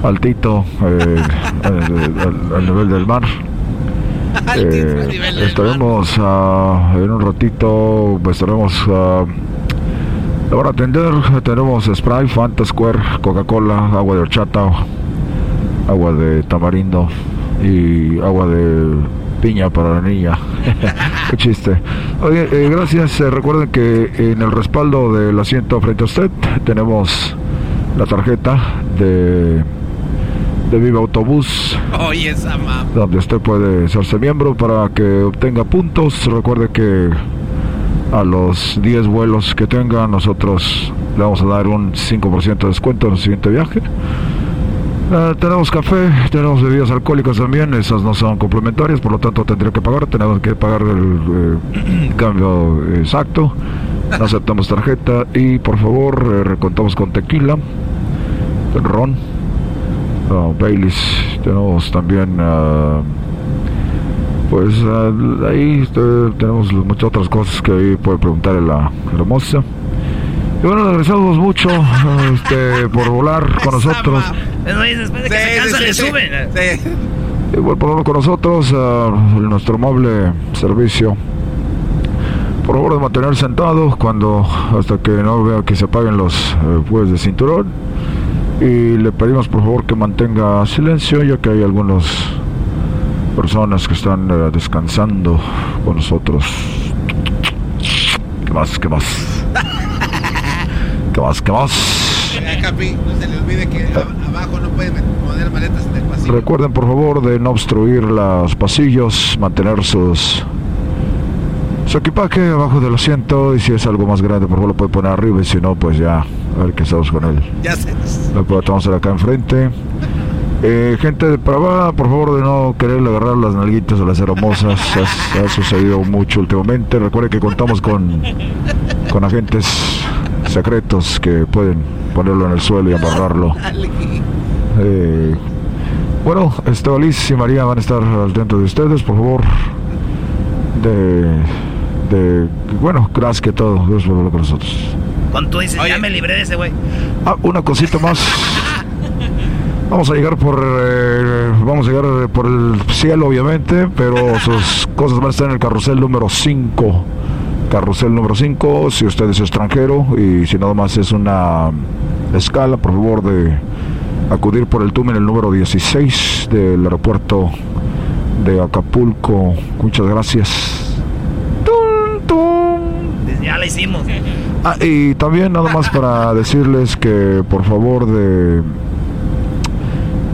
altito eh, al, al- al nivel del mar. Eh, estaremos ah, en un ratito, pues, estaremos le van a atender. Tenemos Sprite, Fanta Square, Coca-Cola, agua de horchata, agua de tamarindo y agua de piña para la niña. Qué chiste. Oye, eh, gracias. Eh, recuerden que en el respaldo del asiento frente a usted tenemos la tarjeta de, de Viva Autobús Oye, esa mamá. donde usted puede hacerse miembro para que obtenga puntos. Recuerde que a los 10 vuelos que tenga, nosotros le vamos a dar un 5% de descuento en el siguiente viaje. Eh, tenemos café, tenemos bebidas alcohólicas también, esas no son complementarias, por lo tanto tendría que pagar, tenemos que pagar el eh, cambio exacto. No aceptamos tarjeta y por favor eh, recontamos con tequila, ron, ah, Baileys, tenemos también ah, pues ah, ahí eh, tenemos muchas otras cosas que ahí puede preguntarle la hermosa. Y bueno, agradecemos mucho este, por volar con nosotros. Después de que se cansan, le suben. Igual por favor con nosotros, ah, nuestro amable servicio. Por favor de mantener sentado cuando hasta que no vea que se apaguen los eh, pues de cinturón. Y le pedimos por favor que mantenga silencio ya que hay algunas personas que están eh, descansando con nosotros. ¿Qué más? ¿Qué más? ¿Qué más? ¿Qué más? Oiga, Capi, no se le olvide que a- abajo no puede met- poner maletas en el pasillo. Recuerden por favor de no obstruir los pasillos, mantener sus su equipaje abajo del asiento y si es algo más grande por favor lo puede poner arriba y si no pues ya a ver qué hacemos con él. Ya sé. Lo podemos hacer acá enfrente. Eh, gente de Pravada, por favor de no querer agarrar las nalguitas a las hermosas. Ha, ha sucedido mucho últimamente. Recuerde que contamos con, con agentes secretos que pueden ponerlo en el suelo y amarrarlo. Eh, bueno, Estebaliz y María van a estar al dentro de ustedes, por favor. De, de bueno, gracias que todo, Dios por con nosotros. Cuando tú dices, ya me libré de ese güey. Ah, una cosita más. Vamos a llegar por eh, vamos a llegar por el cielo obviamente, pero sus cosas van a estar en el carrusel número 5. Carrusel número 5, si usted es extranjero y si nada más es una escala, por favor de acudir por el túnel número 16 del aeropuerto de Acapulco. Muchas gracias. Ya la hicimos. Ah, y también nada más para decirles que por favor de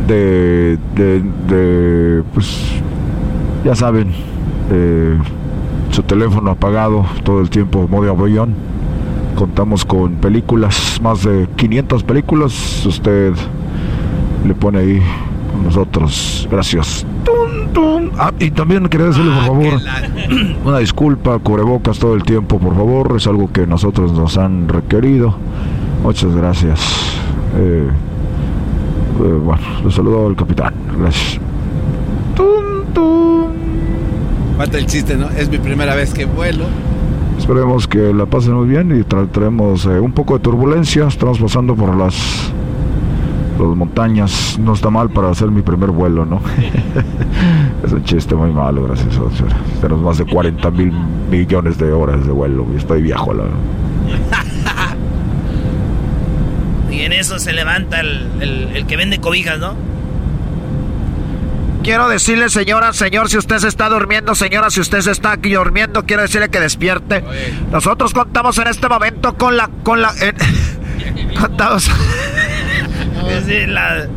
de, de, de pues ya saben, eh, su teléfono apagado todo el tiempo, modo avión. Contamos con películas, más de 500 películas. Usted le pone ahí nosotros. Gracias. Ah, y también quería decirle, por favor, una disculpa, cubrebocas todo el tiempo, por favor. Es algo que nosotros nos han requerido. Muchas gracias. Eh, eh, bueno, le saludo al capitán. Gracias. Falta el chiste, ¿no? Es mi primera vez que vuelo. Esperemos que la pasen muy bien y traemos eh, un poco de turbulencia. Estamos pasando por las, las montañas. No está mal para hacer mi primer vuelo, ¿no? es un chiste muy malo, gracias. Tenemos más de 40 mil millones de horas de vuelo y estoy viejo. La... y en eso se levanta el, el, el que vende cobijas, ¿no? Quiero decirle, señora, señor, si usted se está durmiendo, señora, si usted se está aquí durmiendo, quiero decirle que despierte. Nosotros contamos en este momento con la, con la, eh, contamos. la,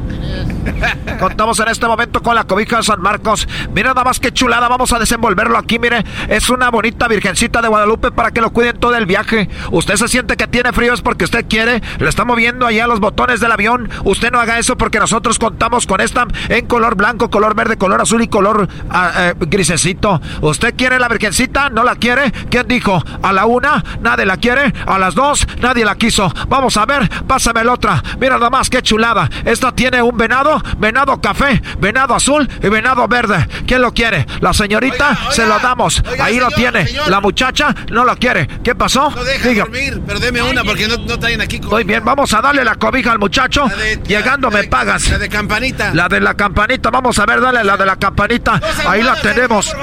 Contamos en este momento con la cobija de San Marcos. Mira nada más que chulada, vamos a desenvolverlo aquí, mire. Es una bonita virgencita de Guadalupe para que lo cuiden todo el viaje. Usted se siente que tiene frío es porque usted quiere. Le está moviendo allá los botones del avión. Usted no haga eso porque nosotros contamos con esta en color blanco, color verde, color azul y color uh, grisecito. ¿Usted quiere la virgencita? ¿No la quiere? ¿Quién dijo? A la una, nadie la quiere. A las dos, nadie la quiso. Vamos a ver, pásame la otra. Mira nada más que chulada. Esta tiene un venado, venado café, venado azul y venado verde. ¿Quién lo quiere? La señorita, oiga, oiga, se lo damos. Oiga, Ahí señor, lo tiene. Señor. La muchacha no lo quiere. ¿Qué pasó? No deja Diga. dormir, pero deme una porque no, no traen aquí. Muy bien, vamos a darle la cobija al muchacho. De, Llegando la, me pagas. La de campanita. La de la campanita, vamos a ver, dale la de la campanita. No Ahí la tenemos.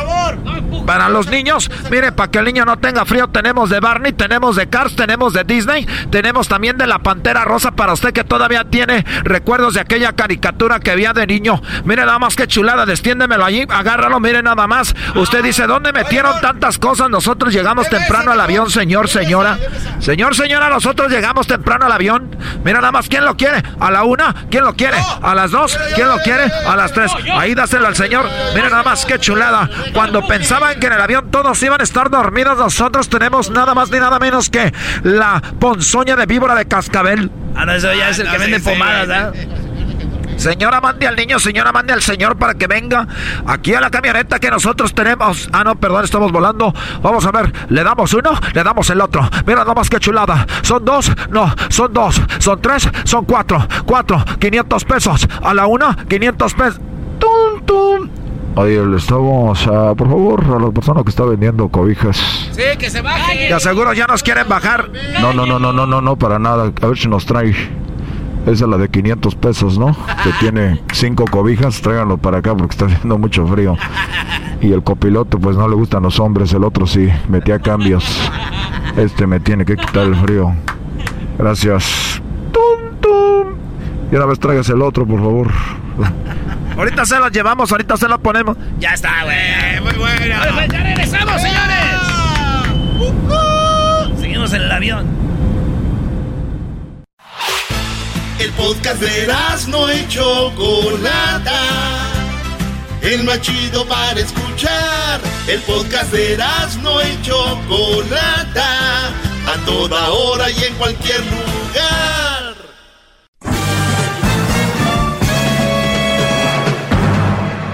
Para los niños, mire, para que el niño no tenga frío, tenemos de Barney, tenemos de Cars, tenemos de Disney, tenemos también de la Pantera Rosa para usted que todavía tiene recuerdos de aquella caricatura que había de niño. Mire nada más que chulada, destiéndemelo allí, agárralo, mire nada más. Usted dice, ¿dónde metieron tantas cosas? Nosotros llegamos temprano al avión, señor, señora. Señor, señora, nosotros llegamos temprano al avión. Mira nada más, ¿quién lo quiere? ¿A la una? ¿Quién lo quiere? ¿A las dos? ¿Quién lo quiere? A las tres. Ahí dáselo al señor. Mire nada más, qué chulada. Cuando pensaban que en el avión todos iban a estar dormidos, nosotros tenemos nada más ni nada menos que la ponzoña de víbora de cascabel. Ah, no, eso ya es el que vende pomadas, ¿verdad? Señora, mande al niño, señora, mande al señor para que venga aquí a la camioneta que nosotros tenemos. Ah, no, perdón, estamos volando. Vamos a ver, le damos uno, le damos el otro. Mira nada más que chulada. ¿Son dos? No, son dos. ¿Son tres? Son cuatro. Cuatro, 500 pesos. A la una, 500 pesos. ¡Tum, tum! Oye, le estamos, uh, por favor, a la persona que está vendiendo cobijas. Sí, que se baje. De aseguro ya nos quieren bajar. No, no, no, no, no, no, no, para nada. A ver si nos trae. Esa es la de 500 pesos, ¿no? Que tiene cinco cobijas, tráiganlo para acá porque está haciendo mucho frío. Y el copiloto, pues no le gustan los hombres, el otro sí, metía cambios. Este me tiene que quitar el frío. Gracias. ¡Tum, tum! Y una vez tráigase el otro, por favor. Ahorita se lo llevamos, ahorita se lo ponemos. Ya está, güey. Muy bueno. Pues ya regresamos, señores. Uh-huh. Seguimos en el avión. El podcast de no y Chocolata. El más chido para escuchar. El podcast de no y Chocolata. A toda hora y en cualquier lugar.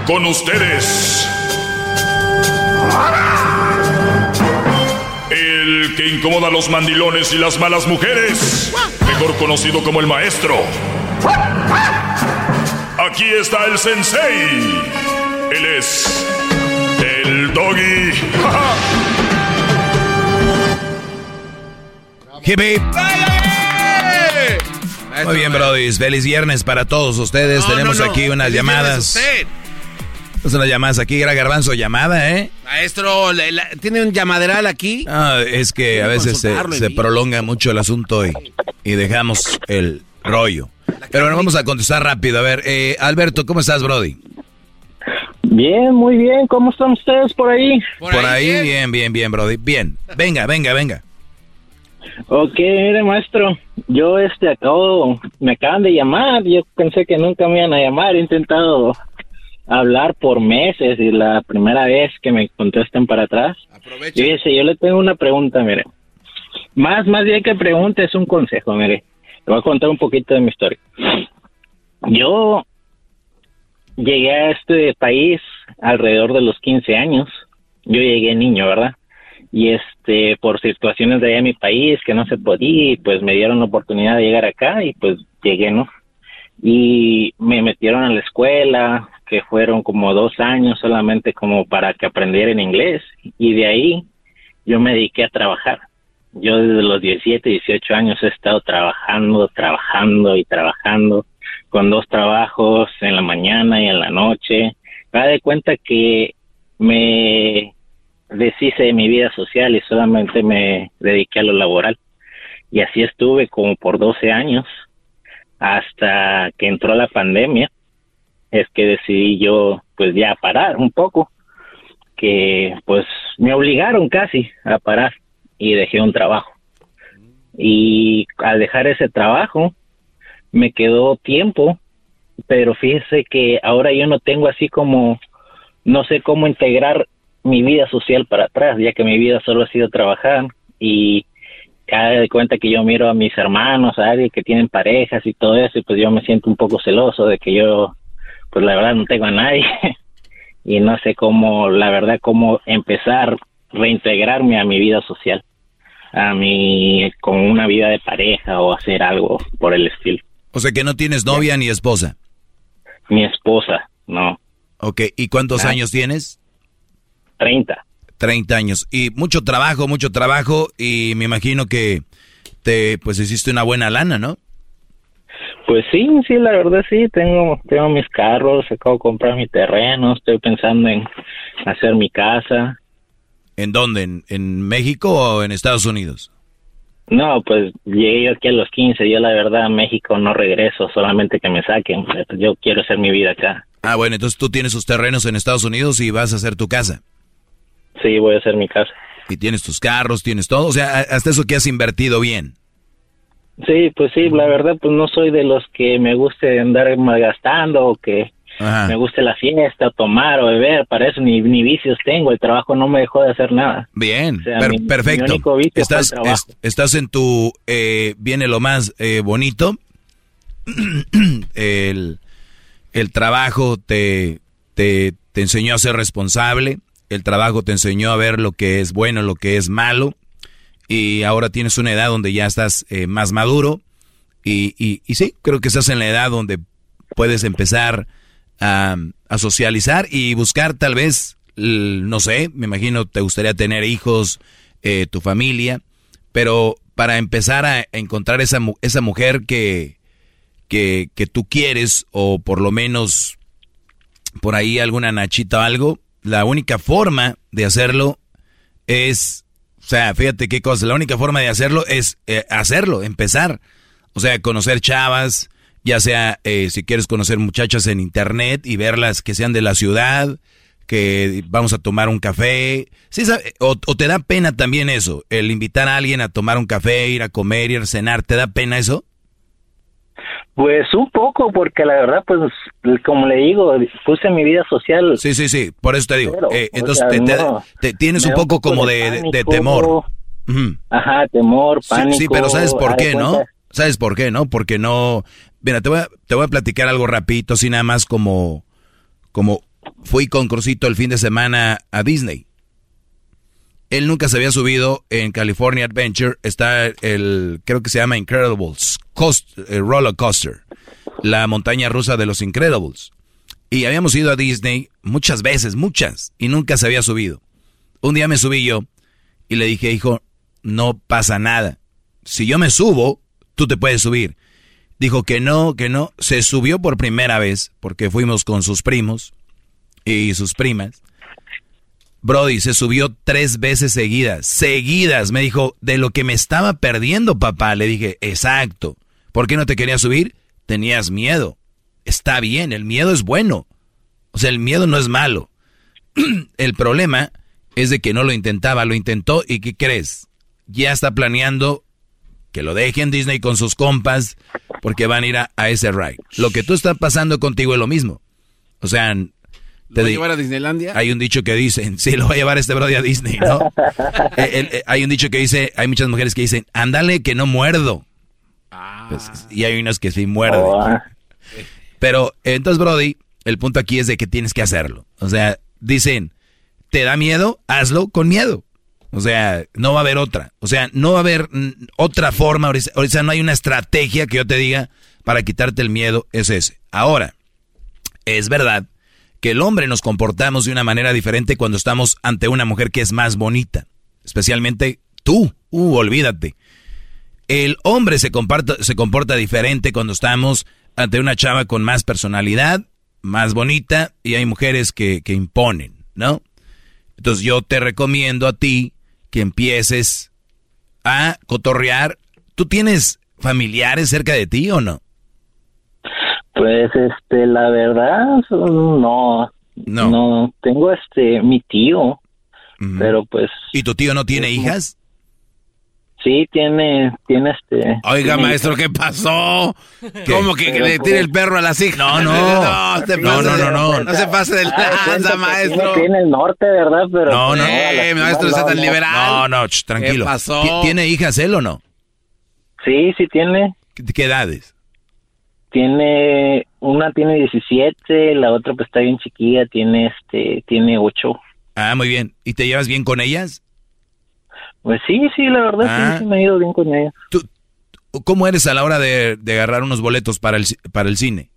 Con ustedes. El que incomoda a los mandilones y las malas mujeres. Mejor conocido como el maestro. Aquí está el sensei. Él es el doggy. Hip hip. Muy bien, Brody. Feliz viernes para todos ustedes. Tenemos aquí unas llamadas. Son las llamadas aquí, era Garbanzo llamada, ¿eh? Maestro, ¿tiene un llamaderal aquí? Ah, es que a veces se, prolonga mucho el asunto y, y dejamos el rollo. Pero bueno, vamos a contestar rápido. A ver, eh, Alberto, ¿cómo estás, Brody? Bien, muy bien. ¿Cómo están ustedes por ahí? Por, ahí, bien, bien, bien, Brody. Bien. Venga, venga, venga. Ok, mire, maestro. Yo, este, acabo, me acaban de llamar. Yo pensé que nunca me iban a llamar. He intentado hablar por meses y la primera vez que me contesten para atrás. Fíjese, yo le tengo una pregunta, mire. Más, más bien que pregunte es un consejo, mire. Le voy a contar un poquito de mi historia. Yo llegué a este país alrededor de los 15 años. Yo llegué niño, ¿verdad? Y este, por situaciones de allá en mi país que no se podía, pues me dieron la oportunidad de llegar acá y pues llegué, ¿no? Y me metieron a la escuela, que fueron como dos años solamente como para que aprendiera en inglés y de ahí yo me dediqué a trabajar. Yo desde los 17, 18 años he estado trabajando, trabajando y trabajando con dos trabajos en la mañana y en la noche. Me de cuenta que me deshice de mi vida social y solamente me dediqué a lo laboral. Y así estuve como por 12 años hasta que entró la pandemia es que decidí yo pues ya parar un poco, que pues me obligaron casi a parar y dejé un trabajo. Y al dejar ese trabajo me quedó tiempo, pero fíjese que ahora yo no tengo así como, no sé cómo integrar mi vida social para atrás, ya que mi vida solo ha sido trabajar y cada de cuenta que yo miro a mis hermanos, a alguien que tienen parejas y todo eso, y pues yo me siento un poco celoso de que yo pues la verdad no tengo a nadie y no sé cómo, la verdad, cómo empezar, reintegrarme a mi vida social, a mi, con una vida de pareja o hacer algo por el estilo. O sea que no tienes novia ni esposa. Mi esposa, no. Ok, ¿y cuántos años tienes? Treinta. Treinta años. Y mucho trabajo, mucho trabajo y me imagino que te, pues hiciste una buena lana, ¿no? Pues sí, sí, la verdad sí, tengo, tengo mis carros, acabo de comprar mi terreno, estoy pensando en hacer mi casa. ¿En dónde? ¿En, México o en Estados Unidos? No, pues llegué aquí a los 15, yo la verdad a México no regreso, solamente que me saquen, yo quiero hacer mi vida acá. Ah, bueno, entonces tú tienes tus terrenos en Estados Unidos y vas a hacer tu casa. Sí, voy a hacer mi casa. Y tienes tus carros, tienes todo, o sea, hasta eso que has invertido bien. Sí, pues sí, la verdad, pues no soy de los que me guste andar malgastando o que me guste la fiesta, tomar o beber, para eso ni, ni vicios tengo, el trabajo no me dejó de hacer nada. Bien, perfecto. estás, estás en tu, eh, viene lo más eh, bonito, el, el trabajo te, te, te enseñó a ser responsable, el trabajo te enseñó a ver lo que es bueno, lo que es malo, y ahora tienes una edad donde ya estás eh, más maduro y, y, sí, creo que estás en la edad donde puedes empezar a, socializar y buscar tal vez, no sé, me imagino te gustaría tener hijos, eh, tu familia, pero para empezar a encontrar esa, esa mujer que, que, que tú quieres o por lo menos por ahí alguna nachita o algo, la única forma de hacerlo es o sea, fíjate qué cosa. La única forma de hacerlo es eh, hacerlo, empezar. O sea, conocer chavas, ya sea eh, si quieres conocer muchachas en internet y verlas que sean de la ciudad, que vamos a tomar un café. Sí, o, o, te da pena también eso, el invitar a alguien a tomar un café, ir a comer, ir a cenar, ¿te da pena eso? Pues un poco, porque la verdad, pues, como le digo, puse mi vida social. Sí, sí, sí, por eso te digo. Eh, entonces, te, tienes un poco como de, temor. Ajá, temor, pánico. Sí, pero ¿sabes por qué, no? ¿Sabes por qué, no? Porque no... Mira, te voy a, te voy a platicar algo rapidito, así nada más como... Como fui con Crucito el fin de semana a Disney. Él nunca se había subido en California Adventure. Está el, creo que se llama Incredibles Eh, Roller Coaster. La montaña rusa de los Incredibles. Y habíamos ido a Disney muchas veces, muchas, y nunca se había subido. Un día me subí yo y le dije, hijo, no pasa nada. Si yo me subo, tú te puedes subir. Dijo que no, que no. Se subió por primera vez porque fuimos con sus primos y sus primas. Brody se subió tres veces seguidas, seguidas. Me dijo, de lo que me estaba perdiendo, papá. Le dije, exacto. ¿Por qué no te querías subir? Tenías miedo. Está bien, el miedo es bueno. O sea, el miedo no es malo. el problema es de que no lo intentaba, lo intentó y ¿qué crees? Ya está planeando que lo deje en Disney con sus compas porque van a ir a, ese ride. Lo que tú estás pasando contigo es lo mismo. O sea, te ¿Lo a llevar a Disneylandia? Hay un dicho que dice, sí, lo va a llevar este brody a Disney, ¿no? Eh, eh, hay un dicho que dice, hay muchas mujeres que dicen, ándale que no muerdo. Ah. Pues, y hay unas que sí muerden. Oh. Pero entonces, Brody, el punto aquí es de que tienes que hacerlo. O sea, dicen, ¿te da miedo? Hazlo con miedo. O sea, no va a haber otra. O sea, no va a haber otra forma. O sea, no hay una estrategia que yo te diga para quitarte el miedo. Es ese. Ahora, es verdad que el hombre nos comportamos de una manera diferente cuando estamos ante una mujer que es más bonita. Especialmente tú. Uh, olvídate. El hombre se comporta, se comporta diferente cuando estamos ante una chava con más personalidad, más bonita, y hay mujeres que, que imponen, ¿no? Entonces yo te recomiendo a ti que empieces a cotorrear. ¿Tú tienes familiares cerca de ti o no? Pues, este, la verdad, no. No. No, tengo este, mi tío, pero pues... ¿Y tu tío no tiene hijas? Sí, tiene, tiene este... Oiga, maestro, ¿qué pasó? ¿Cómo que, le tire el perro a las hijas? No, no. no, no, no, no, no. se pase del lanza, maestro. Tiene el norte, ¿verdad? Pero no, no. Eh, maestro, está tan liberal. No, no, tranquilo. ¿Qué pasó? ¿Tiene hijas él o no? Sí, sí tiene. ¿Qué edades? Tiene, una tiene 17, la otra pues está bien chiquilla, tiene este, tiene 8. Ah, muy bien. ¿Y te llevas bien con ellas? Pues sí, sí, la verdad sí, ah. me ha ido bien con ellas. ¿Tú, ¿Cómo eres a la hora de, de, agarrar unos boletos para el, para el cine?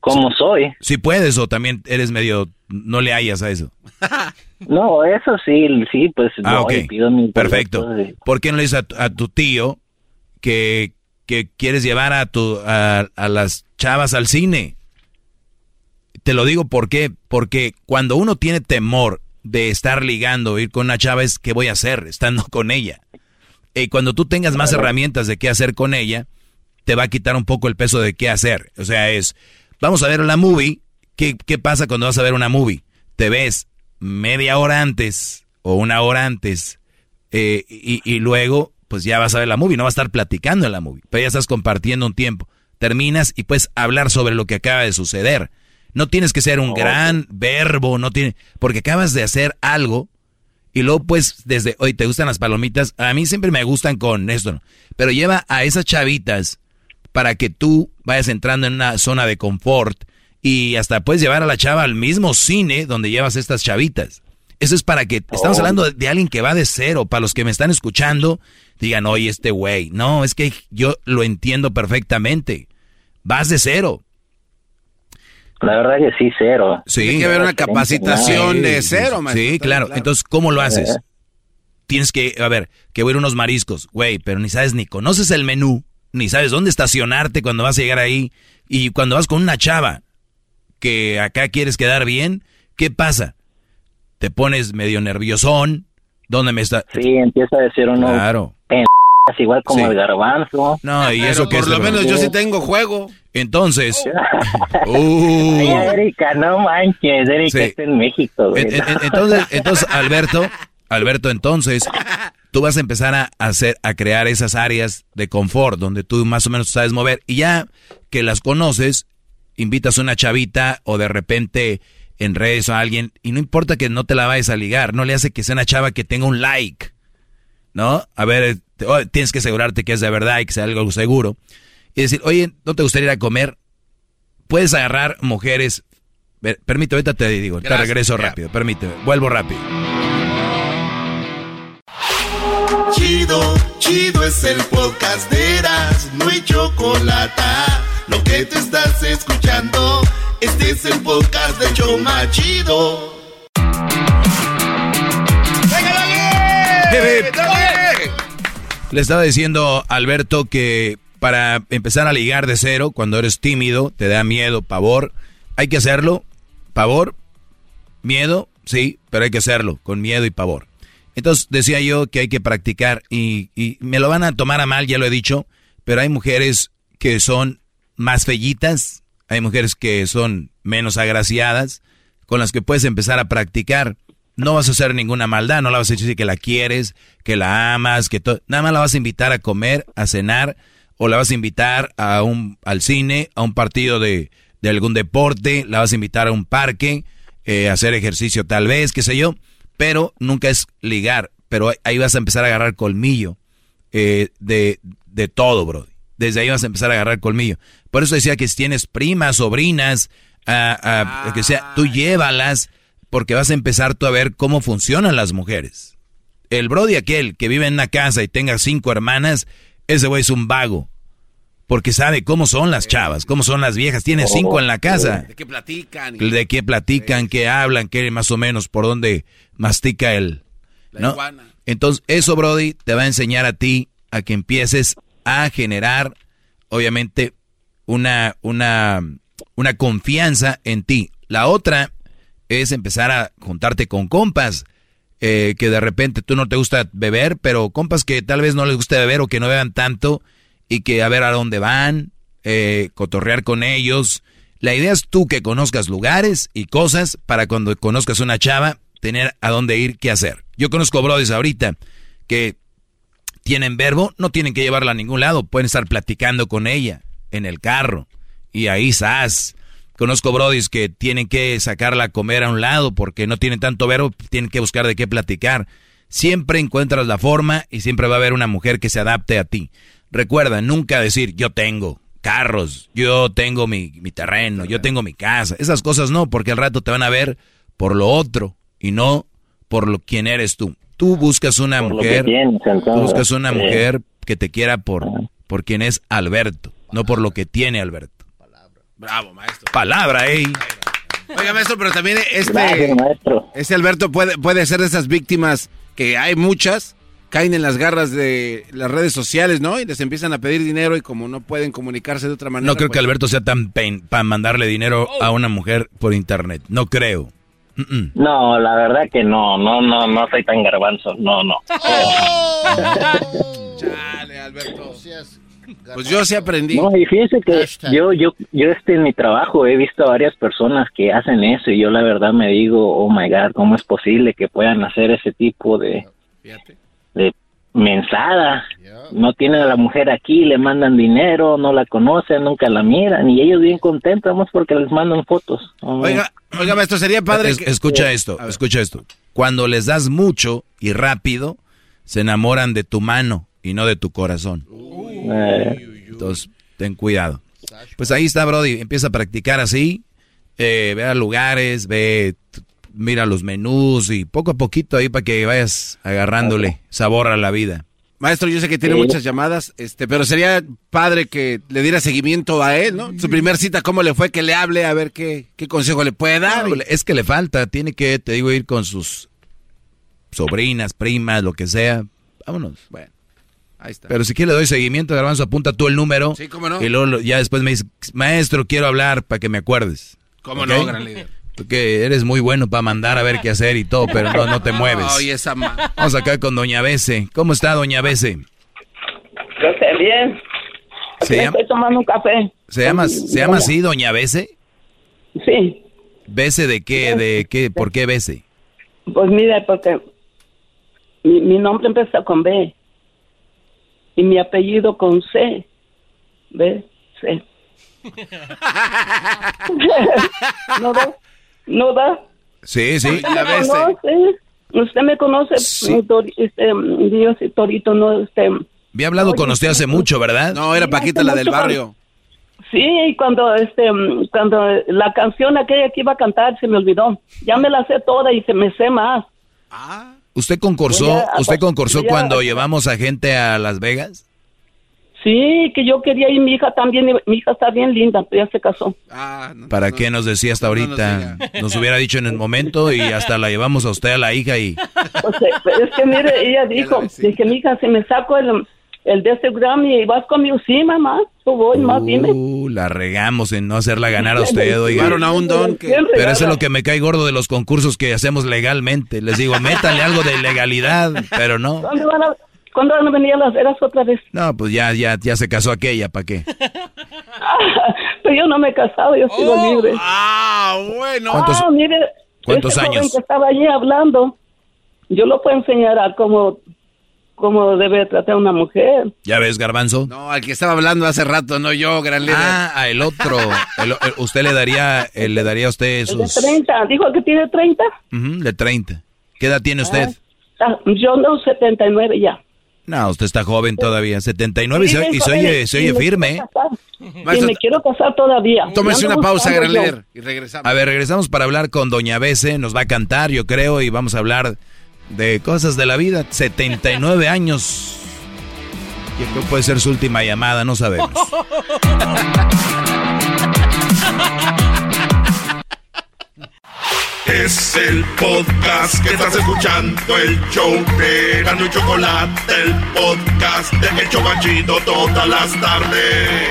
¿Cómo soy? Si puedes o también eres medio, no le hayas a eso. no, eso sí, sí, pues ah, pido mi Perfecto. ¿Por qué no le dices a, a tu tío que, que quieres llevar a, tu, a, las chavas al cine. Te lo digo porque, porque cuando uno tiene temor de estar ligando, ir con una chava, es qué voy a hacer estando con ella. Y cuando tú tengas más herramientas de qué hacer con ella, te va a quitar un poco el peso de qué hacer. O sea, es, vamos a ver la movie. ¿Qué, qué pasa cuando vas a ver una movie? Te ves media hora antes o una hora antes eh, y, y, luego pues ya vas a ver la movie, no vas a estar platicando en la movie, pero ya estás compartiendo un tiempo. Terminas y puedes hablar sobre lo que acaba de suceder. No tienes que ser un gran verbo, no tiene, porque acabas de hacer algo y luego pues desde hoy te gustan las palomitas, a mí siempre me gustan con esto, pero lleva a esas chavitas para que tú vayas entrando en una zona de confort y hasta puedes llevar a la chava al mismo cine donde llevas estas chavitas. Eso es para que, estamos oh. hablando de, alguien que va de cero, para los que me están escuchando, digan, oye, este güey, no, es que yo lo entiendo perfectamente, vas de cero. La verdad que sí, cero. Sí. Tiene que haber una capacitación de cero, man. Sí, claro. Entonces, ¿cómo lo haces? Tienes que, a ver, que voy a ir unos mariscos, güey, pero ni sabes ni conoces el menú, ni sabes dónde estacionarte cuando vas a llegar ahí. Y cuando vas con una chava que acá quieres quedar bien, ¿qué pasa? te pones medio nerviosón. ¿Dónde me está? Sí, empieza a decir uno. Claro. Igual como el garbanzo. No, y eso que por lo menos yo sí tengo juego. Entonces. uh, Erika, no manches, Erika está en México. entonces, entonces, Alberto, Alberto, entonces, tú vas a empezar a hacer, a crear esas áreas de confort donde tú más o menos sabes mover. Y ya que las conoces, invitas a una chavita o de repente en redes o a alguien, y no importa que no te la vayas a ligar, no le hace que sea una chava que tenga un like, ¿no? A ver, oh, tienes que asegurarte que es de verdad y que sea algo seguro. Y decir, oye, ¿no te gustaría ir a comer? Puedes agarrar mujeres. Permíteme, ahorita te digo, te regreso rápido, permíteme, vuelvo rápido. Chido, chido es el podcast de Eras, no hay chocolate. Lo que te estás escuchando. Este es el podcast de Choma Chido. Le estaba diciendo Alberto que para empezar a ligar de cero, cuando eres tímido, te da miedo, pavor, hay que hacerlo, pavor, miedo, sí, pero hay que hacerlo, con miedo y pavor. Entonces decía yo que hay que practicar y, y me lo van a tomar a mal, ya lo he dicho, pero hay mujeres que son más fellitas, hay mujeres que son menos agraciadas, con las que puedes empezar a practicar. No vas a hacer ninguna maldad, no la vas a decir que la quieres, que la amas, que todo. Nada más la vas a invitar a comer, a cenar, o la vas a invitar a un, al cine, a un partido de, de algún deporte, la vas a invitar a un parque, eh, a hacer ejercicio tal vez, qué sé yo, pero nunca es ligar, pero ahí vas a empezar a agarrar colmillo eh, de, de todo, bro. Desde ahí vas a empezar a agarrar colmillo. Por eso decía que si tienes primas, sobrinas, que sea, tú llévalas porque vas a empezar tú a ver cómo funcionan las mujeres. El brody aquel que vive en una casa y tenga cinco hermanas, ese güey es un vago. Porque sabe cómo son las chavas, cómo son las viejas. Tiene cinco en la casa. ¿De qué platican? De qué platican, qué hablan, qué más o menos por dónde mastica el... ¿no? Entonces, eso, Brody, te va a enseñar a ti a que empieces a generar, obviamente, una, una, una confianza en ti. La otra es empezar a juntarte con compas. Eh, que de repente tú no te gusta beber, pero compas que tal vez no les guste beber o que no beban tanto y que a ver a dónde van, eh, cotorrear con ellos. La idea es tú que conozcas lugares y cosas para cuando conozcas una chava, tener a dónde ir, qué hacer. Yo conozco brodis ahorita que tienen verbo, no tienen que llevarla a ningún lado, pueden estar platicando con ella en el carro y ahí estás. Conozco brodis que tienen que sacarla a comer a un lado porque no tienen tanto verbo, tienen que buscar de qué platicar. Siempre encuentras la forma y siempre va a haber una mujer que se adapte a ti. Recuerda, nunca decir yo tengo carros, yo tengo mi, terreno, yo tengo mi casa. Esas cosas no, porque al rato te van a ver por lo otro y no por lo quien eres tú. Tú buscas una mujer, buscas una mujer que te quiera por, por quien es Alberto, no por lo que tiene Alberto. Bravo, maestro. Palabra, ey. Oiga, maestro, pero también este, este Alberto puede, puede ser de esas víctimas que hay muchas, caen en las garras de las redes sociales, ¿no? Y les empiezan a pedir dinero y como no pueden comunicarse de otra manera. No creo que pues- Alberto sea tan pain para mandarle dinero a una mujer por internet. No creo. No, la verdad que no, no, no, no soy tan garbanzo, no, no. Chale, Alberto. Pues yo sí aprendí. No, y fíjense que yo, yo, yo este en mi trabajo he visto a varias personas que hacen eso y yo la verdad me digo, oh my god, ¿cómo es posible que puedan hacer ese tipo de, de mensada? No tienen a la mujer aquí, le mandan dinero, no la conocen, nunca la miran y ellos bien contentos más porque les mandan fotos. Oh, Oiga, oiga, maestro, sería padre Es- que... Escucha esto, escucha esto. Cuando les das mucho y rápido, se enamoran de tu mano y no de tu corazón. Entonces, ten cuidado. Pues ahí está, Brody. Empieza a practicar así. Eh, ve a lugares, ve, mira los menús y poco a poquito ahí para que vayas agarrándole sabor a la vida. Maestro, yo sé que tiene Sí. muchas llamadas, este, pero sería padre que le diera seguimiento a él, ¿no? Su primer cita, ¿cómo le fue? Que le hable, a ver qué, qué consejo le puede dar. No, es que le falta, tiene que, te digo, ir con sus sobrinas, primas, lo que sea. Vámonos. Bueno, ahí está. Pero si quiere le doy seguimiento, Garbanzo, apunta tú el número. Sí, cómo no. Y luego ya después me dice, maestro, quiero hablar para que me acuerdes. ¿Cómo ¿Ok? no, gran líder? Porque eres muy bueno para mandar a ver qué hacer y todo, pero no, no te mueves. Ay, esa Vamos acá con Doña Bese. ¿Cómo está Doña Bese? Yo sé bien. ¿Se llama, Estoy tomando un café. se llama, ¿se llama así Doña Bese? Sí. ¿Bese de qué? ¿De qué? ¿Por qué Bese? Pues mira, porque mi, mi nombre empieza con B y mi apellido con C. B, C. ¿No da? ¿No da? Sí, sí. ¿Usted me conoce? ¿Usted me conoce? Tor- este, Dios y Torito, no, este... Había hablado con usted hace mucho, ¿verdad? No, era Paquita la del barrio. Sí, cuando este cuando la canción aquella que iba a cantar se me olvidó. Ya me la sé toda y se me sé más. ¿Usted concursó, usted concursó cuando llevamos a gente a Las Vegas? Sí, que yo quería ir, mi hija también, mi hija está bien linda, ya se casó. ¿Para qué nos decía hasta ahorita? Nos hubiera dicho en el momento y hasta la llevamos a usted a la hija y... O sea, es que mire, ella dijo, dije, mi hija, si me saco el, el de ese Grammy, ¿vas conmigo? Sí, mamá, yo voy, más dime. Uh, la regamos en no hacerla ganar a usted, oiga. Llevaron a un don que- Pero eso es lo que me cae gordo de los concursos que hacemos legalmente. Les digo, métanle algo de legalidad, pero no. ¿Dónde van a, ¿Cuándo van a venir a las veras otra vez? No, pues ya, ya, ya se casó aquella, ¿para qué? Pero yo no me he casado, yo sigo libre. Ah, bueno. ¿Cuántos- ah, mire, cuántos este joven años? que estaba allí hablando, yo lo puedo enseñar a cómo, cómo debe tratar a una mujer. ¿Ya ves, Garbanzo? No, al que estaba hablando hace rato, no yo, gran líder. Ah, a el otro. El- el- usted le daría, eh, le daría a usted El de sus... 30, dijo que tiene 30. Ujú, de 30. ¿Qué edad tiene usted? Ah, yo no, 79 ya. No, usted está joven todavía, 79 y se, y se oye, se y oye me firme. ¿eh? quiero casar. Y me quiero casar todavía. Tómese Me una pausa, gran líder, y regresamos. A ver, regresamos para hablar con Doña Bese, nos va a cantar, yo creo, y vamos a hablar de cosas de la vida. 79 años. Creo que puede ser su última llamada, no sabemos. Es el podcast que estás escuchando, el show de Gano y Chocolate, el podcast de El Chocachito todas las tardes.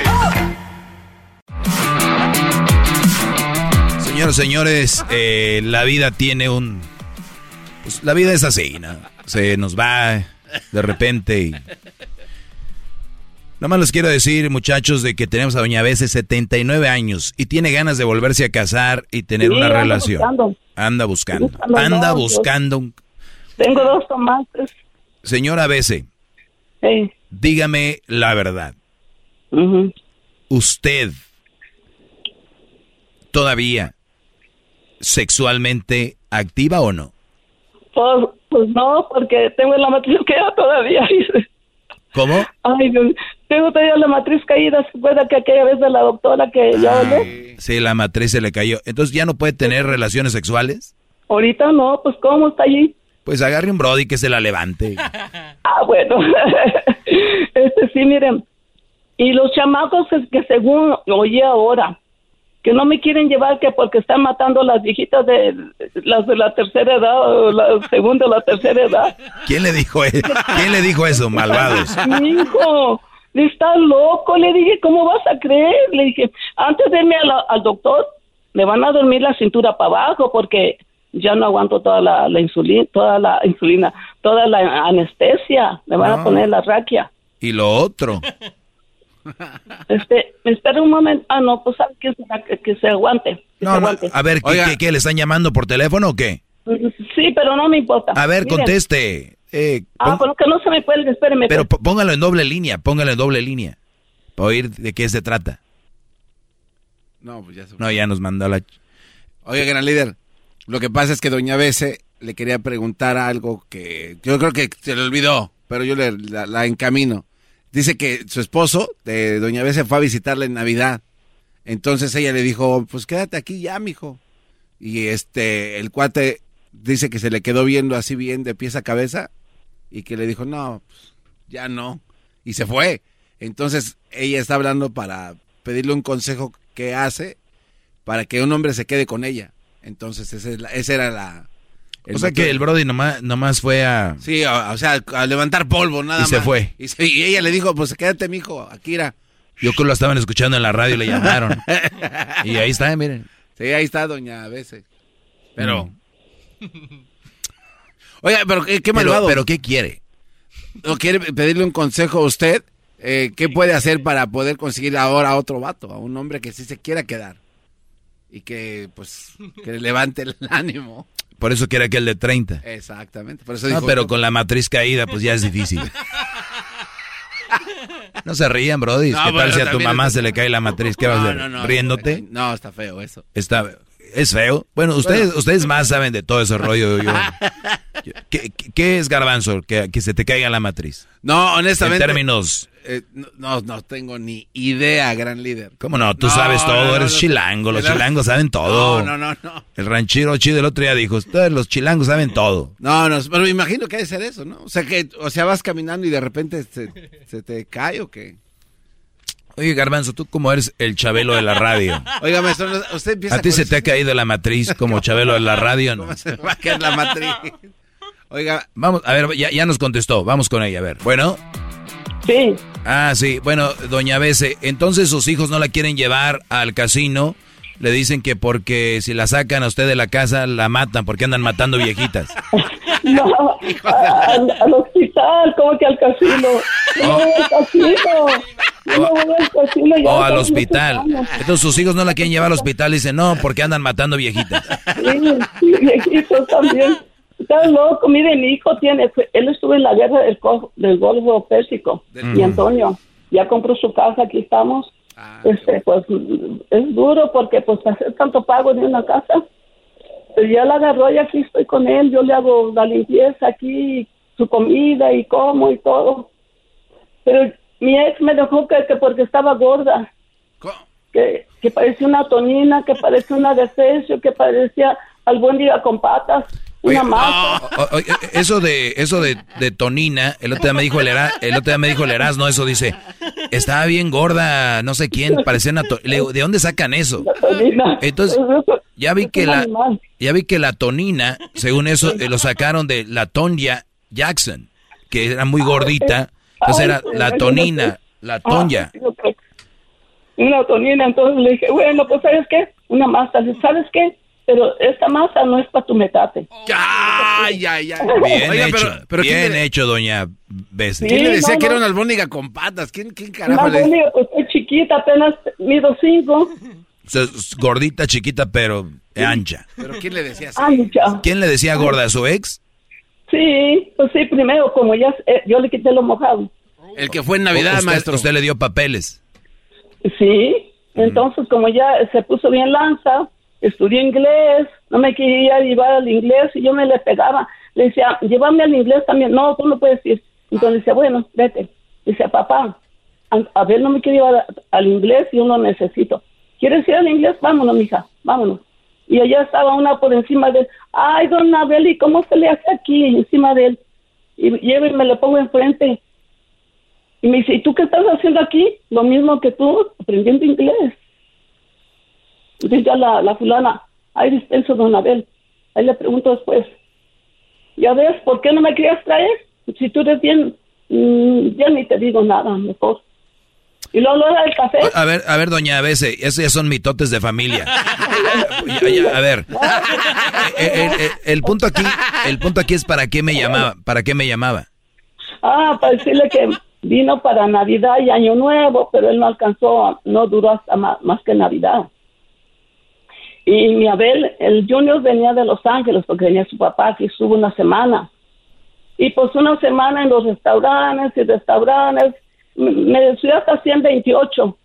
Señoras, señores, eh, la vida tiene un... Pues la vida es así, ¿no? Se nos va de repente y... Nomás les quiero decir, muchachos, de que tenemos a Doña Bese 79 años y tiene ganas de volverse a casar y tener Sí, una ando relación. buscando. Anda buscando. Buscando Anda buscando. Tengo dos tomates. Señora Bese, Hey. dígame la verdad. ¿Usted todavía sexualmente activa o no? Pues, pues no, porque tengo la matriz caída todavía. ¿Cómo? Ay, Dios, tengo todavía la matriz caída. ¿Se acuerda que aquella vez de la doctora que ya hablé? Sí, la matriz se le cayó. Entonces ya no puede tener relaciones sexuales. Ahorita no, pues ¿cómo está allí? Pues agarre un brody que se la levante. Ah, bueno. este sí, miren. Y los chamacos que, que según oí ahora, que no me quieren llevar que porque están matando a las viejitas de las de la tercera edad o la segunda o la tercera edad. ¿Quién le dijo eso? ¿Quién le dijo eso, malvados? Mi hijo, está loco. Le dije, ¿cómo vas a creer? Le dije, antes de irme la- al doctor, me van a dormir la cintura para abajo porque ya no aguanto toda la, la insulina, toda la insulina, toda la anestesia. Me van No. a poner la raquia. Y lo otro. Este, espera un momento. Ah, no, pues ¿sabe qué? Que, que se aguante. que No, se no, aguante. a ver, ¿qué, qué, qué, le están llamando por teléfono o qué? Sí, pero no me importa. A ver, Miren. conteste. Eh, Ah, pero que no se me cuelgue, espéreme. pero póngalo en doble línea, póngalo en doble línea. Para oír de qué se trata. No, pues ya se No, ya nos mandó la... Oye, gran líder, lo que pasa es que doña Bese le quería preguntar algo que yo creo que se le olvidó, pero yo le, la, la encamino. Dice que su esposo, de doña Bese, fue a visitarla en Navidad. Entonces ella le dijo, pues quédate aquí ya, mijo. Y este, el cuate dice que se le quedó viendo así bien de pies a cabeza y que le dijo, no, pues, ya no. Y se fue. Entonces ella está hablando para pedirle un consejo que hace para que un hombre se quede con ella. Entonces es la- esa era la... O sea que el Brody nomás, nomás fue a... Sí, o, o sea, a levantar polvo, nada Y más. se fue. Y, se- y ella le dijo, pues quédate, mijo, Akira. Yo creo que lo estaban escuchando en la radio y le llamaron. y ahí está, miren. Sí, ahí está, doña Bese. Pero... Oiga, pero qué, qué Pero- malvado. pero ¿qué quiere? ¿O quiere pedirle un consejo a usted? Eh, ¿Qué puede hacer para poder conseguir ahora a otro vato? A un hombre que sí se quiera quedar. Y que, pues, que le levante el ánimo. Por eso quiere aquel de 30. Exactamente. Por eso No, dijo, pero con la matriz caída, pues ya es difícil. No se rían, Brody. No, ¿Qué tal si a tu mamá es- se le cae la matriz? ¿Qué vas a No, hacer? no, no, ¿Riéndote? No, está feo eso. Está, ¿Es feo? Bueno, ustedes, ustedes más saben de todo ese rollo. yo- ¿Qué, es garbanzo? Que, que se te caiga la matriz. No, honestamente. En términos... eh, no, no, tengo ni idea, gran líder. ¿Cómo no? Tú No, sabes todo, no, eres chilango. Los chilangos saben todo. No, no, no. El ranchero chido el otro día dijo, ustedes los chilangos saben todo. No, no, pero me imagino que debe ser eso, ¿no? O sea, que, o sea, vas caminando y de repente se, se te cae o qué. Oye, Garbanzo, tú como eres el chabelo de la radio. Oiga, maestro, usted empieza ¿A ti se eso. te ha caído la matriz como chabelo de la radio? No? ¿Cómo se va a caer la matriz? Oiga. Vamos, a ver, ya, ya nos contestó. Vamos con ella, a ver. Bueno. Sí. Ah, sí. Bueno, doña Bese, entonces sus hijos no la quieren llevar al casino. Le dicen que porque si la sacan a usted de la casa, la matan, porque andan matando viejitas. No, a- al, al hospital, como que al casino. No, al casino. No, al casino ya O al hospital. Entonces sus hijos no la quieren llevar al hospital. Dicen, no, porque andan matando viejitas. Sí, sí, viejitos también. Está loco, mire, mi hijo tiene, él estuvo en la guerra del, del Golfo Pérsico. Del- Y Antonio, ya compró su casa, aquí estamos. Ah, este, pues es duro porque pues hacer tanto pago de una casa. Pero ya la agarró y aquí estoy con él, yo le hago la limpieza aquí, su comida y como y todo. Pero mi ex me dejó que, que porque estaba gorda, que, que parecía una tonina, que parecía una defecio, que parecía albóndiga con patas, una masa. O- o- eso de eso de, de Tonina, el otro día me dijo el, Era- el otro día me dijo el Erasmo, eso dice, estaba bien gorda, no sé quién, parecía una Le digo, ¿de dónde sacan eso? Entonces, ya vi que la ya vi que la Tonina, según eso, eh, lo sacaron de la Tonya Jackson, que era muy gordita, entonces era la Tonina, la Tonya. Ah, Una tonina, entonces le dije, bueno, pues ¿sabes qué? Una masa, ¿sabes qué? Pero esta masa no es para tu metate. Ay, ay, ay. Bien Oiga, hecho, pero- pero ¿quién bien le- hecho, doña Bessie. ¿Quién le decía no, que era una albóndiga con patas? ¿Quién, quién Una carajo le albóndiga, pues es chiquita, apenas mido cinco. Gordita, chiquita, pero ancha. ¿Pero quién le decía así? Ya. ¿Quién le decía gorda a su ex? Sí, pues sí, primero, como ya eh, yo le quité lo mojado. El que fue en Navidad, usted, maestro. Usted le dio papeles. Sí, entonces como ya se puso bien lanza, estudié inglés, no me quería llevar al inglés y yo me le pegaba. Le decía, llévame al inglés también. No, tú no puedes ir. Entonces decía, bueno, vete. Decía, papá, a, ver, no me quiero llevar al inglés y yo lo necesito. ¿Quieres ir al inglés? Vámonos, mija, vámonos. Y allá estaba una por encima de él. Ay, don Abel, ¿y cómo se le hace aquí encima de él? Y llevo y me le pongo enfrente. Y me dice, ¿y tú qué estás haciendo aquí? Lo mismo que tú, aprendiendo inglés. Dice ya la, la fulana, ay, dispenso, don Abel. Ahí le pregunto después. Ya ves, ¿por qué no me querías traer? Si tú eres bien, mm, ya ni te digo nada, mejor. Y luego lo del café. A ver, a ver, doña Bese, esos ya son mitotes de familia. Ya, ya, a ver, el, el- el- el punto aquí, el punto aquí es para qué me llamaba, para qué me llamaba. Ah, para decirle que vino para Navidad y Año Nuevo, pero él no alcanzó, no duró hasta ma- más, que Navidad. Y mi Abel, el Junior venía de Los Ángeles porque venía su papá aquí, estuvo una semana. Y pues una semana en los restaurantes y restaurantes, me subí hasta 128.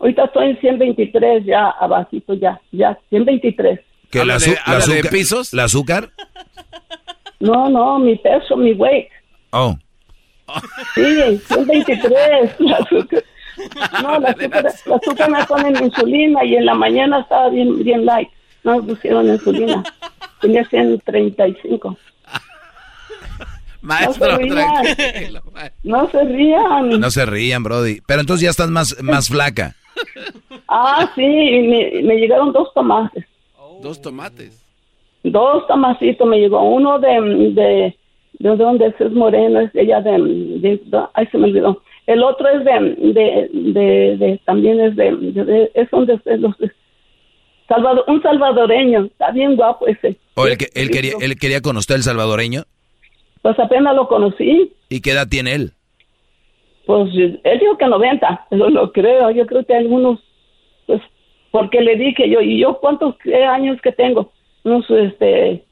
Ahorita estoy en 123 ya, abajito ya, ya, 123. ¿Que la, ¿Habla azu- de- la habla de azúcar, pisos? ¿La azúcar? No, no, mi peso, mi weight. Oh. Sí, 123. La azúcar. No, la azúcar, la azúcar me ponen insulina y en la mañana estaba bien, bien light. No me pusieron insulina. Tenía 135. Maestro, No se rían. tranquilo. No se rían. No se rían, Brody. Pero entonces ya estás más, más flaca. Ah, sí, y me, me llegaron dos tomates. Dos tomates. Dos tomacitos me llegó. Uno de, de, de donde es, es moreno, es de ella de, de, ay, se me olvidó. El otro es de, de, de, de- también es de, es es los de Salvador, un salvadoreño, está bien guapo ese. ¿O él, que- él, quería, él quería con usted el salvadoreño? Pues apenas lo conocí, ¿Y qué edad tiene él? pues él dijo que 90, no lo creo, yo creo que algunos, pues, porque le dije yo, ¿y yo cuántos años que tengo? Unos, este,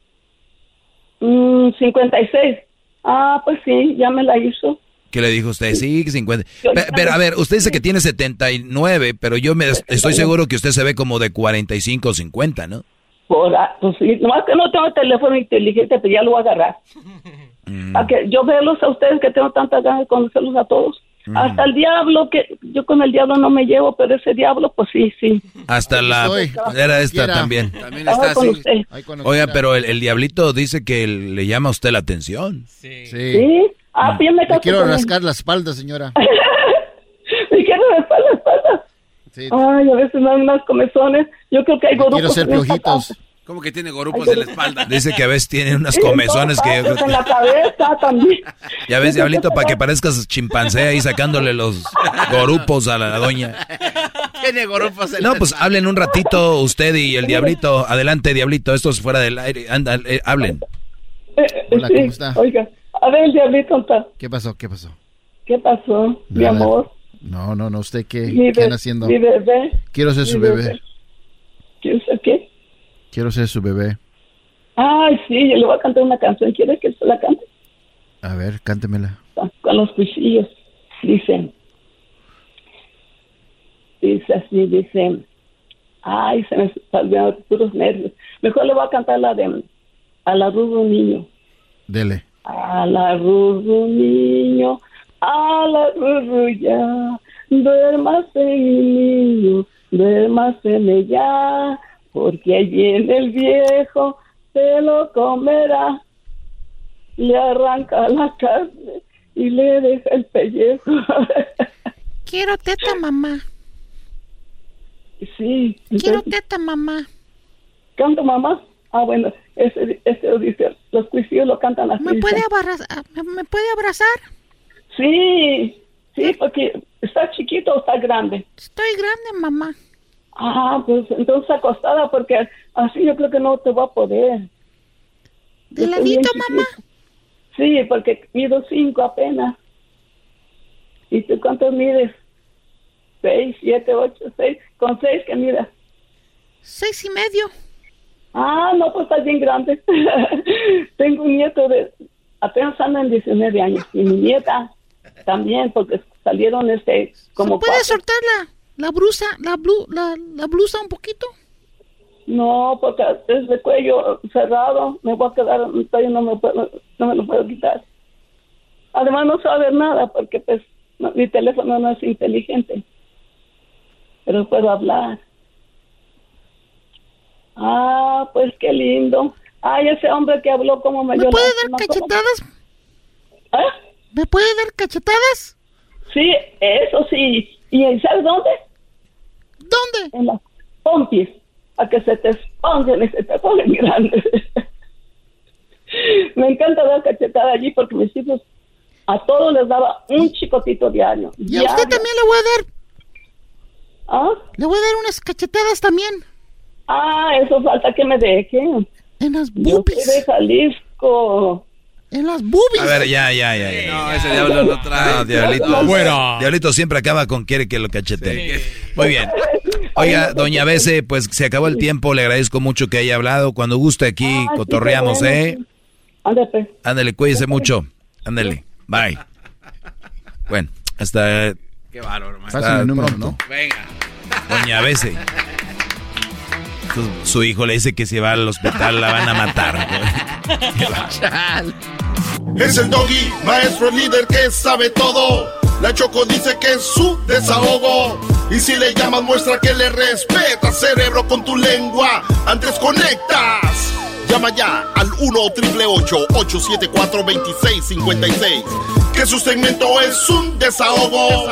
mm, 56. Ah, pues sí, ya me la hizo. ¿Qué le dijo usted? Sí, 50. Pe- Pero, a ver, usted dice que tiene 79, pero yo me estoy seguro que usted se ve como de 45 o 50, ¿no? Por, ah, pues sí, nomás que no tengo teléfono inteligente, pero ya lo voy a agarrar. Mm. Para que yo verlos a ustedes que tengo tantas ganas de conocerlos a todos. Mm. Hasta el diablo, que yo con el diablo no me llevo, pero ese diablo, pues sí, sí. Hasta la... Era esta Quiera. también. También está con así. Oiga, pero el, el diablito dice que le llama a usted la atención. Sí. Sí. Ah, bien me quiero él. rascar la espalda, señora. Me quiero raspar la espalda. Sí. Ay, a veces me dan unas comezones. Yo creo que hay gordo. quiero hacer piojitos. ¿Cómo que tiene gorupos en la espalda? Dice que a veces tiene unas comezones que... En la cabeza también. Ya ves, Diablito, para que parezcas chimpancé ahí sacándole los gorupos a la doña. Tiene gorupos en No, pues hablen un ratito usted y el Diablito. Adelante, Diablito, esto es fuera del aire. Anda, eh, hablen. Hola, Sí, ¿cómo está? Oiga, a ver, diablito. ¿Qué pasó? ¿Qué pasó? ¿Qué pasó, mi amor? No, no, no. ¿Usted qué, Mi, qué anda haciendo? mi bebé. Quiero ser su mi bebé. ¿Quieres ser qué? Quiero ser su bebé. Ay, sí, yo le voy a cantar una canción. ¿Quieres que se la cante? A ver, cántemela. Con los cuchillos. Dicen. Dice así, dicen. Ay, se me salieron puros nervios. Mejor le voy a cantar la de A la rubro niño. Dele. A la rubro niño, a la rubro ya, duérmase mi niño, duérmase ya, porque allí en el viejo se lo comerá, le arranca la carne y le deja el pellejo. Quiero teta, mamá. sí. Quiero teta, mamá. ¿Canta mamá? Ah, bueno, ese, ese lo dice, los cuisillos lo cantan así. ¿Me puede, abrazar? ¿Me puede abrazar? Sí, sí, porque está chiquito o está grande. Estoy grande, mamá. Ah, pues entonces acostada porque así yo creo que no te voy a poder. ¿De ladito, mamá? Sí, porque mido cinco apenas. ¿Y tú cuántos mides? Seis, siete, ocho, seis. Con seis que midas. Seis y medio. Ah, no, pues estás bien grande. Tengo un nieto de, apenas anda en 19 años. Y mi nieta también, porque salieron este, como ¿Puede cuatro. soltar la, la blusa, la, blu, la, la blusa un poquito? No, porque es de cuello cerrado, me voy a quedar, todavía no me, puedo, no me lo puedo quitar. Además no sabe nada porque pues no- mi teléfono no es inteligente, pero puedo hablar. Ah, pues qué lindo. Ay, ese hombre que habló como me ¿Me puede dar cachetadas? ¿Ah? ¿Me puede dar cachetadas? Sí, eso sí. ¿Y sabes dónde? ¿Dónde? En las pompis, a que se te esponjen y se te pongan grandes. Me encanta dar cachetada allí porque mis hijos a todos les daba un chicotito diario. Y a usted también le voy a dar. ¿Ah? Le voy a dar unas cachetadas también. Ah, eso falta que me dejen. En las Yo soy de Jalisco. En las boobies. A ver, ya, ya, ya. ya. No, ese diablo lo trae. No, Diablito. Fuera. Diablito siempre acaba con quiere que lo cachete. Muy bien. Oiga, doña Bese, pues se acabó el tiempo. Le agradezco mucho que haya hablado. Cuando guste aquí, Ah, cotorreamos, bueno, ¿eh? Ándale, pues. Ándale, cuídese mucho. Ándale. Bye. Bueno, hasta. Qué bárbaro, hasta Pásame el número, pronto. ¿no? Venga. Doña Bese. Su, hijo le dice que si va al hospital la van a matar. Es el doggy, maestro líder que sabe todo. La Choco dice que es su desahogo. Y si le llamas, muestra que le respeta, cerebro, con tu lengua. Antes conectas. Llama ya al 1-888-874-2656. Que su segmento es un desahogo.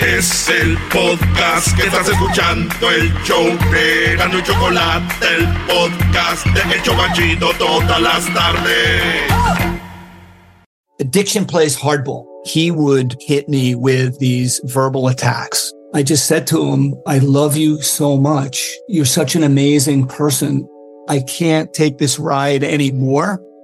Es el podcast que estás escuchando, el show de Gano y Chocolate, el podcast de El Chocachito todas las tardes. Addiction plays hardball. He would hit me with these verbal attacks. I just said to him, I love you so much. You're such an amazing person. I can't take this ride anymore.